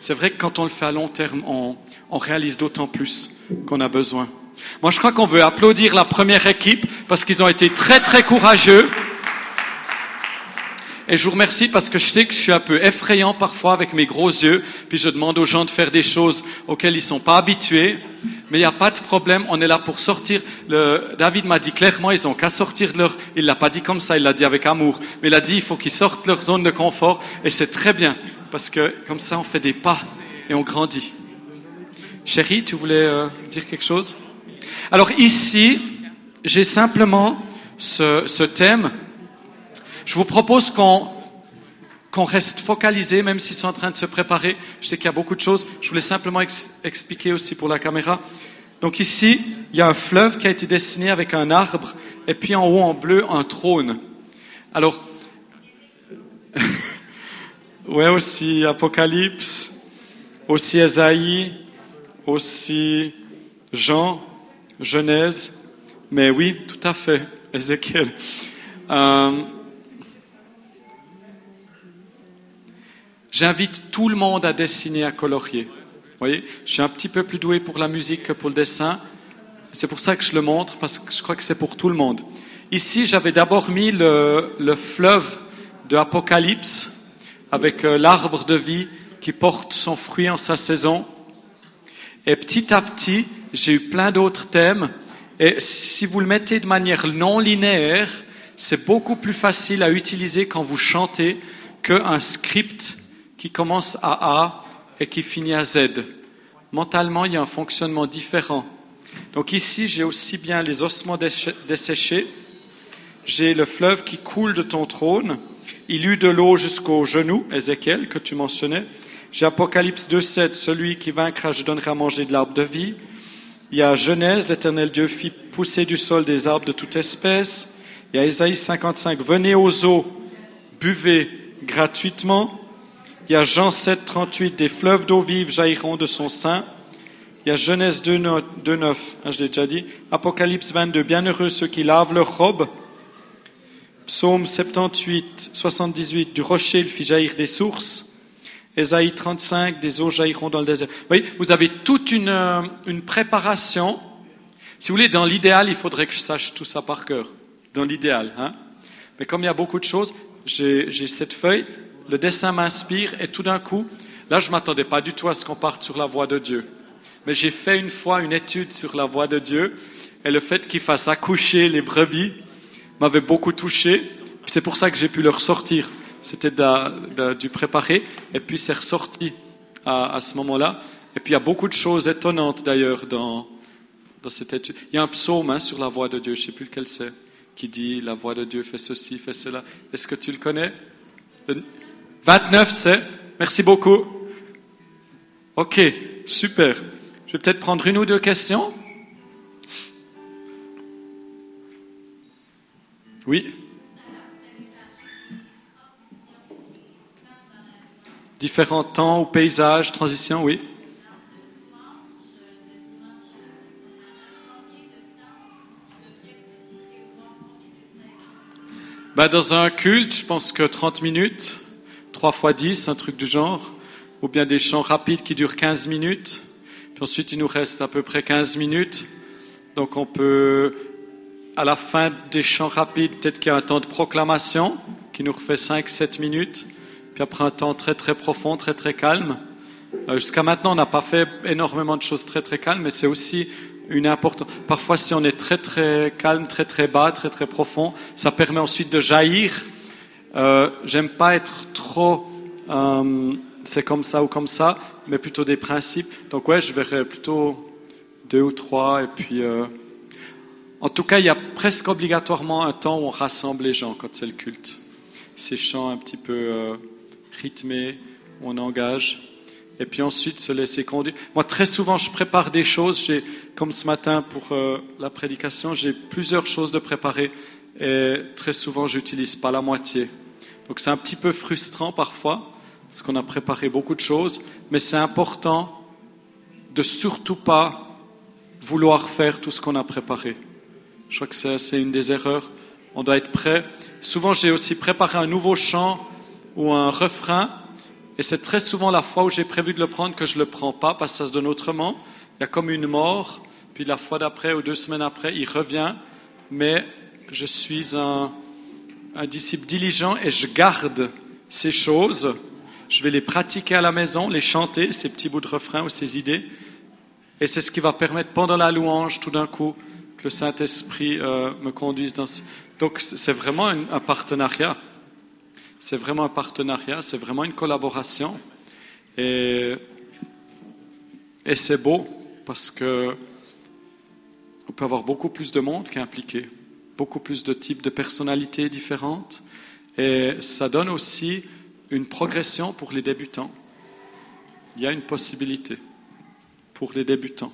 C'est vrai que quand on le fait à long terme, on, on réalise d'autant plus qu'on a besoin. Moi, je crois qu'on veut applaudir la première équipe parce qu'ils ont été très très courageux. Et je vous remercie parce que je sais que je suis un peu effrayant parfois avec mes gros yeux, puis je demande aux gens de faire des choses auxquelles ils sont pas habitués. Mais il n'y a pas de problème, on est là pour sortir. David m'a dit clairement, ils ont qu'à sortir de leur. Il l'a pas dit comme ça, il l'a dit avec amour. Mais il a dit, il faut qu'ils sortent de leur zone de confort, et c'est très bien parce que comme ça, on fait des pas et on grandit. Chérie, tu voulais euh, dire quelque chose? Alors ici, j'ai simplement ce, thème. Je vous propose qu'on reste focalisé, même s'ils sont en train de se préparer. Je sais qu'il y a beaucoup de choses. Je voulais simplement ex- expliquer aussi pour la caméra. Donc ici, il y a un fleuve qui a été dessiné avec un arbre, et puis en haut en bleu, un trône. Alors, [LAUGHS] ouais, aussi Apocalypse, aussi Esaïe, aussi Jean, Genèse, mais oui, tout à fait, Ézéchiel. Euh, J'invite tout le monde à dessiner, à colorier. Vous voyez, je suis un petit peu plus doué pour la musique que pour le dessin. C'est pour ça que je le montre, parce que je crois que c'est pour tout le monde. Ici, j'avais d'abord mis le, le fleuve de Apocalypse, avec euh, l'arbre de vie qui porte son fruit en sa saison. Et petit à petit, j'ai eu plein d'autres thèmes. Et si vous le mettez de manière non linéaire, c'est beaucoup plus facile à utiliser quand vous chantez qu'un script qui commence à A et qui finit à Z. Mentalement, il y a un fonctionnement différent. Donc ici, j'ai aussi bien les ossements desséchés- j'ai le fleuve qui coule de ton trône, il eut de l'eau jusqu'aux genoux, Ézéchiel, que tu mentionnais. J'ai Apocalypse 2.7, celui qui vaincra, je donnerai à manger de l'arbre de vie. Il y a Genèse, l'Éternel Dieu fit pousser du sol des arbres de toute espèce. Il y a Ésaïe 55, venez aux eaux, buvez gratuitement. Il y a Jean 7, 38, des fleuves d'eau vive jailliront de son sein. Il y a Genèse 2, 9, hein, je l'ai déjà dit. Apocalypse 22, bienheureux ceux qui lavent leurs robes. Psaume 78, 78, du rocher il fit jaillir des sources. Ésaïe 35, des eaux jailliront dans le désert. Vous voyez, vous avez toute une, euh, une préparation. Si vous voulez, dans l'idéal, il faudrait que je sache tout ça par cœur. Dans l'idéal, hein. Mais comme il y a beaucoup de choses, j'ai cette feuille, le dessin m'inspire et tout d'un coup, là, je m'attendais pas du tout à ce qu'on parte sur la voie de Dieu. Mais j'ai fait une fois une étude sur la voie de Dieu et le fait qu'il fasse accoucher les brebis m'avait beaucoup touché. C'est pour ça que j'ai pu le ressortir. C'était du préparé et puis c'est ressorti à, à ce moment-là. Et puis il y a beaucoup de choses étonnantes d'ailleurs dans, dans cette étude. Il y a un psaume hein, sur la voix de Dieu, je ne sais plus lequel c'est, qui dit la voix de Dieu fait ceci, fait cela. Est-ce que tu le connais? Le 29, c'est Merci beaucoup. Ok, super. Je vais peut-être prendre une ou deux questions. Oui. Différents temps ou paysages, transition, oui. Ben, dans un culte, je pense que 30 minutes, 3 fois 10, un truc du genre, ou bien des chants rapides qui durent 15 minutes. Puis ensuite, il nous reste à peu près 15 minutes. Donc on peut, à la fin des chants rapides, peut-être qu'il y a un temps de proclamation qui nous refait 5-7 minutes. Puis après un temps très très profond, très très calme. Euh, Jusqu'à maintenant, on n'a pas fait énormément de choses très très calmes, mais c'est aussi une importance. Parfois, si on est très très calme, très très bas, très très profond, ça permet ensuite de jaillir. Euh, J'aime pas être trop. euh, c'est comme ça ou comme ça, mais plutôt des principes. Donc ouais, je verrais plutôt deux ou trois, et puis. en tout cas, il y a presque obligatoirement un temps où on rassemble les gens quand c'est le culte. Ces chants un petit peu rythmés, où on engage. et puis ensuite se laisser conduire. Moi, très souvent, je prépare des choses. J'ai, comme ce matin pour euh, la prédication, j'ai plusieurs choses de préparer et très souvent, j'utilise pas la moitié. Donc, c'est un petit peu frustrant parfois parce qu'on a préparé beaucoup de choses, mais c'est important de surtout pas vouloir faire tout ce qu'on a préparé. Je crois que c'est une des erreurs. On doit être prêt. Souvent, j'ai aussi préparé un nouveau chant ou un refrain et c'est très souvent la fois où j'ai prévu de le prendre que je ne le prends pas parce que ça se donne autrement. Il y a comme une mort, puis la fois d'après ou deux semaines après, il revient. Mais je suis un, disciple diligent et je garde ces choses. Je vais les pratiquer à la maison, les chanter, ces petits bouts de refrain ou ces idées. Et c'est ce qui va permettre pendant la louange, tout d'un coup, que le Saint-Esprit euh, me conduise dans. Donc c'est vraiment un partenariat. C'est vraiment un partenariat, c'est vraiment une collaboration. Et, c'est beau parce que on peut avoir beaucoup plus de monde qui est impliqué, beaucoup plus de types de personnalités différentes. Et ça donne aussi une progression pour les débutants. Il y a une possibilité pour les débutants.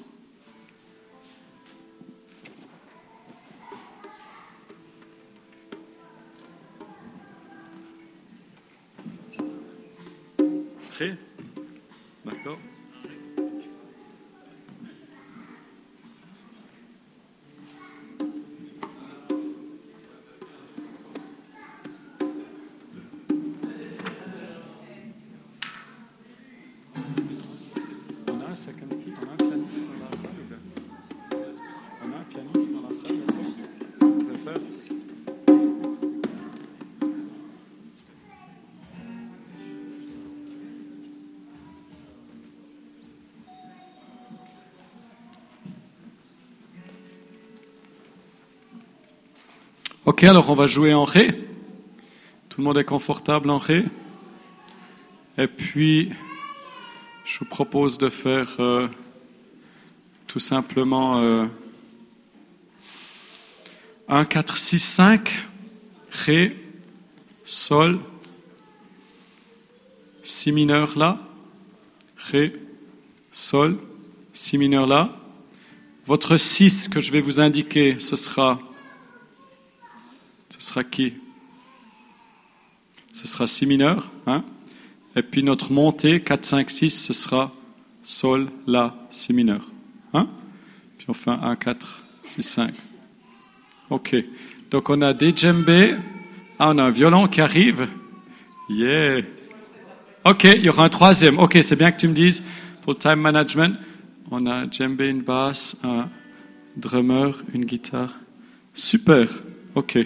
Prêt D'accord Ok, alors on va jouer en Ré. Tout le monde est confortable en Ré. Et puis, je vous propose de faire euh, tout simplement euh, 1, 4, 6, 5, Ré, Sol, Si mineur là, Ré, Sol, Si mineur là. Votre 6 que je vais vous indiquer, ce sera, ce sera qui? Ce sera Si mineur, hein? Et puis notre montée, 4, 5, 6, ce sera Sol, La, Si mineur. Hein? Puis on fait un 1, 4, 6, 5. Ok. Donc on a des djembés. Ah, on a un violon qui arrive. Yeah. Ok, il y aura un troisième. Ok, c'est bien que tu me dises pour le time management. On a un djembé, une basse, un drummer, une guitare. Super. Ok.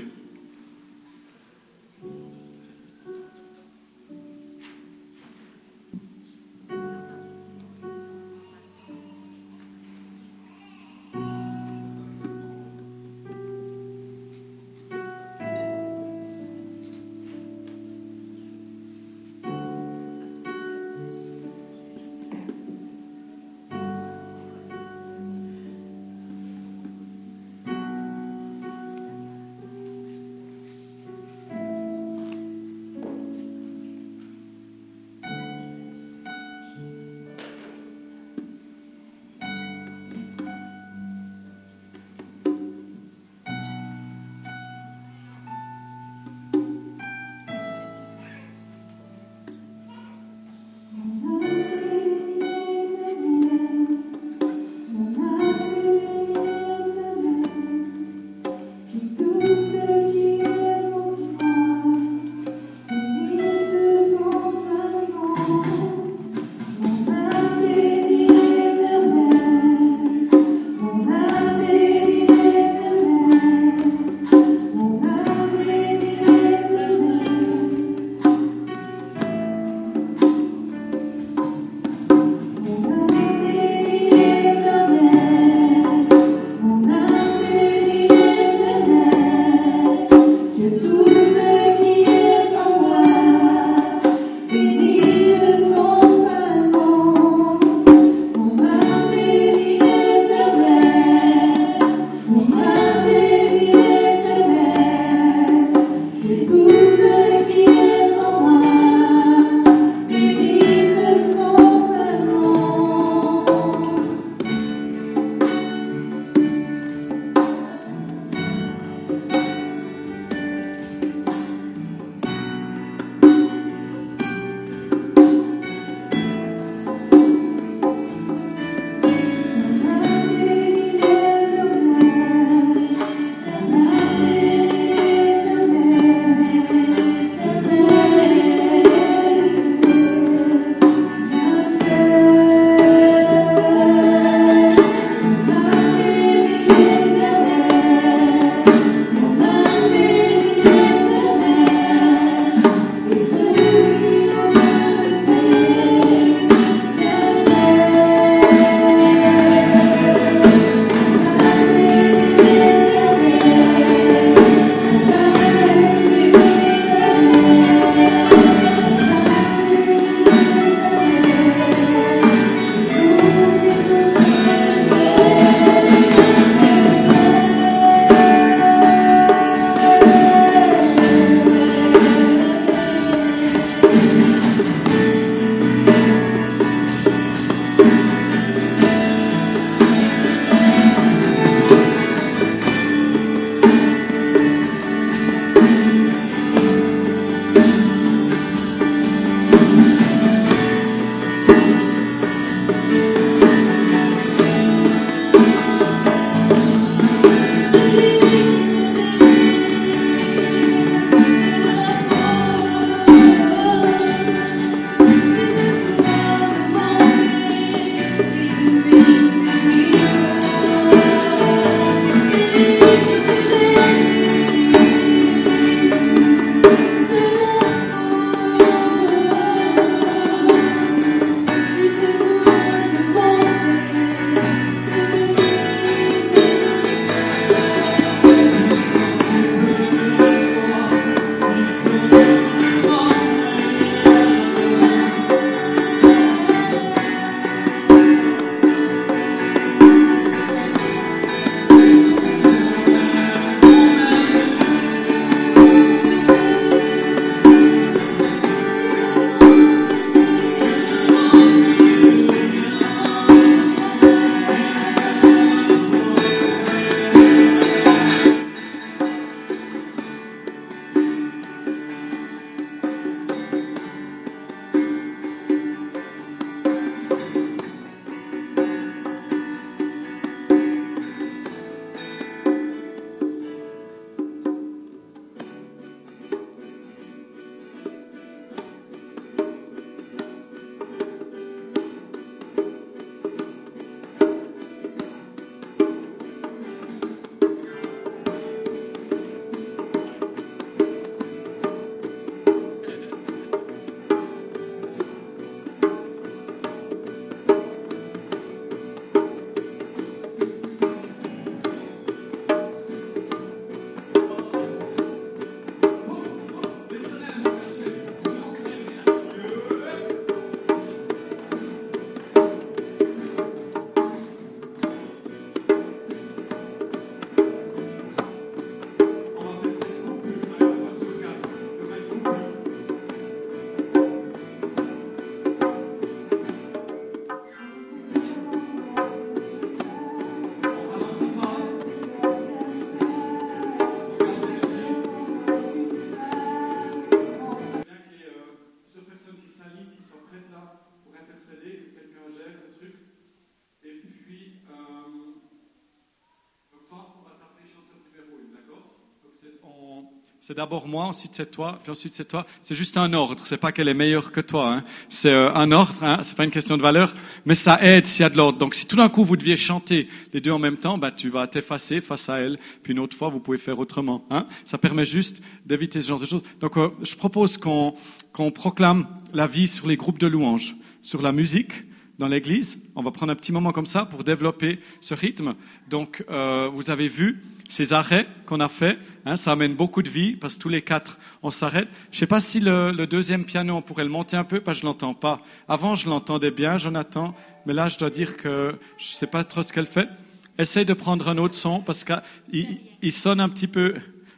C'est d'abord moi, ensuite c'est toi, puis ensuite c'est toi. C'est juste un ordre. C'est pas qu'elle est meilleure que toi. Hein. C'est euh, un ordre. Hein. C'est pas une question de valeur, mais ça aide s'il y a de l'ordre. Donc si tout d'un coup vous deviez chanter les deux en même temps, bah tu vas t'effacer face à elle. Puis une autre fois vous pouvez faire autrement. Hein. Ça permet juste d'éviter ce genre de choses. Donc euh, je propose qu'on qu'on proclame la vie sur les groupes de louanges, sur la musique dans l'église. On va prendre un petit moment comme ça pour développer ce rythme. Donc euh, vous avez vu ces arrêts qu'on a fait, hein, ça amène beaucoup de vie parce que tous les quatre, on s'arrête. Je ne sais pas si le, deuxième piano, on pourrait le monter un peu, parce que je l'entends pas. Avant, je l'entendais bien, Jonathan, mais là, je dois dire que je ne sais pas trop ce qu'elle fait. Essaye de prendre un autre son parce qu'il il sonne un petit peu.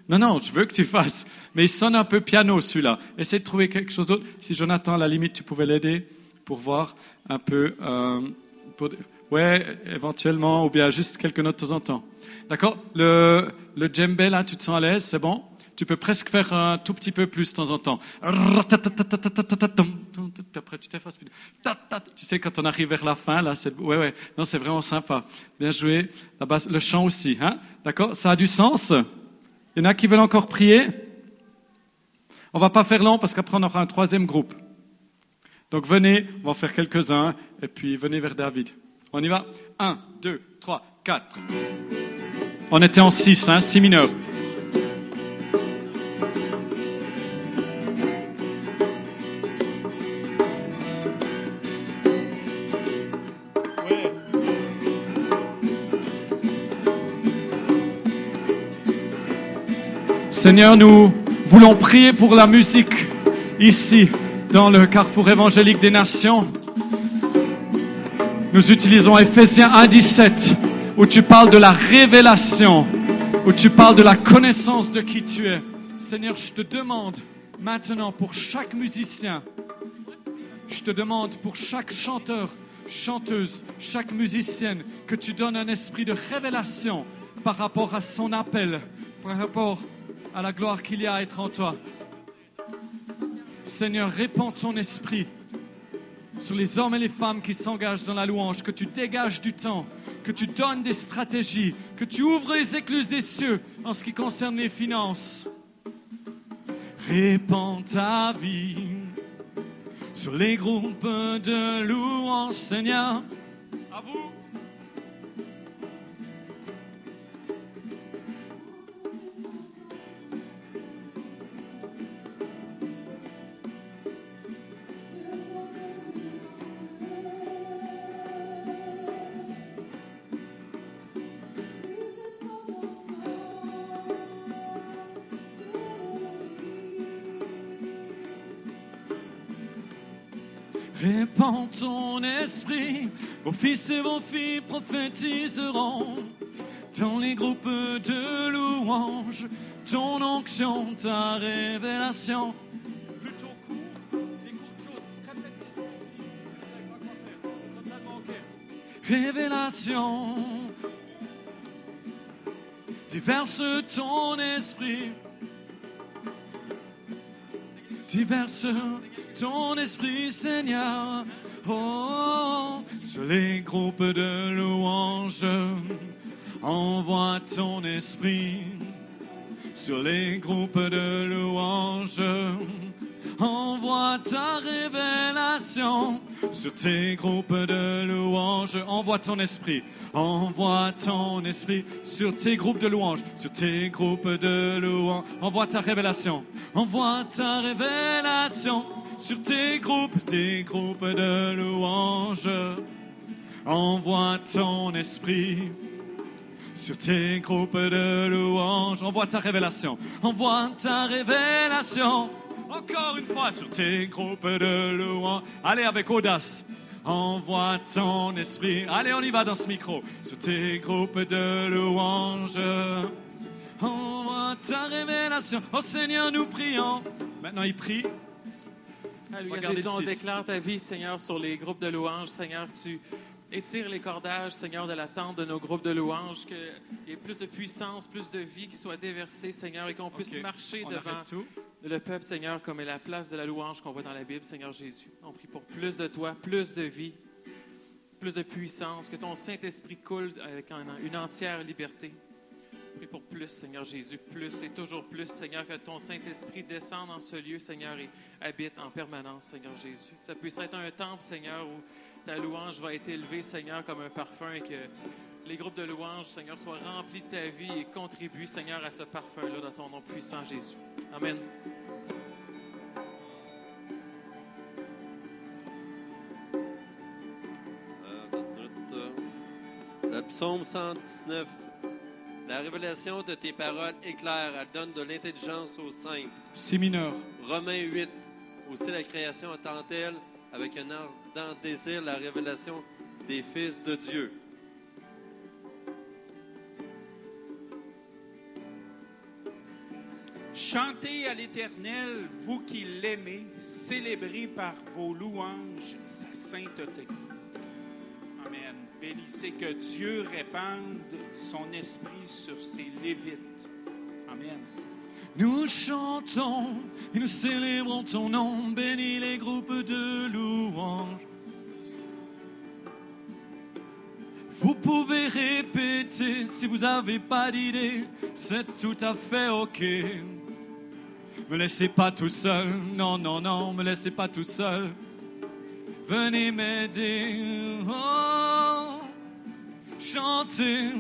Non, non, je veux que tu fasses, mais il sonne un peu piano celui-là. Essaye de trouver quelque chose d'autre. Si Jonathan, à la limite, tu pouvais l'aider pour voir un peu. Euh. Ouais, éventuellement, ou bien juste quelques notes de temps en temps. D'accord le, le djembé, là, tu te sens à l'aise, c'est bon Tu peux presque faire un tout petit peu plus de temps en temps. Après, tu t'effaces. Tu sais, quand on arrive vers la fin, là, c'est... Ouais, ouais. Vraiment sympa. Bien joué. La basse, le chant aussi, hein D'accord Ça a du sens Il y en a qui veulent encore prier On va pas faire long parce qu'après, on aura un troisième groupe. Donc venez, on va en faire quelques-uns, et puis venez vers David. On y va Un, deux, trois, quatre. On était en 6, hein, 6 mineurs. Seigneur, nous voulons prier pour la musique ici, dans le carrefour évangélique des nations. Nous utilisons Ephésiens 1, 17 où tu parles de la révélation, où tu parles de la connaissance de qui tu es. Seigneur, je te demande maintenant pour chaque musicien, je te demande pour chaque chanteur, chanteuse, chaque musicienne, que tu donnes un esprit de révélation par rapport à son appel, par rapport à la gloire qu'il y a à être en toi. Seigneur, répands ton esprit sur les hommes et les femmes qui s'engagent dans la louange, que tu dégages du temps, que tu donnes des stratégies, que tu ouvres les écluses des cieux en ce qui concerne les finances. Répands ta vie sur les groupes de louange, Seigneur. À vous. Répands ton esprit, vos fils et vos filles prophétiseront. Dans les groupes de louanges, ton onction, ta révélation. Révélation, diverse ton esprit, diverse ton esprit, Seigneur. Oh, sur les groupes de louanges, envoie ton esprit. Sur les groupes de louanges, envoie ta révélation. Sur tes groupes de louanges, envoie ton esprit. Envoie ton esprit sur tes groupes de louanges, sur tes groupes de louanges. Envoie ta révélation. Envoie ta révélation sur tes groupes, tes groupes de louanges. Envoie ton esprit sur tes groupes de louanges. Envoie ta révélation. Envoie ta révélation. Encore une fois sur tes groupes de louanges. Allez avec audace. Envoie ton esprit. Allez, on y va dans ce micro. Sur tes groupes de louanges. Envoie ta révélation. Oh Seigneur, nous prions. Maintenant, il prie. Alléluia, Jésus, on déclare ta vie, Seigneur, sur les groupes de louanges. Seigneur, tu étires les cordages, Seigneur, de la tente de nos groupes de louanges, qu'il y ait plus de puissance, plus de vie qui soit déversée, Seigneur, et qu'on puisse marcher on devant le peuple, Seigneur, comme est la place de la louange qu'on voit dans la Bible, Seigneur Jésus. On prie pour plus de toi, plus de vie, plus de puissance, que ton Saint-Esprit coule avec un- une entière liberté. prie pour plus, Seigneur Jésus, plus et toujours plus, Seigneur, que ton Saint-Esprit descende dans ce lieu, Seigneur, et habite en permanence, Seigneur Jésus. Que ça puisse être un temple, Seigneur, où ta louange va être élevée, Seigneur, comme un parfum et que les groupes de louanges, Seigneur, soient remplis de ta vie et contribuent, Seigneur, à ce parfum-là dans ton nom puissant, Jésus. Amen. Euh, Le psaume 119. La révélation de tes paroles éclaire, elle donne de l'intelligence aux simples. Si mineur. Romains 8. Aussi la création attend-elle avec un ardent désir la révélation des fils de Dieu. Chantez à l'Éternel, vous qui l'aimez, célébrez par vos louanges sa sainteté. Amen. Bénissez que Dieu répande son esprit sur ses lévites. Amen. Nous chantons et nous célébrons ton nom, bénis les groupes de louanges. Vous pouvez répéter si vous n'avez pas d'idée, c'est tout à fait ok. Me laissez pas tout seul, non, non, non, me laissez pas tout seul. Venez m'aider. Oh. Chantez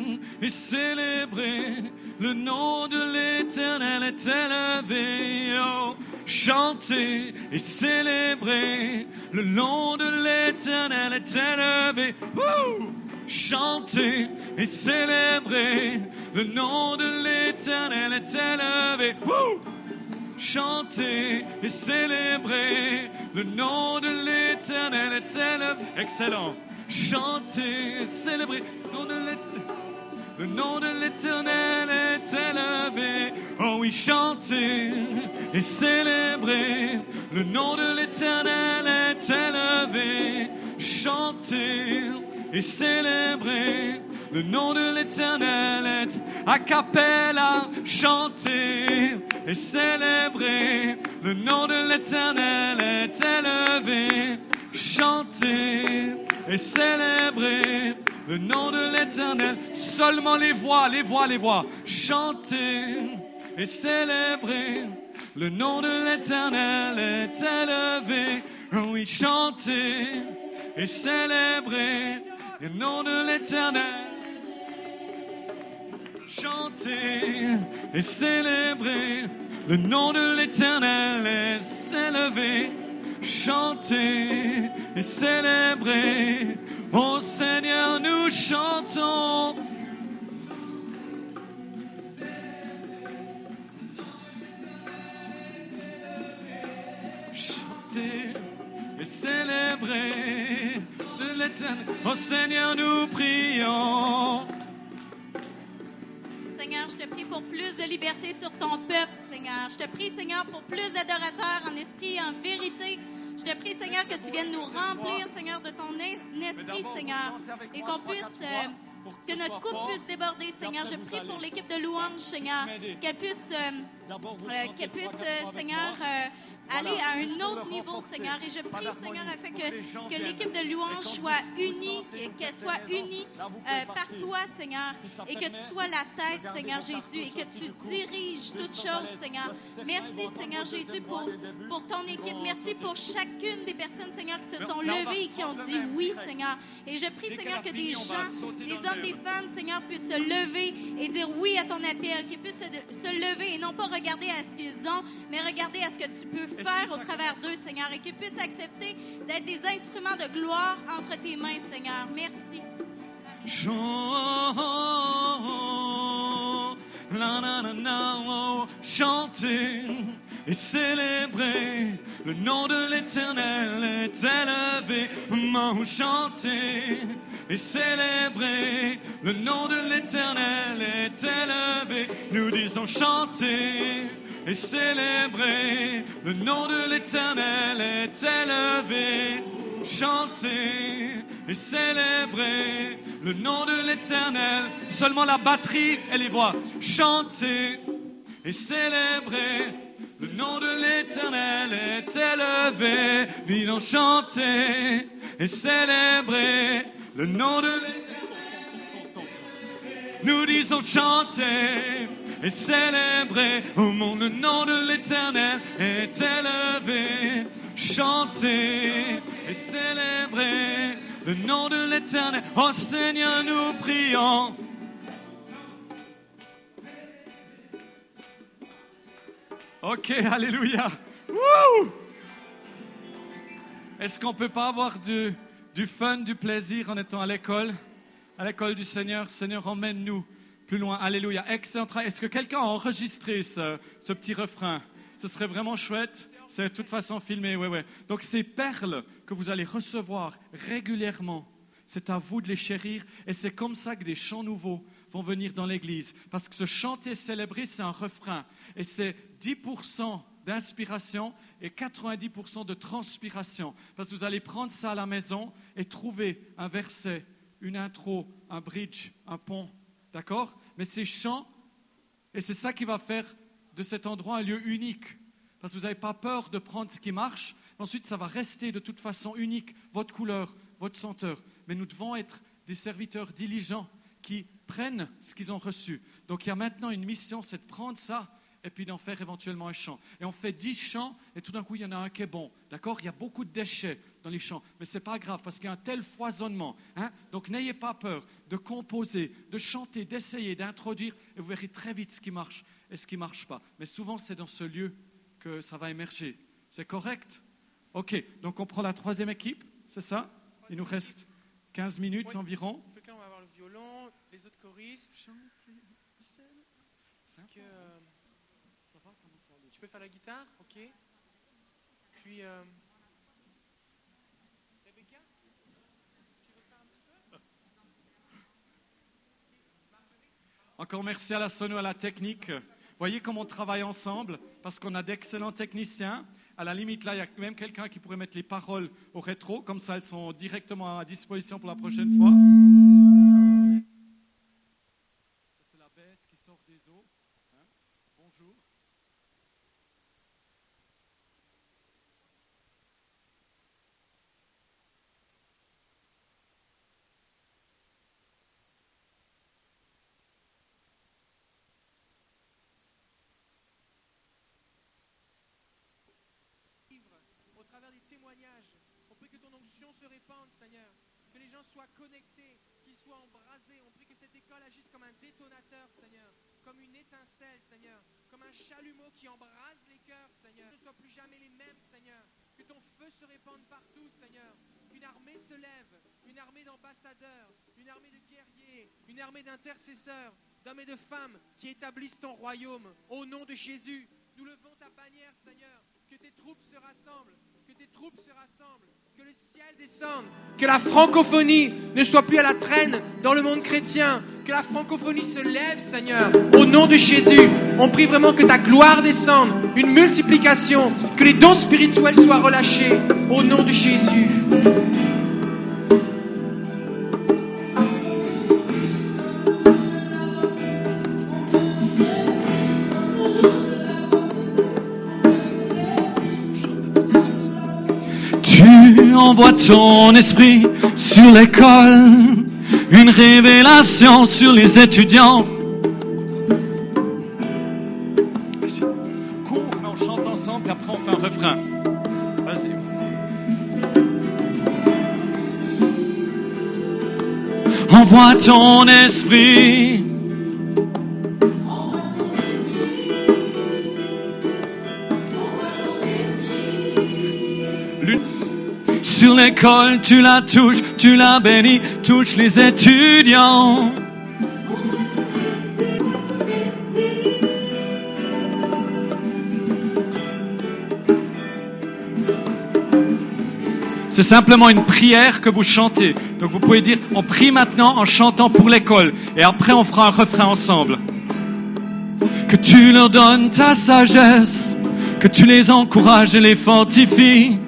et célébrez le nom de l'éternel est élevé. Oh, chantez et célébrez le nom de l'éternel est élevé. Wouh! Chantez et célébrez le nom de l'éternel est élevé. Chantez et célébrez le nom de l'éternel est élevé. Excellent. Chantez et célébrez le nom de l'éternel. Le nom de l'éternel est élevé. Oh oui, chantez et célébrez. Le nom de l'éternel est élevé. Chantez et célébrez. Le nom de l'éternel est a cappella. Chantez et célébrez. Le nom de l'éternel est élevé. Chantez et célébrez le nom de l'éternel. Seulement les voix, les voix, les voix. Chantez et célébrez. Le nom de l'éternel est élevé. Oui, chantez et célébrez. Le nom de l'éternel. Chantez et célébrez. Le nom de l'éternel est élevé. Chantez et célébrez. Ô Seigneur, nous chantons. Chantez et célébrez de l'éternel. Ô Seigneur, nous prions. Je te prie pour plus de liberté sur ton peuple, Seigneur. Je te prie, Seigneur, pour plus d'adorateurs en esprit et en vérité. Je te prie, Seigneur, que tu viennes nous remplir, Seigneur, de ton es- esprit, Seigneur, et qu'on puisse, euh, que notre coupe puisse déborder, Seigneur. Je prie pour l'équipe de louange, Seigneur, qu'elle puisse, euh, euh, puisse, Seigneur, aller à un autre niveau, Seigneur. Et je prie, Seigneur, afin que, que l'équipe de louange soit unie, qu'elle soit unie euh, par toi, Seigneur, et que tu sois la tête, Seigneur Jésus, et que tu diriges toutes choses, Seigneur. Merci, Seigneur Jésus, pour, pour ton équipe. Merci pour chacune des personnes, Seigneur, qui se sont levées et qui ont dit oui, Seigneur. Et je prie, Seigneur, que des gens, des hommes, des femmes, Seigneur, puissent se lever et dire oui à ton appel, qu'ils puissent se, se lever et non pas regarder à ce qu'ils ont, mais regarder à ce que tu peux faire au travers d'eux, Seigneur, et qu'ils puissent accepter d'être des instruments de gloire entre tes mains, Seigneur. Merci. Oh, chantez et célébrez le nom de l'éternel est élevé. Oh, chantez et célébrez le nom de l'éternel est élevé. Nous disons chantez et célébrez le nom de l'éternel est élevé. Chantez et célébrez le nom de l'éternel. Seulement la batterie et les voix. Chantez et célébrez le nom de l'éternel est élevé. Disons chantez et célébrez le nom de l'éternel. nous disons chanter et célébrer au monde le nom de l'éternel est élevé. Chanter et célébrer le nom de l'éternel. Oh Seigneur, nous prions. Ok, alléluia. Est-ce qu'on peut pas avoir du, du fun, du plaisir en étant à l'école, à l'école du Seigneur Seigneur, emmène-nous plus loin. Alléluia. Excellent. Est-ce que quelqu'un a enregistré ce, ce petit refrain? Ce serait vraiment chouette. C'est de toute façon filmé, ouais, ouais. Donc ces perles que vous allez recevoir régulièrement, c'est à vous de les chérir. Et c'est comme ça que des chants nouveaux vont venir dans l'Église. Parce que ce chanter, célébrer, c'est un refrain. Et c'est 10% d'inspiration et 90% de transpiration. Parce que vous allez prendre ça à la maison et trouver un verset, une intro, un bridge, un pont. D'accord? Mais ces chants, et c'est ça qui va faire de cet endroit un lieu unique. Parce que vous n'avez pas peur de prendre ce qui marche. Ensuite, ça va rester de toute façon unique, votre couleur, votre senteur. Mais nous devons être des serviteurs diligents qui prennent ce qu'ils ont reçu. Donc il y a maintenant une mission, c'est de prendre ça et puis d'en faire éventuellement un chant. Et on fait dix chants et tout d'un coup, il y en a un qui est bon. D'accord? Il y a beaucoup de déchets dans les chants, mais ce n'est pas grave parce qu'il y a un tel foisonnement. Hein? Donc n'ayez pas peur de composer, de chanter, d'essayer, d'introduire et vous verrez très vite ce qui marche et ce qui ne marche pas. Mais souvent, c'est dans ce lieu que ça va émerger. C'est correct? Ok, donc on prend la troisième équipe, c'est ça? Il nous reste 15 minutes environ. Quelqu'un va avoir le violon, les autres choristes. Est-ce que, euh, tu peux la guitare Ok. Puis. euh, Rebecca Encore merci à la sono, à la technique. Voyez comment on travaille ensemble parce qu'on a d'excellents techniciens. À la limite, là, il y a même quelqu'un qui pourrait mettre les paroles au rétro, comme ça elles sont directement à disposition pour la prochaine fois. C'est la bête qui sort des eaux. hein. Bonjour. vivre au On prie que ton onction se répande, Seigneur. Que les gens soient connectés, qu'ils soient embrasés. On prie que cette école agisse comme un détonateur, Seigneur. Comme une étincelle, Seigneur. Comme un chalumeau qui embrase les cœurs, Seigneur. Que ce ne soient plus jamais les mêmes, Seigneur. Que ton feu se répande partout, Seigneur. Qu'une armée se lève. Une armée d'ambassadeurs. Une armée de guerriers. Une armée d'intercesseurs. D'hommes et de femmes qui établissent ton royaume. Au nom de Jésus, nous levons ta bannière, Seigneur. Que tes troupes se rassemblent. Que tes troupes se rassemblent. Que le ciel descende. Que la francophonie ne soit plus à la traîne dans le monde chrétien. Que la francophonie se lève, Seigneur. Au nom de Jésus, on prie vraiment que ta gloire descende. Une multiplication. Que les dons spirituels soient relâchés. Au nom de Jésus. Tu envoies ton esprit sur l'école, une révélation sur les étudiants. Cours, on chante ensemble, puis après on fait un refrain. Vas-y. Envoie ton esprit. Sur l'école, tu la touches, tu la bénis, touche les étudiants. C'est simplement une prière que vous chantez. Donc vous pouvez dire, on prie maintenant en chantant pour l'école. Et après, on fera un refrain ensemble. Que tu leur donnes ta sagesse, que tu les encourages et les fortifies.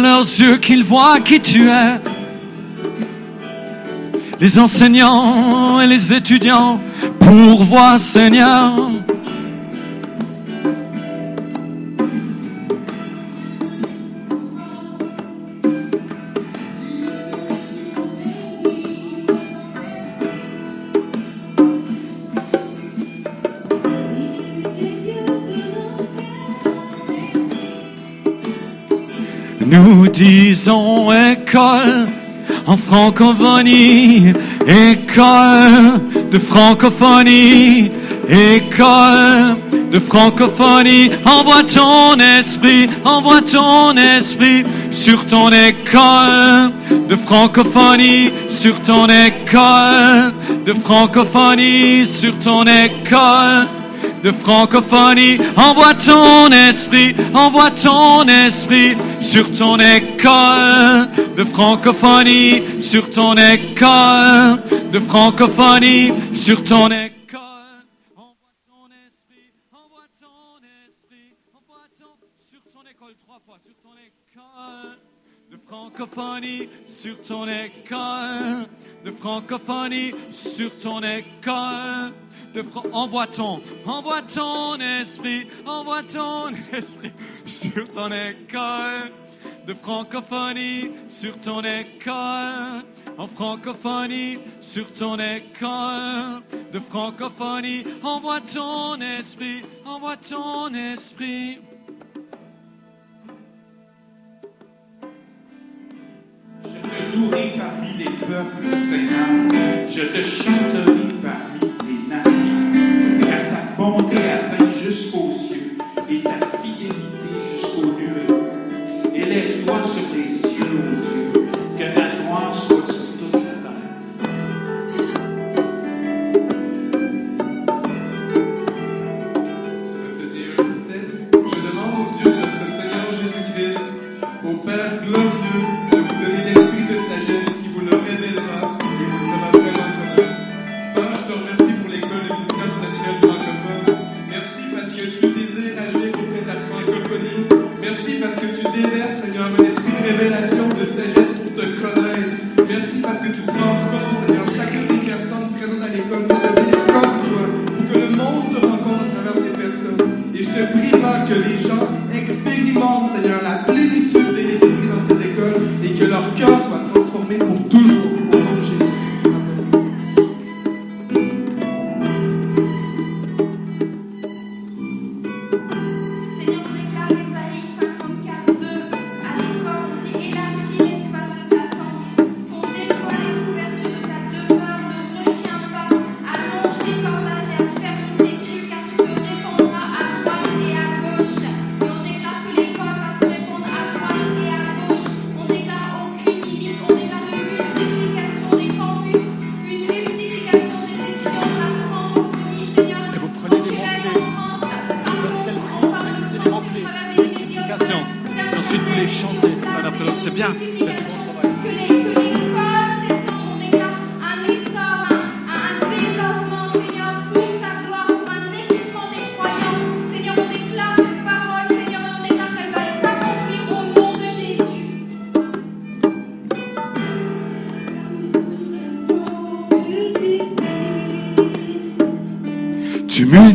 Leurs yeux qu'ils voient qui tu es. les enseignants et les étudiants, pourvois Seigneur. Disons école en francophonie, école de francophonie, école de francophonie. Envoie ton esprit, envoie ton esprit sur ton école de francophonie, sur ton école de francophonie, sur ton école de francophonie. Envoie ton esprit, envoie ton esprit sur ton école de francophonie, sur ton école de francophonie, sur ton école. Francophonie, sur ton école de francophonie, sur ton école de envoie ton, envoie ton esprit, envoie ton [LAUGHS] esprit sur ton école de francophonie, sur ton école en francophonie, sur ton école de francophonie, envoie ton esprit, envoie ton esprit. Je te louerai parmi les peuples, Seigneur. Je te chanterai parmi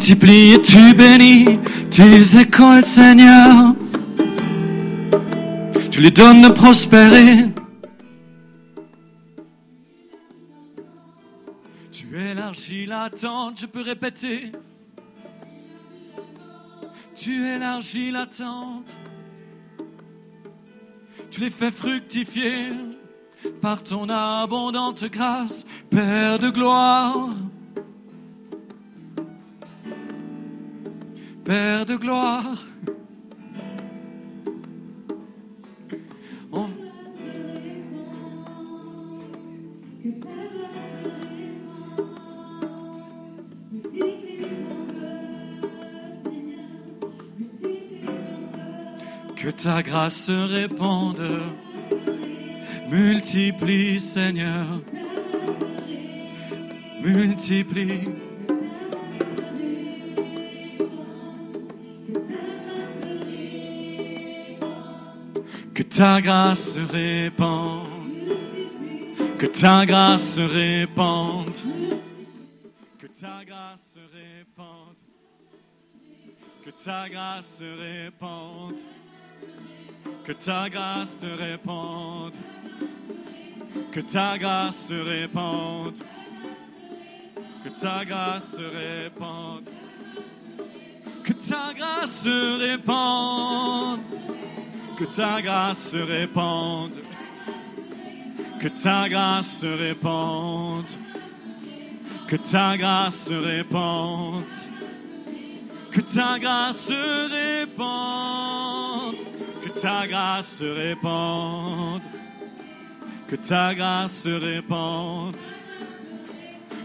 multiplies et tu bénis tes écoles, Seigneur. Tu les donnes de prospérer. Tu élargis la tente, je peux répéter. Tu élargis la tente. Tu les fais fructifier par ton abondante grâce, Père de gloire. Père de gloire. On- Que ta grâce se répande, multiplie Seigneur, multiplie. Ta grâce se Que ta grâce se répande. Que ta grâce se répande. Que ta grâce se répande. Que ta grâce te répande. Que ta grâce se répande. Que ta grâce se répande. Que ta grâce se répande. Que ta grâce se répande. Que ta grâce se répande. Que ta grâce se répande. Que ta grâce se répande. Que ta grâce se répande. Que ta grâce se répande.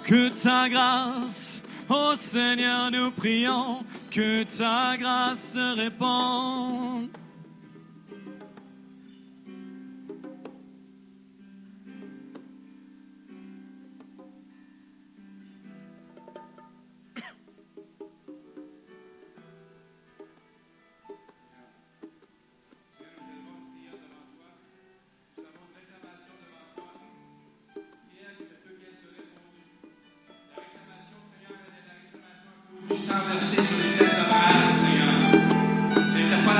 Que ta grâce, ô Seigneur, nous prions, que ta grâce se répande. Tú sabes, eso de te Señor. Se te fue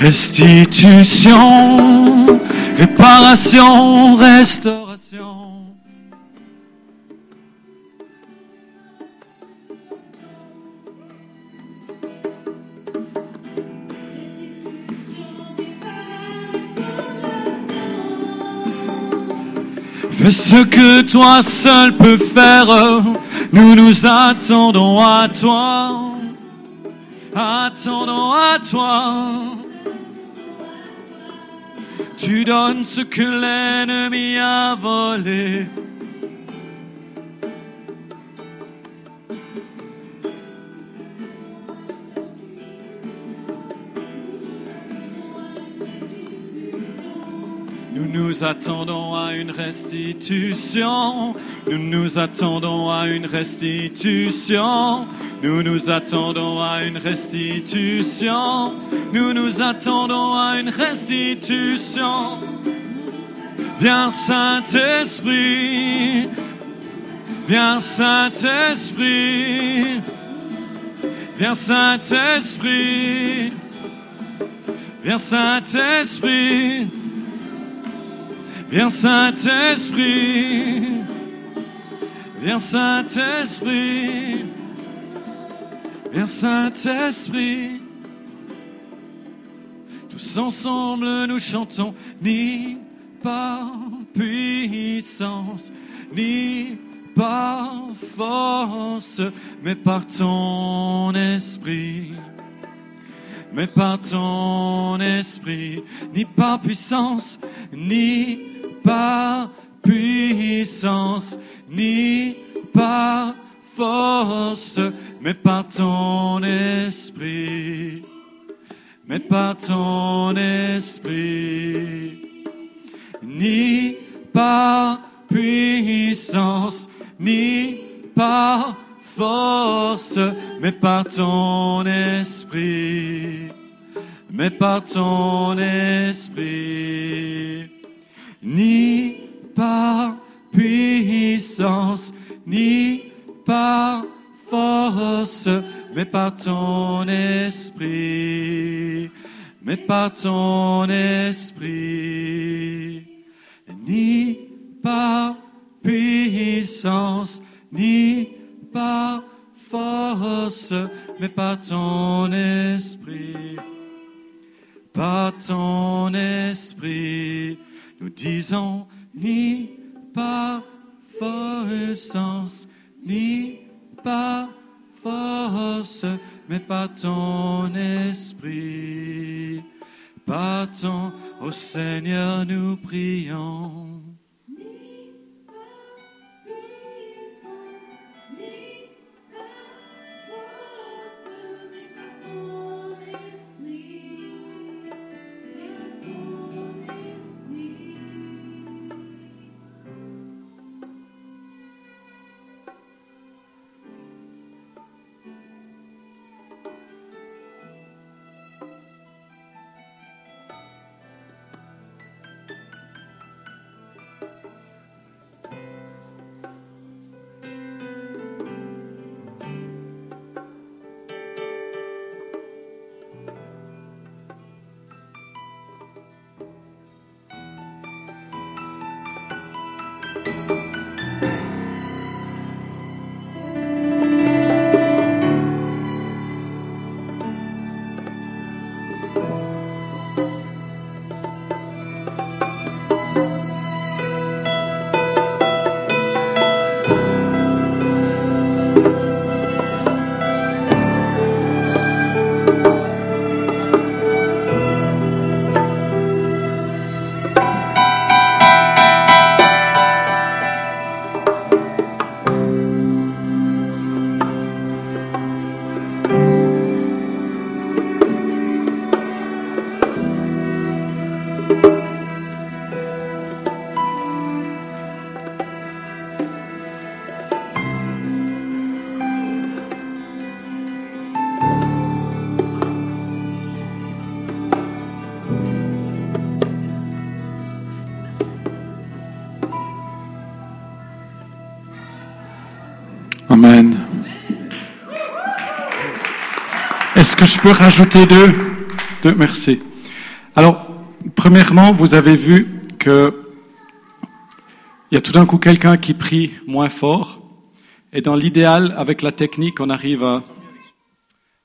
Restitution, réparation, restauration. Fais ce que toi seul peux faire. Nous nous attendons à toi. Attendons à toi. Tu donnes ce que l'ennemi a volé. Nous nous attendons à une restitution. Nous nous attendons à une restitution. Nous nous attendons à une restitution. Nous nous attendons à une restitution. Viens Saint-Esprit, Viens Saint-Esprit. Viens Saint-Esprit. Viens Saint-Esprit. Viens Saint-Esprit. Viens Saint-Esprit. Viens Saint-Esprit. Ensemble nous chantons, ni par puissance, ni par force, mais par ton esprit. Mais par ton esprit, ni par puissance, ni par puissance, ni par force, mais par ton esprit. Mais par ton esprit ni par puissance, ni par force, mais par ton esprit, mais par ton esprit, ni par puissance, ni par force, mais par ton esprit, mais par ton esprit, ni par puissance, ni par force, mais par ton esprit, par ton esprit, nous disons, ni par force, ni par force, mais par ton esprit. Par ton, ô Seigneur, nous prions. Est-ce que je peux rajouter deux, deux Merci. Alors, premièrement, vous avez vu que il y a tout d'un coup quelqu'un qui prie moins fort, et dans l'idéal, avec la technique, on arrive à,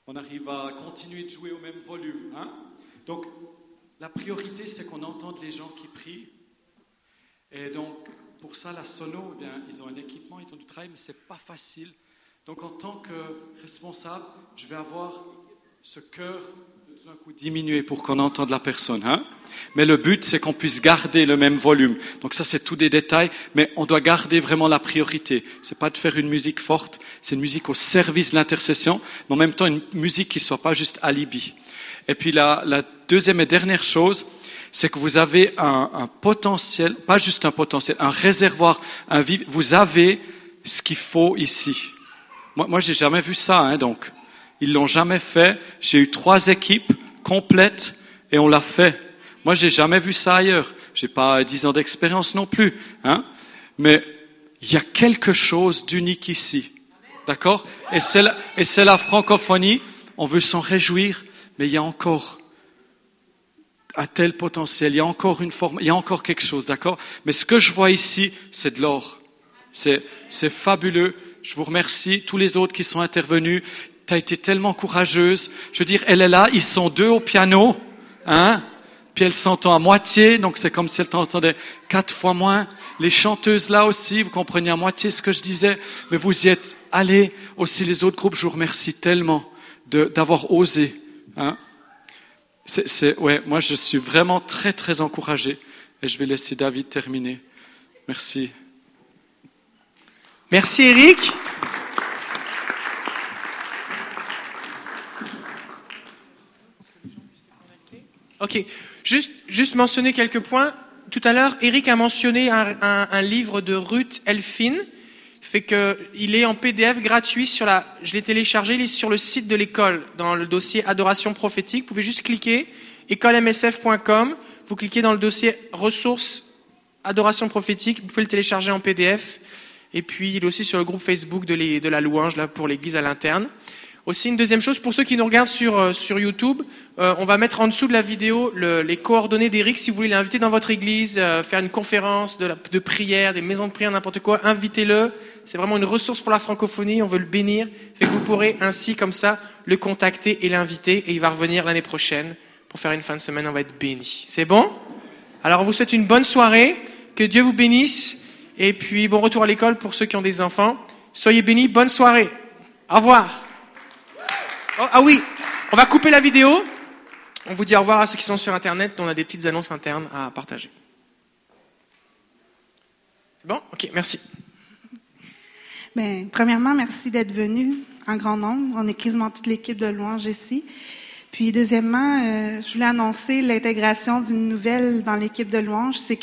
on arrive à continuer de jouer au même volume. hein? Donc, la priorité, c'est qu'on entende les gens qui prient. Et donc, pour ça, la sono, eh ils ont un équipement, ils ont du travail, mais c'est pas facile. Donc, en tant que responsable, je vais avoir ce cœur de tout d'un coup diminuer pour qu'on entende la personne. Hein? Mais le but, c'est qu'on puisse garder le même volume. Donc, ça, c'est tout des détails, mais on doit garder vraiment la priorité. C'est pas de faire une musique forte, c'est une musique au service de l'intercession, mais en même temps, une musique qui soit pas juste alibi. Et puis, la, la deuxième et dernière chose, c'est que vous avez un, un, potentiel, pas juste un potentiel, un réservoir, un. Vous avez ce qu'il faut ici. Moi, moi j'ai jamais vu ça, hein, donc. Ils l'ont jamais fait. J'ai eu trois équipes complètes et on l'a fait. Moi, j'ai jamais vu ça ailleurs. J'ai pas dix ans d'expérience non plus, hein. Mais il y a quelque chose d'unique ici. D'accord? Et c'est la, francophonie. On veut s'en réjouir, mais il y a encore un tel potentiel. Il y a encore une forme, il y a encore quelque chose. D'accord? Mais ce que je vois ici, c'est de l'or. C'est fabuleux. Je vous remercie. Tous les autres qui sont intervenus. Tu as été tellement courageuse. Je veux dire, elle est là. Ils sont deux au piano. Hein puis elle s'entend à moitié, donc c'est comme si elle t'entendait quatre fois moins. Les chanteuses là aussi, vous comprenez à moitié ce que je disais, mais vous y êtes allés. Aussi les autres groupes, je vous remercie tellement d'avoir osé. Hein. Ouais, moi je suis vraiment très très encouragé et je vais laisser David terminer. Merci. Merci Eric. Ok, juste, mentionner quelques points. Tout à l'heure, Eric a mentionné un, livre de Ruth Elfin, fait que il est en PDF gratuit sur la. Je l'ai téléchargé, il est sur le site de l'école dans le dossier Adoration prophétique. Vous pouvez juste cliquer écolemsf.com. Vous cliquez dans le dossier ressources Adoration prophétique. Vous pouvez le télécharger en PDF. Et puis, il est aussi sur le groupe Facebook de, de la louange là, pour l'église à l'interne. Aussi, une deuxième chose, pour ceux qui nous regardent sur, euh, sur YouTube, euh, on va mettre en dessous de la vidéo le- les coordonnées d'Eric. Si vous voulez l'inviter dans votre église, euh, faire une conférence de, la- de prière, des maisons de prière, n'importe quoi, invitez-le. C'est vraiment une ressource pour la francophonie. On veut le bénir. Fait que vous pourrez ainsi, comme ça, le contacter et l'inviter. Et il va revenir l'année prochaine pour faire une fin de semaine. On va être bénis. C'est bon? Alors, on vous souhaite une bonne soirée. Que Dieu vous bénisse. Et puis, bon retour à l'école pour ceux qui ont des enfants. Soyez bénis. Bonne soirée. Au revoir. Oh, ah oui, on va couper la vidéo. On vous dit au revoir à ceux qui sont sur Internet. On a des petites annonces internes à partager. C'est bon? Ok, merci. Ben, premièrement, merci d'être venu en grand nombre. On est quasiment toute l'équipe de louange ici. Puis, deuxièmement, euh, je voulais annoncer l'intégration d'une nouvelle dans l'équipe de louange. C'est